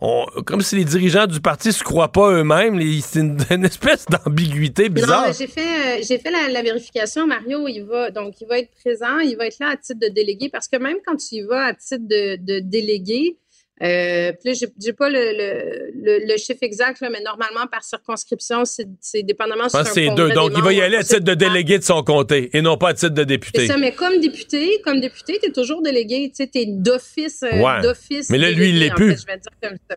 on- comme si les dirigeants du parti se croient pas eux-mêmes. C'est une, une espèce d'ambiguïté Non, bizarre. j'ai fait, euh, j'ai fait la, la vérification. Mario, il va, donc, il va être présent, il va être là à titre de délégué parce que même quand tu y vas à titre de, de délégué, euh, puis là, j'ai, pas le, le, le, le chiffre exact, là, mais normalement, par circonscription, c'est, dépendamment un c'est deux. Donc, il va y aller à titre de délégué de son comté et non pas à titre de député. C'est ça, mais comme député, comme député, tu es toujours délégué, tu sais, tu es d'office, euh, Ouais. d'office. Mais là, lui, il l'est plus. fait, je vais dire comme ça.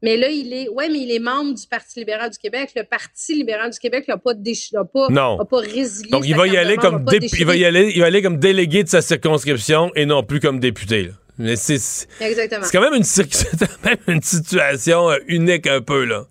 Mais là, il est, ouais, mais il est membre du Parti libéral du Québec. Le Parti libéral du Québec n'a pas, pas, Non. n'a pas résilié. Donc, il va y aller comme dép- il va y aller, il va aller comme délégué de sa circonscription et non plus comme député. là. Mais c'est quand même une, même situation euh, unique un peu là.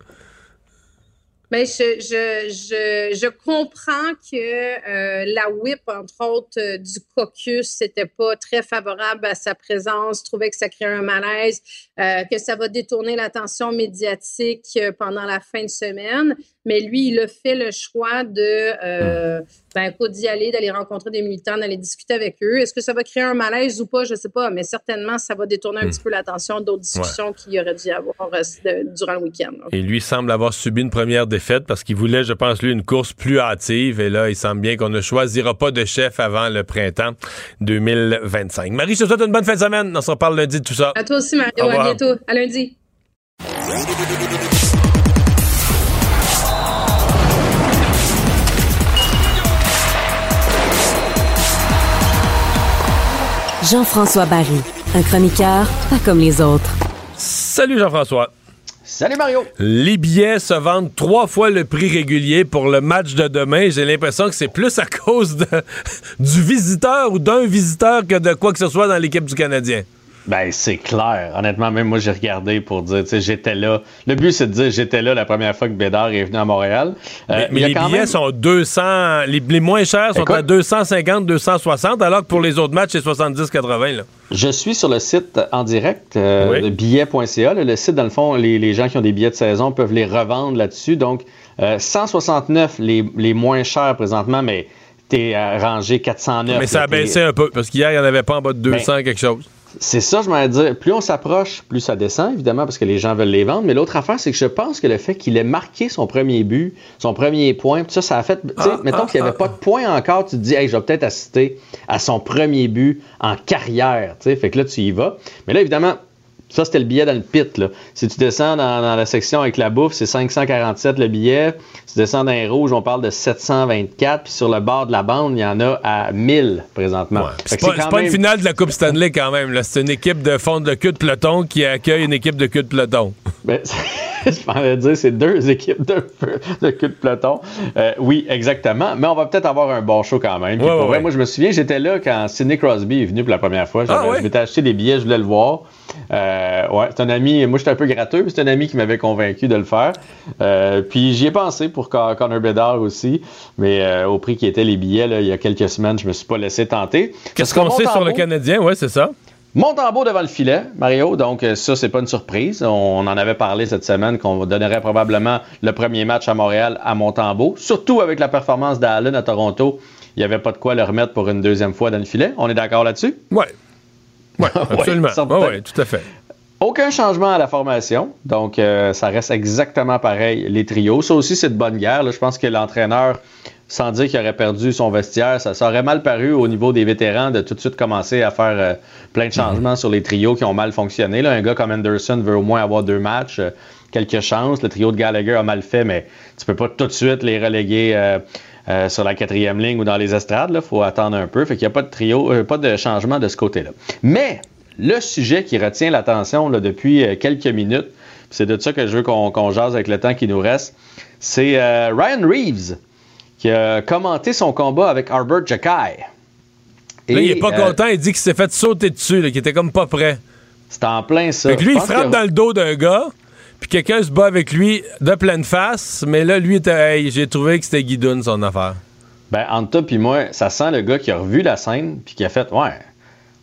Ben, je, je, je, je comprends que euh, la whip, entre autres, euh, du caucus, n'était pas très favorable à sa présence, trouvait que ça créait un malaise, euh, que ça va détourner l'attention médiatique pendant la fin de semaine. Mais lui, il a fait le choix de ben, écoute, d'y aller, d'aller rencontrer des militants, d'aller discuter avec eux. Est-ce que ça va créer un malaise ou pas? Je ne sais pas, mais certainement, ça va détourner un Hmm. petit peu l'attention d'autres discussions qu'il y aurait dû y avoir euh, de- durant le week-end. Et lui semble avoir subi une première défaite parce qu'il voulait, je pense, lui, une course plus hâtive. Et là, il semble bien qu'on ne choisira pas de chef avant le printemps 2025. Marie, je te souhaite une bonne fin de semaine. On se reparle lundi de tout ça. À toi aussi, Mario. Au. À bientôt. À lundi. Jean-François Barry, un chroniqueur pas comme les autres. Salut Jean-François. Salut Mario. Les billets se vendent trois fois le prix régulier pour le match de demain. J'ai l'impression que c'est plus à cause de- du visiteur ou d'un visiteur que de quoi que ce soit dans l'équipe du Canadien. Ben, c'est clair. Honnêtement, même moi, j'ai regardé pour dire, tu sais, j'étais là. Le but, c'est de dire, j'étais là la première fois que Bédard est venu à Montréal. Euh, mais les billets même- sont 200. Les, les moins chers sont Écoute. à 250, 260, alors que pour les autres matchs, c'est 70-80. là. Je suis sur le site en direct euh, Oui. de billets.ca. Le site, dans le fond, les, les gens qui ont des billets de saison peuvent les revendre là-dessus. Donc, euh, 169 les, les moins chers présentement, mais t'es euh, rangé 409. Mais ça a baissé un peu, parce qu'hier, il n'y en avait pas en bas de 200 Ben, quelque chose. C'est ça, je m'allais dire. Plus on s'approche, plus ça descend, évidemment, parce que les gens veulent les vendre. Mais l'autre affaire, c'est que je pense que le fait qu'il ait marqué son premier but, son premier point, tout ça, ça a fait. Tu sais, Ah, mettons qu'il n'y avait pas de point encore, tu te dis, hey, je vais peut-être assister à son premier but en carrière. Tu sais, fait que là, tu y vas. Mais là, évidemment, ça, c'était le billet dans le pit. Là. Si tu descends dans, dans la section avec la bouffe, c'est 547 le billet. Si tu descends dans les rouges, on parle de 724. Puis sur le bord de la bande, il y en a à 1000 présentement. C'est pas, une finale de la Coupe Stanley quand même. C'est une équipe de fond de cul de peloton qui accueille une équipe de cul de peloton. Ben, je m'en dire, c'est deux équipes de, de cul de peloton. Euh, oui, exactement. Mais on va peut-être avoir un bon show quand même. Ouais, pour ouais, vrai, moi, je me souviens, j'étais là quand Sidney Crosby est venu pour la première fois. Ah, ouais? Je m'étais acheté des billets, je voulais le voir. Euh, ouais, c'est un ami. Moi, j'étais un peu gratteux, mais c'est un ami qui m'avait convaincu de le faire. Euh, puis j'y ai pensé pour Con- Connor Bedard aussi. Mais euh, au prix qui étaient les billets, là, il y a quelques semaines, je me suis pas laissé tenter. Qu'est-ce qu'on sait sur le Canadien? Ouais, c'est ça. Montembeau devant le filet, Mario. Donc, euh, ça, c'est pas une surprise. On en avait parlé cette semaine qu'on donnerait probablement le premier match à Montréal à Montembeau. Surtout avec la performance d'Allen à Toronto. Il n'y avait pas de quoi le remettre pour une deuxième fois dans le filet. On est d'accord là-dessus? Ouais. Ouais, absolument. Ouais, ouais, tout à fait. Aucun changement à la formation, donc euh, ça reste exactement pareil, les trios. Ça aussi, c'est de bonne guerre. là. Je pense que l'entraîneur, sans dire qu'il aurait perdu son vestiaire, ça, ça aurait mal paru au niveau des vétérans de tout de suite commencer à faire euh, plein de changements sur les trios qui ont mal fonctionné. Là, un gars comme Anderson veut au moins avoir deux matchs, euh, quelques chances. Le trio de Gallagher a mal fait, mais tu peux pas tout de suite les reléguer euh, sur la quatrième ligne ou dans les estrades. Il faut attendre un peu. Fait qu'il n'y a pas de trio, euh, pas de changement de ce côté-là. Mais le sujet qui retient l'attention depuis euh, quelques minutes, c'est de ça que je veux qu'on jase avec le temps qui nous reste, c'est euh, Ryan Reeves qui a commenté son combat avec Albert Jacky. Là, il est pas euh, content, il dit qu'il s'est fait sauter dessus, qu'il était comme pas prêt. C'est en plein ça. Fait que lui, il frappe que- dans le dos d'un gars, puis quelqu'un se bat avec lui de pleine face, mais là, lui, était, hey, j'ai trouvé que c'était Guidoun, son affaire. Ben, entre toi puis moi, ça sent le gars qui a revu la scène puis qui a fait Ouais,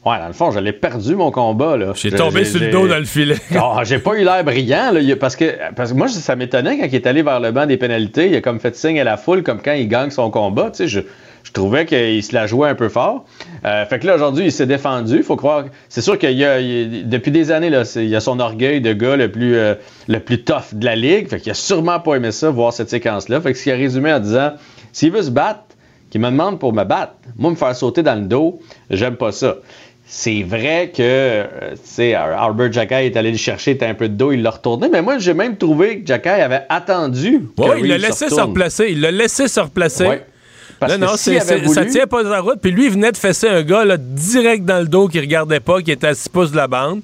ouais, dans le fond, je l'ai perdu mon combat. là. J'ai tombé sur le dos dans le filet. Ah, j'ai pas eu l'air brillant, là, parce, que, parce que moi, ça m'étonnait quand il est allé vers le banc des pénalités. Il a comme fait signe à la foule, comme quand il gagne son combat. Tu sais, je, je trouvais qu'il se la jouait un peu fort. Euh, fait que là, aujourd'hui, il s'est défendu. faut croire. C'est sûr qu'il y a, il depuis des années, là, il a son orgueil de gars le plus, euh, le plus tough de la ligue. Fait qu'il a sûrement pas aimé ça, voir cette séquence-là. Fait que ce qu'il a résumé en disant s'il veut se battre, qu'il me demande pour me battre. Moi, me faire sauter dans le dos, j'aime pas ça. C'est vrai que, euh, tu sais, Albert Jacquet est allé le chercher, il était un peu de dos, il l'a retourné, mais moi, j'ai même trouvé que Jacquet avait attendu. Ouais, il l'a laissé se replacer. Il l'a laissé se replacer. Ouais. Parce non, c'est- avait c'est- ça voulu- tient pas la route. Puis lui, il venait de fesser un gars là, direct dans le dos qui regardait pas, qui était à 6 pouces de la bande.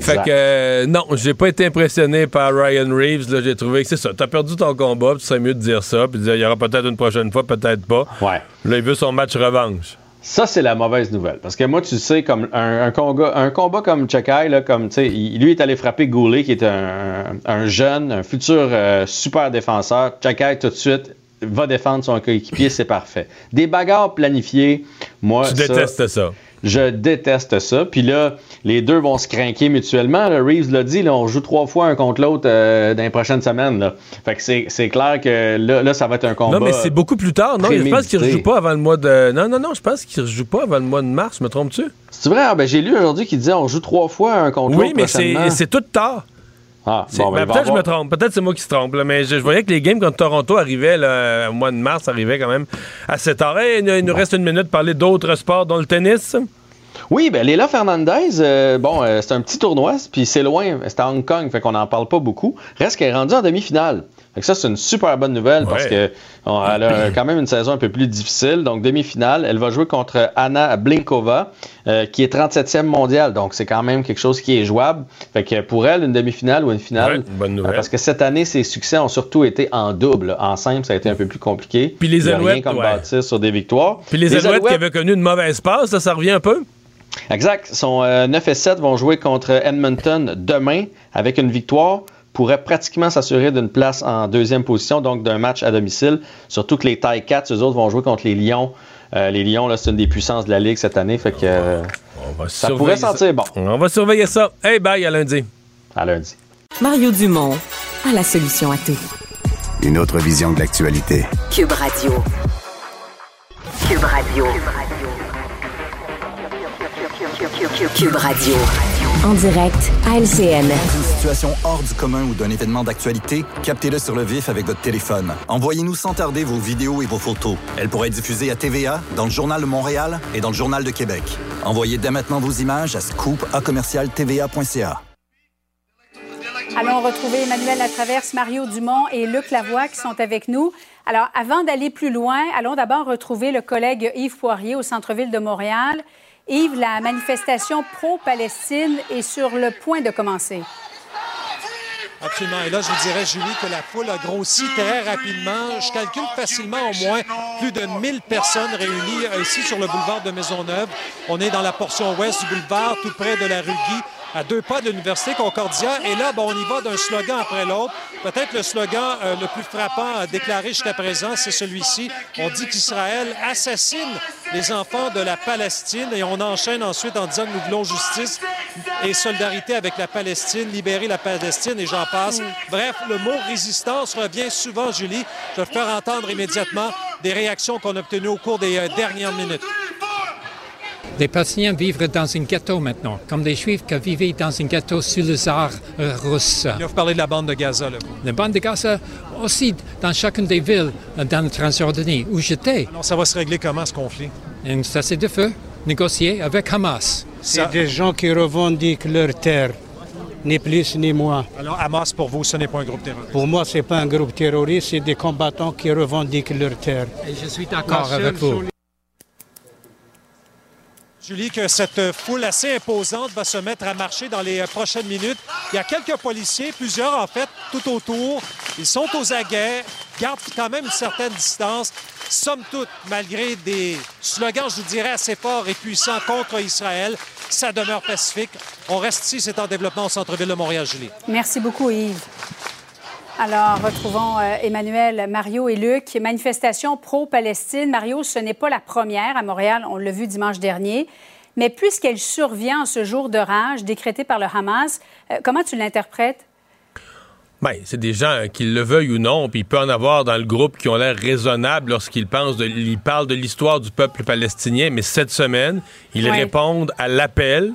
Fait que euh, non, j'ai pas été impressionné par Ryan Reeves. J'ai trouvé que c'est ça. T'as perdu ton combat, puis c'est mieux de dire ça, puis de dire il y aura peut-être une prochaine fois, peut-être pas. Ouais. Là, il veut son match revanche. Ça, c'est la mauvaise nouvelle. Parce que moi, tu sais, comme un, un combat, un combat comme Chekai, là, comme, tu sais, il- lui est allé frapper Goulet, qui est un, un jeune, un futur euh, super défenseur. Chekai, tout de suite, va défendre son coéquipier, c'est parfait. Des bagarres planifiées, moi, Tu ça, détestes ça. Je déteste ça. Puis là, les deux vont se craquer mutuellement. là. Reeves l'a dit, là, on joue trois fois un contre l'autre euh, dans les prochaines semaines. Là. Fait que c'est, c'est clair que là, là, ça va être un combat. Non, mais c'est beaucoup plus tard. Non, je pense qu'il prémédité. rejoue pas avant le mois de. Non, non, non, je pense qu'il rejoue pas avant le mois de mars. Me trompes-tu? C'est vrai? Ah, ben, j'ai lu aujourd'hui qu'il disait on joue trois fois un contre Oui, l'autre mais c'est tout tard. Ah, C'est- bon, ben, ben, peut-être que je me trompe, peut-être c'est moi qui se trompe, là, mais je, je voyais que les games contre Toronto arrivaient là, au mois de mars, arrivaient quand même tard. Hey, il, nous- il nous reste une minute pour parler d'autres sports, dont le tennis. Oui, ben Léla Fernandez, euh, bon, euh, c'est un petit tournoi, puis c'est loin, c'est à Hong Kong, fait qu'on n'en parle pas beaucoup. Reste qu'elle est rendue en demi-finale. Fait que ça, c'est une super bonne nouvelle parce que on- elle a quand même une saison un peu plus difficile. Donc, demi-finale, elle va jouer contre Anna Blinkova, euh, qui est 37e mondiale. Donc, c'est quand même quelque chose qui est jouable. Fait que pour elle, une demi-finale ou une finale. Ouais, bonne nouvelle. euh, parce que cette année, ses succès ont surtout été en double. En simple, ça a été un peu plus compliqué. Puis les Alouettes, comme ouais. sur des victoires. Puis les, Alouettes, qui avaient connu une mauvaise passe, ça, ça revient un peu? Exact. Son euh, 9 et 7 vont jouer contre Edmonton demain avec une victoire pourrait pratiquement s'assurer d'une place en deuxième position, donc d'un match à domicile. Surtout que les Tie Cats, eux autres, vont jouer contre les Lions. Euh, les Lions, là, c'est une des puissances de la Ligue cette année, fait que euh, ça pourrait ça. sentir bon. On va surveiller ça. Hey, bye, à lundi. À lundi. Mario Dumont a la solution à tout. Une autre vision de l'actualité. Cube Radio. Cube Radio. Cube Radio. En direct à LCN. Dans une situation hors du commun ou d'un événement d'actualité, captez-le sur le vif avec votre téléphone. Envoyez-nous sans tarder vos vidéos et vos photos. Elles pourraient être diffusées à TVA, dans le Journal de Montréal et dans le Journal de Québec. Envoyez dès maintenant vos images à scoop à commercial TVA.ca. Allons retrouver Emmanuel Latraverse, Mario Dumont et Luc Lavoie qui sont avec nous. Alors, avant d'aller plus loin, allons d'abord retrouver le collègue Yves Poirier au centre-ville de Montréal. Yves, la manifestation pro-Palestine est sur le point de commencer. Absolument. Et là, je vous dirais, Julie, que la foule a grossi très rapidement. Je calcule facilement au moins plus de 1000 personnes réunies euh, ici sur le boulevard de Maisonneuve. On est dans la portion ouest du boulevard, tout près de la rue Guy, à deux pas de l'Université Concordia. Et là, on y va d'un slogan après l'autre. Peut-être le slogan euh, le plus frappant à déclarer jusqu'à présent, c'est celui-ci. On dit qu'Israël assassine les enfants de la Palestine et on enchaîne ensuite en disant que nous voulons justice et solidarité avec la Palestine, libérer la Palestine et j'en passe. Bref, le mot résistance revient souvent, Julie. Je vais faire entendre immédiatement des réactions qu'on a obtenues au cours des euh, dernières minutes. Les Palestiniens vivent dans un ghetto maintenant, comme les Juifs qui vivaient dans un ghetto sous le tsar russe. Là, vous parlez de la bande de Gaza. Là. La bande de Gaza aussi dans chacune des villes dans le Transjordanie où j'étais. Alors, ça va se régler comment ce conflit? Un cessez de feu négocié avec Hamas. C'est des gens qui revendiquent leur terre, ni plus ni moins. Alors, Hamas, pour vous, ce n'est pas un groupe terroriste? Pour moi, ce n'est pas un groupe terroriste, c'est des combattants qui revendiquent leur terre. Et je suis d'accord avec vous. Julie, que cette foule assez imposante va se mettre à marcher dans les prochaines minutes. Il y a quelques policiers, plusieurs en fait, tout autour. Ils sont aux aguets, gardent quand même une certaine distance. Somme toute, malgré des slogans, je dirais, assez forts et puissants contre Israël, ça demeure pacifique. On reste ici, c'est en développement au centre-ville de Montréal, Julie. Merci beaucoup, Yves. Alors, retrouvons euh, Emmanuel, Mario et Luc. Manifestation pro-Palestine. Mario, ce n'est pas la première à Montréal, on l'a vu dimanche dernier. Mais puisqu'elle survient en ce jour de rage décrété par le Hamas, euh, comment tu l'interprètes? Ben, c'est des gens qui le veuillent ou non, puis il peut en avoir dans le groupe qui ont l'air raisonnables lorsqu'ils pensent, de, ils parlent de l'histoire du peuple palestinien, mais cette semaine, ils Ouais. répondent à l'appel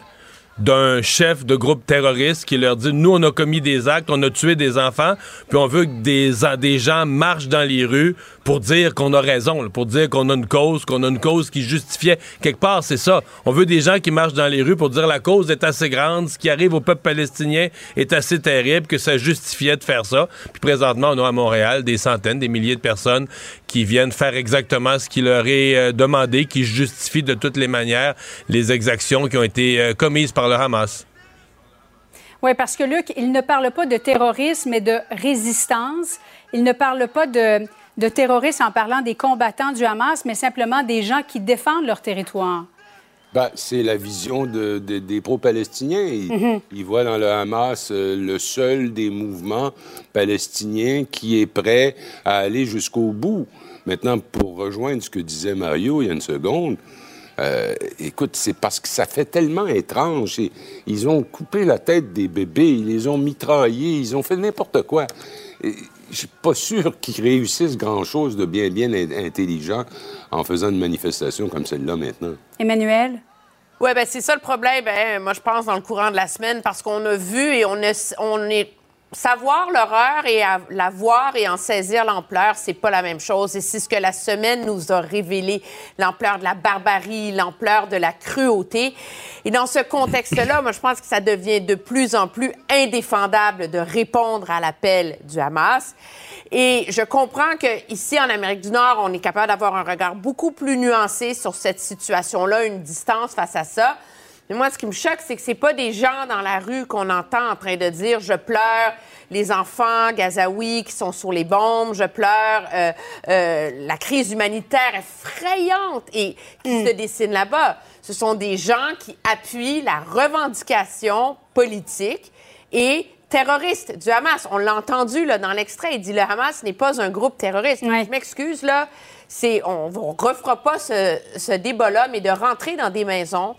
d'un chef de groupe terroriste qui leur dit nous on a commis des actes, on a tué des enfants, puis on veut que des, des gens marchent dans les rues pour dire qu'on a raison, pour dire qu'on a une cause, qu'on a une cause qui justifiait quelque part, c'est ça. On veut des gens qui marchent dans les rues pour dire la cause est assez grande, ce qui arrive au peuple palestinien est assez terrible que ça justifiait de faire ça. Puis présentement, on a à Montréal des centaines, des milliers de personnes qui viennent faire exactement ce qui leur est euh, demandé, qui justifient de toutes les manières les exactions qui ont été euh, commises par le Hamas. Oui, parce que Luc, il ne parle pas de terrorisme, mais de résistance. Il ne parle pas de, de terrorisme en parlant des combattants du Hamas, mais simplement des gens qui défendent leur territoire. Ben, c'est la vision de, de- des pro-palestiniens. Ils, Mhm. ils voient dans le Hamas euh, le seul des mouvements palestiniens qui est prêt à aller jusqu'au bout. Maintenant, pour rejoindre ce que disait Mario il y a une seconde, euh, écoute, c'est parce que ça fait tellement étrange. Ils ont coupé la tête des bébés, ils les ont mitraillés, ils ont fait n'importe quoi. Et Je suis pas sûr qu'ils réussissent grand-chose de bien, bien in- intelligent en faisant une manifestation comme celle-là maintenant. Emmanuel? Oui, ben c'est ça le problème, hein, moi, je pense, dans le courant de la semaine, parce qu'on a vu et on, a- on est. Savoir l'horreur et la voir et en saisir l'ampleur, c'est pas la même chose. Et c'est ce que la semaine nous a révélé, l'ampleur de la barbarie, l'ampleur de la cruauté. Et dans ce contexte-là, moi, je pense que ça devient de plus en plus indéfendable de répondre à l'appel du Hamas. Et je comprends qu'ici, en Amérique du Nord, on est capable d'avoir un regard beaucoup plus nuancé sur cette situation-là, une distance face à ça. Mais moi, ce qui me choque, c'est que c'est pas des gens dans la rue qu'on entend en train de dire je pleure les enfants gazaouis qui sont sur les bombes, je pleure euh, euh, la crise humanitaire effrayante et qui se dessine là-bas. Ce sont des gens qui appuient la revendication politique et terroriste du Hamas. On l'a entendu là, dans l'extrait. Il dit le Hamas n'est pas un groupe terroriste. Je m'excuse, là. C'est, on ne refera pas ce, ce débat-là, mais de rentrer dans des maisons,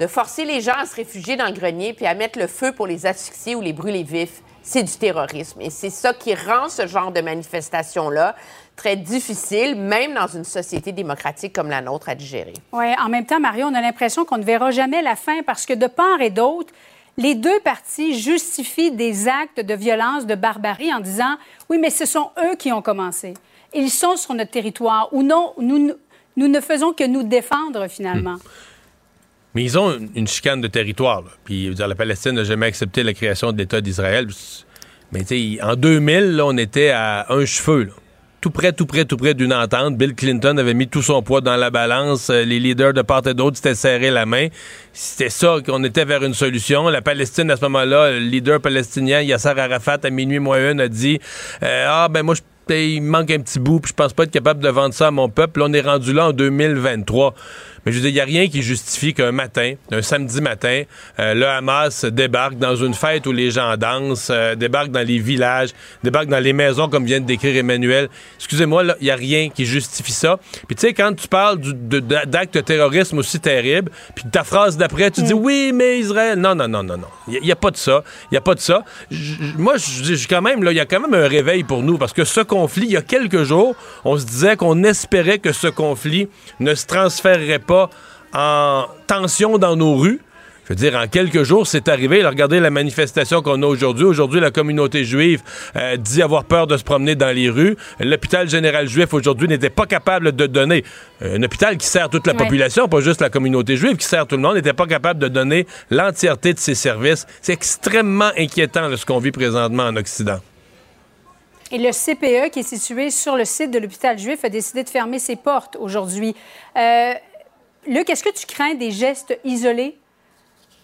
de forcer les gens à se réfugier dans le grenier puis à mettre le feu pour les asphyxier ou les brûler vifs, c'est du terrorisme. Et c'est ça qui rend ce genre de manifestation-là très difficile, même dans une société démocratique comme la nôtre, à digérer. Oui, en même temps, Mario, on a l'impression qu'on ne verra jamais la fin parce que de part et d'autre, les deux parties justifient des actes de violence, de barbarie en disant oui, mais ce sont eux qui ont commencé. Ils sont sur notre territoire ou non, nous, nous ne faisons que nous défendre finalement. Mais ils ont une, chicane de territoire. là. Puis, dire, la Palestine n'a jamais accepté la création de l'État d'Israël. Mais en 2000, là, on était à un cheveu. là. Tout près, tout près, tout près d'une entente. Bill Clinton avait mis tout son poids dans la balance. Euh, Les leaders de part et d'autre s'étaient serrés la main. C'était ça qu'on était vers une solution. La Palestine, à ce moment-là, le leader palestinien, Yasser Arafat, à minuit moins une, a dit euh, Ah, ben moi, je il manque un petit bout, puis je pense pas être capable de vendre ça à mon peuple. On est rendu là en 2023. Mais je veux dire, il n'y a rien qui justifie qu'un matin, un samedi matin, euh, le Hamas débarque dans une fête où les gens dansent, euh, débarque dans les villages, débarque dans les maisons, comme vient de décrire Emmanuel. Excusez-moi, là, il n'y a rien qui justifie ça. Puis tu sais, quand tu parles d'actes de terrorisme aussi terribles, puis ta phrase d'après, tu dis oui, mais Israël. Non, non, non, non, non. Il n'y a, pas de ça. Il n'y a pas de ça. J- moi, je dis quand même, là, il y a quand même un réveil pour nous, parce que ce conflit, il y a quelques jours, on se disait qu'on espérait que ce conflit ne se transférerait pas en tension dans nos rues. Je veux dire, en quelques jours, c'est arrivé. regardez la manifestation qu'on a aujourd'hui. Aujourd'hui, la communauté juive euh, dit avoir peur de se promener dans les rues. L'hôpital général juif aujourd'hui n'était pas capable de donner un hôpital qui sert toute la population, pas juste la communauté juive, qui sert tout le monde, n'était pas capable de donner l'entièreté de ses services. C'est extrêmement inquiétant ce qu'on vit présentement en Occident. Et le CPE, qui est situé sur le site de l'hôpital juif, a décidé de fermer ses portes aujourd'hui. Euh, Luc, est-ce que tu crains des gestes isolés?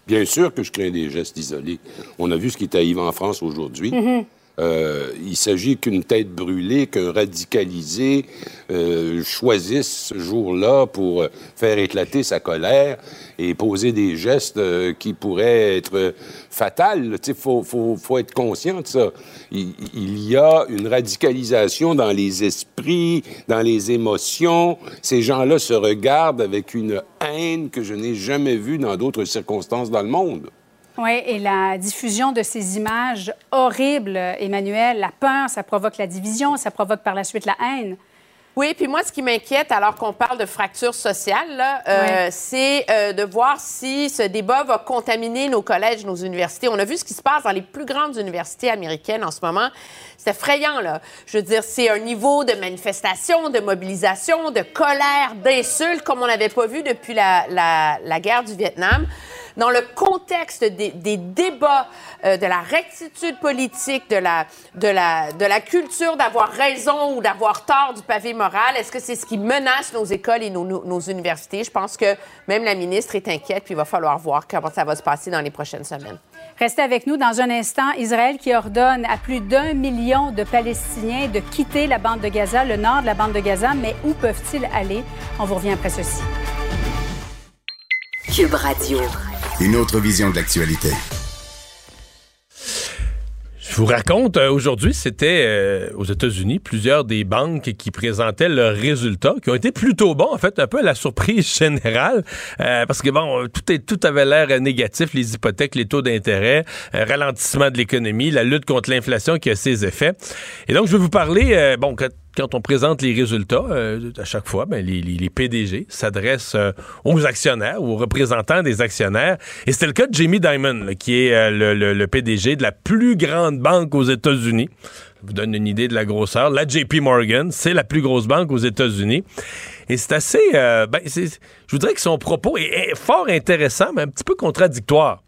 Bien sûr que je crains des gestes isolés. On a vu ce qui est arrivé en France aujourd'hui. Mm-hmm. Euh, il s'agit qu'une tête brûlée, qu'un radicalisé euh, choisisse ce jour-là pour faire éclater sa colère et poser des gestes euh, qui pourraient être fatals. Il faut, faut, faut, être conscient de ça. Il, il, y a une radicalisation dans les esprits, dans les émotions. Ces gens-là se regardent avec une haine que je n'ai jamais vue dans d'autres circonstances dans le monde. Oui, et la diffusion de ces images horribles, Emmanuel, la peur, ça provoque la division, ça provoque par la suite la haine. Oui, puis moi, ce qui m'inquiète, alors qu'on parle de fracture sociale, euh, c'est euh, de voir si ce débat va contaminer nos collèges, nos universités. On a vu ce qui se passe dans les plus grandes universités américaines en ce moment. C'est effrayant, là. Je veux dire, c'est un niveau de manifestation, de mobilisation, de colère, d'insultes comme on n'avait pas vu depuis la, la, la guerre du Vietnam dans le contexte des, des débats, euh, de la rectitude politique, de la, de la, de la culture d'avoir raison ou d'avoir tort du pavé moral, est-ce que c'est ce qui menace nos écoles et nos, nos, nos, universités? Je pense que même la ministre est inquiète, puis il va falloir voir comment ça va se passer dans les prochaines semaines. Restez avec nous dans un instant. Israël qui ordonne à plus d'un million de Palestiniens de quitter la bande de Gaza, le nord de la bande de Gaza, mais où peuvent-ils aller? On vous revient après ceci. Cube Radio. Une autre vision de l'actualité. Je vous raconte, euh, aujourd'hui, c'était euh, aux États-Unis, plusieurs des banques qui présentaient leurs résultats, qui ont été plutôt bons, en fait, un peu à la surprise générale, euh, parce que, bon, tout, est, tout avait l'air négatif, les hypothèques, les taux d'intérêt, ralentissement de l'économie, la lutte contre l'inflation qui a ses effets. Et donc, je vais vous parler, bon, quand on présente les résultats, euh, à chaque fois, ben, les, PDG s'adressent euh, aux actionnaires ou aux représentants des actionnaires. Et c'était le cas de Jamie Dimon, qui est euh, le, PDG de la plus grande banque aux États-Unis. Je vous donne une idée de la grosseur. La JP Morgan, c'est la plus grosse banque aux États-Unis. Et c'est assez... ben, je vous dirais que son propos est fort intéressant, mais un petit peu contradictoire.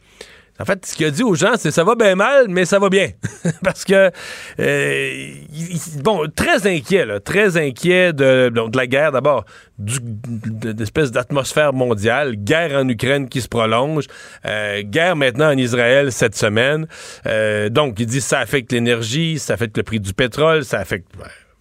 En fait, ce qu'il a dit aux gens, c'est ça va bien mal, mais ça va bien. Parce que, euh, bon, très inquiet, là, très inquiet de, de la guerre, d'abord, d'espèce d'atmosphère mondiale, guerre en Ukraine qui se prolonge, euh, guerre maintenant en Israël cette semaine. Euh, donc, il dit ça affecte l'énergie, ça affecte le prix du pétrole, ça affecte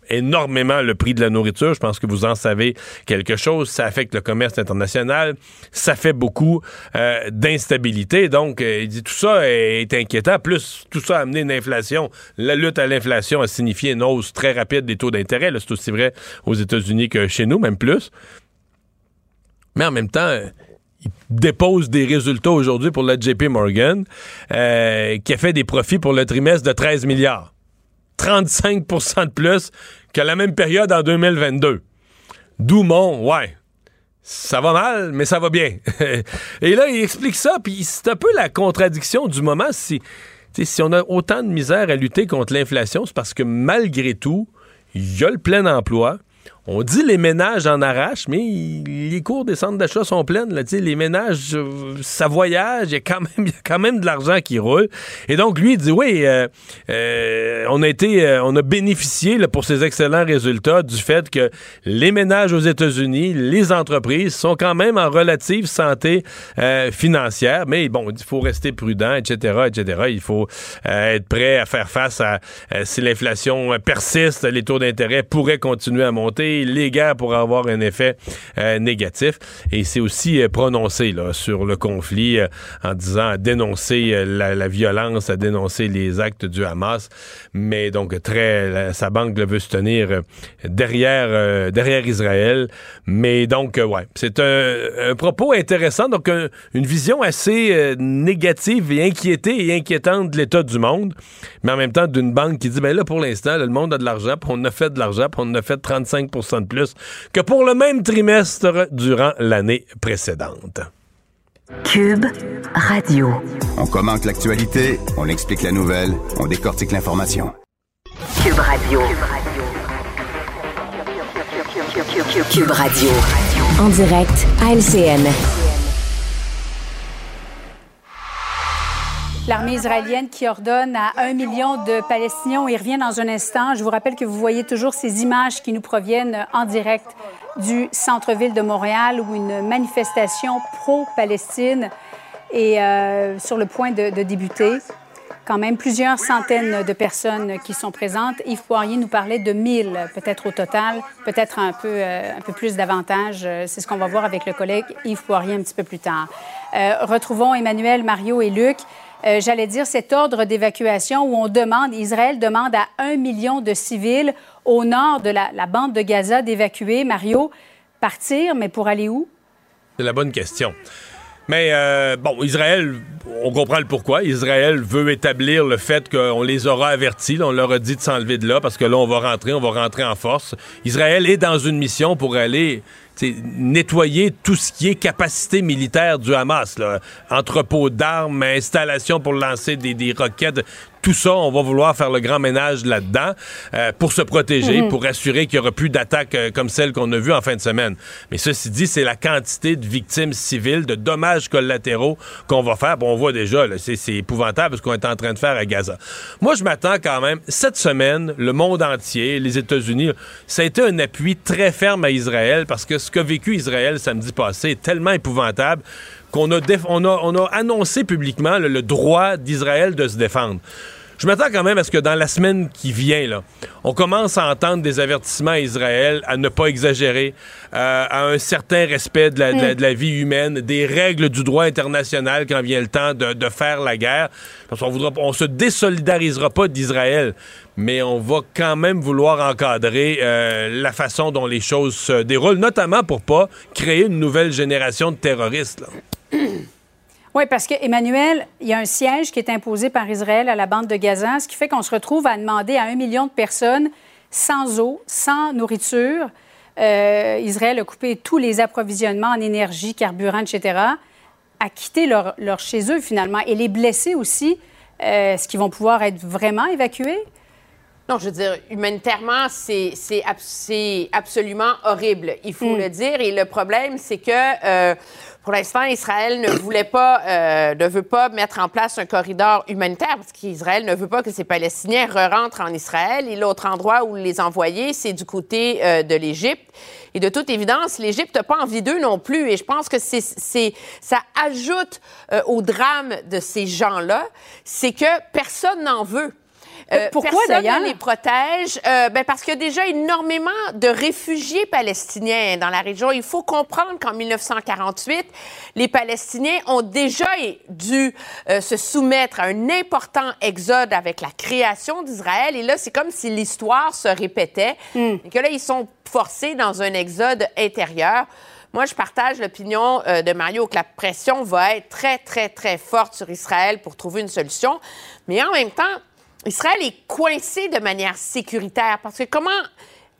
énormément le prix de la nourriture. Je pense que vous en savez quelque chose. Ça affecte le commerce international. Ça fait beaucoup euh, d'instabilité. Donc, euh, il dit tout ça est inquiétant. Plus, tout ça a amené une inflation. La lutte à l'inflation a signifié une hausse très rapide des taux d'intérêt. C'est aussi vrai aux États-Unis que chez nous, même plus. Mais en même temps, il dépose des résultats aujourd'hui pour la JP Morgan, euh, qui a fait des profits pour le trimestre de 13 milliards. 35% de plus qu'à la même période en 2022. D'où mon, ouais, ça va mal, mais ça va bien. Et là, il explique ça, puis c'est un peu la contradiction du moment. Si, si on a autant de misère à lutter contre l'inflation, c'est parce que malgré tout, il y a le plein emploi, on dit les ménages en arrachent, mais les cours des centres d'achat sont pleines. Les ménages, euh, ça voyage, il y, a quand même, quand même de l'argent qui roule. Et donc, lui, il dit, oui, euh, euh, on a été, on a bénéficié pour ces excellents résultats du fait que les ménages aux États-Unis, les entreprises sont quand même en relative santé financière. Mais bon, il faut rester prudent, etc., etc. Il faut être prêt à faire face à si l'inflation persiste, les taux d'intérêt pourraient continuer à monter les guerres pour avoir un effet euh, négatif. Et c'est aussi euh, prononcé là, sur le conflit euh, en disant à dénoncer la, violence, à dénoncer les actes du Hamas. Mais donc, très, sa banque veut se tenir derrière, derrière Israël. Mais donc, ouais, c'est un, propos intéressant. Donc, un, une vision assez négative et inquiétée et inquiétante de l'état du monde. Mais en même temps, d'une banque qui dit, ben là, pour l'instant, le monde a de l'argent, on a fait de l'argent, on a fait 35 de plus que pour le même trimestre durant l'année précédente. Cube Radio. On commente l'actualité, on explique la nouvelle, on décortique l'information. Cube Radio. Cube Radio. En direct à LCN. L'armée israélienne qui ordonne à un million de Palestiniens, y revient dans un instant. Je vous rappelle que vous voyez toujours ces images qui nous proviennent en direct du centre-ville de Montréal où une manifestation pro-Palestine est euh, sur le point de, de, débuter. Quand même plusieurs centaines de personnes qui sont présentes. Yves Poirier nous parlait de 1000 peut-être au total, peut-être un peu, euh, un peu plus davantage. C'est ce qu'on va voir avec le collègue Yves Poirier un petit peu plus tard. Euh, retrouvons Emmanuel, Mario et Luc. Euh, j'allais dire, cet ordre d'évacuation où on demande, Israël demande à un million de civils au nord de la, bande de Gaza d'évacuer. Mario, partir, mais pour aller où? C'est la bonne question. Mais euh, bon, Israël, on comprend le pourquoi. Israël veut établir le fait qu'on les aura avertis. On leur a dit de s'enlever de là parce que là, on va rentrer, on va rentrer en force. Israël est dans une mission pour aller nettoyer tout ce qui est capacité militaire du Hamas. Là. Entrepôt d'armes, installation pour lancer des, des roquettes, tout ça, on va vouloir faire le grand ménage là-dedans euh, pour se protéger, Mhm. pour assurer qu'il n'y aura plus d'attaques euh, comme celle qu'on a vue en fin de semaine. Mais ceci dit, c'est la quantité de victimes civiles, de dommages collatéraux qu'on va faire. Bon, on voit déjà, c'est, épouvantable ce qu'on est en train de faire à Gaza. Moi, je m'attends quand même, cette semaine, le monde entier, les États-Unis, ça a été un appui très ferme à Israël parce que ce qu'a vécu Israël samedi passé est tellement épouvantable qu'on a, on a, on a annoncé publiquement là, le droit d'Israël de se défendre. Je m'attends quand même à ce que dans la semaine qui vient, là, on commence à entendre des avertissements à Israël à ne pas exagérer, euh, à un certain respect de la, de la- de la vie humaine, des règles du droit international quand vient le temps de, de faire la guerre. Parce qu'on voudra, on se désolidarisera pas d'Israël, mais on va quand même vouloir encadrer euh, la façon dont les choses se déroulent, notamment pour pas créer une nouvelle génération de terroristes. là. Oui, parce que Emmanuel, il y a un siège qui est imposé par Israël à la bande de Gaza, ce qui fait qu'on se retrouve à demander à un million de personnes sans eau, sans nourriture. Euh, Israël a coupé tous les approvisionnements en énergie, carburant, etc., à quitter leur, leur chez eux finalement. Et les blessés aussi, euh, est-ce qu'ils vont pouvoir être vraiment évacués? Non, je veux dire, humanitairement, c'est c'est ab- c'est absolument horrible. Il faut Mm. le dire. Et le problème, c'est que euh, pour l'instant, Israël ne voulait pas, euh, ne veut pas mettre en place un corridor humanitaire parce qu'Israël ne veut pas que ces Palestiniens re-rentrent en Israël. Et l'autre endroit où les envoyer, c'est du côté euh, de l'Égypte. Et de toute évidence, l'Égypte n'a pas envie d'eux non plus. Et je pense que c'est, ça ajoute euh, au drame de ces gens-là, c'est que personne n'en veut. Euh, Pourquoi, personne ne les protège? Euh, ben, parce qu'il y a déjà énormément de réfugiés palestiniens dans la région. Il faut comprendre qu'en 1948, les Palestiniens ont déjà dû euh, se soumettre à un important exode avec la création d'Israël. Et là, c'est comme si l'histoire se répétait et que là, ils sont forcés dans un exode intérieur. Moi, je partage l'opinion euh, de Mario que la pression va être très, très, très forte sur Israël pour trouver une solution. Mais en même temps, Israël est coincé de manière sécuritaire parce que comment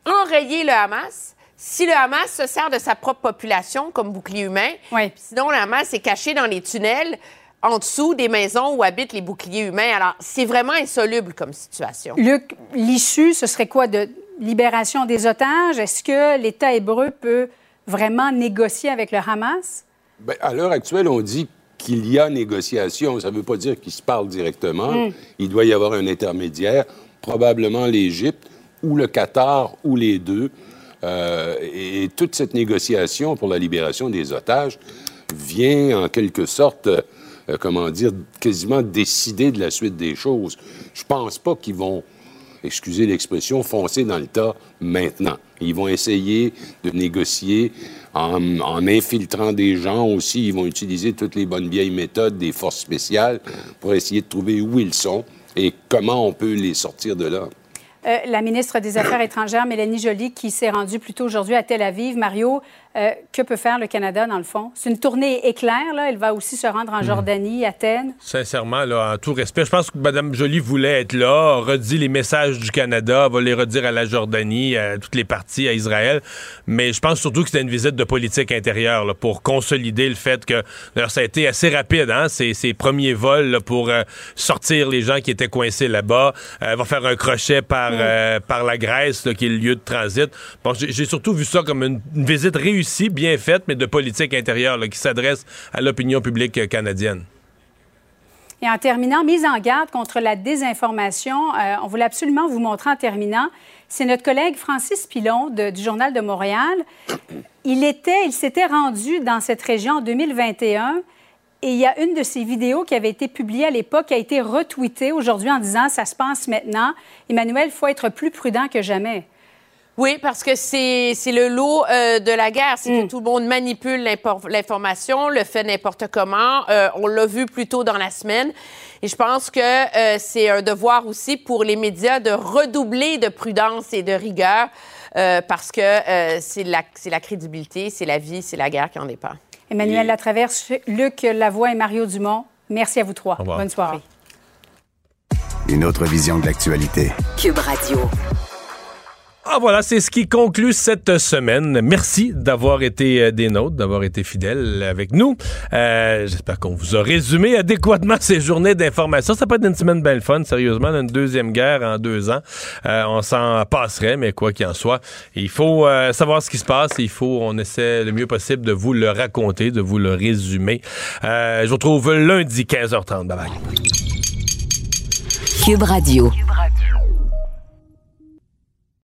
enrayer le Hamas si le Hamas se sert de sa propre population comme bouclier humain? Puis Sinon, le Hamas est caché dans les tunnels en dessous des maisons où habitent les boucliers humains. Alors, c'est vraiment insoluble comme situation. Luc, l'issue, ce serait quoi? De libération des otages? Est-ce que l'État hébreu peut vraiment négocier avec le Hamas? Ben, à l'heure actuelle, on dit qu'il y a négociation. Ça ne veut pas dire qu'ils se parlent directement. Mm. Il doit y avoir un intermédiaire, probablement l'Égypte ou le Qatar ou les deux. Euh, et, et toute cette négociation pour la libération des otages vient en quelque sorte, euh, comment dire, quasiment décider de la suite des choses. Je pense pas qu'ils vont, excusez l'expression, foncer dans le tas maintenant. Ils vont essayer de négocier en, infiltrant des gens aussi. Ils vont utiliser toutes les bonnes vieilles méthodes des forces spéciales pour essayer de trouver où ils sont et comment on peut les sortir de là. Euh, la ministre des Affaires étrangères, Mélanie Joly, qui s'est rendue plus tôt aujourd'hui à Tel Aviv, Mario, Euh, que peut faire le Canada, dans le fond? C'est une tournée éclair, là. Elle va aussi se rendre en Hmm. Jordanie, Athènes. Sincèrement, là, en tout respect, je pense que Mme Joly voulait être là, redit les messages du Canada, va les redire à la Jordanie, à toutes les parties, à Israël. Mais je pense surtout que c'était une visite de politique intérieure là, pour consolider le fait que d'ailleurs, ça a été assez rapide, hein, ces, ces premiers vols là, pour euh, sortir les gens qui étaient coincés là-bas. Euh, Elle va faire un crochet par, euh, par la Grèce, là, qui est le lieu de transit. Bon, j'ai j'ai surtout vu ça comme une, une visite réussie, bien faite, mais de politique intérieure qui s'adresse à l'opinion publique euh, canadienne. Et en terminant, mise en garde contre la désinformation, euh, on voulait absolument vous montrer en terminant, c'est notre collègue Francis Pilon du Journal de Montréal. Il était, il s'était rendu dans cette région en 2021 et il y a une de ses vidéos qui avait été publiée à l'époque qui a été retweetée aujourd'hui en disant ça se passe maintenant. Emmanuel, il faut être plus prudent que jamais. Oui, parce que c'est c'est le lot euh, de la guerre. C'est Mm. que tout le monde manipule l'information, le fait n'importe comment. Euh, on l'a vu plus tôt dans la semaine. Et je pense que euh, c'est un devoir aussi pour les médias de redoubler de prudence et de rigueur euh, parce que euh, c'est la, c'est la crédibilité, c'est la vie, c'est la guerre qui en dépend. Emmanuel Latraverse, Luc Lavoie et Mario Dumont, merci à vous trois. revoir. Bonne soirée. Une autre vision de l'actualité. Cube Radio. Ah voilà, c'est ce qui conclut cette semaine. Merci d'avoir été euh, des nôtres, d'avoir été fidèles avec nous. Euh, J'espère qu'on vous a résumé adéquatement ces journées d'information. Ça peut être une semaine belle fun, sérieusement, une deuxième guerre en deux ans. Euh, on s'en passerait, mais quoi qu'il en soit, il faut euh, savoir ce qui se passe. Il faut, on essaie le mieux possible de vous le raconter, de vous le résumer. Euh, je vous retrouve lundi 15h30. Bye bye. Cube Radio.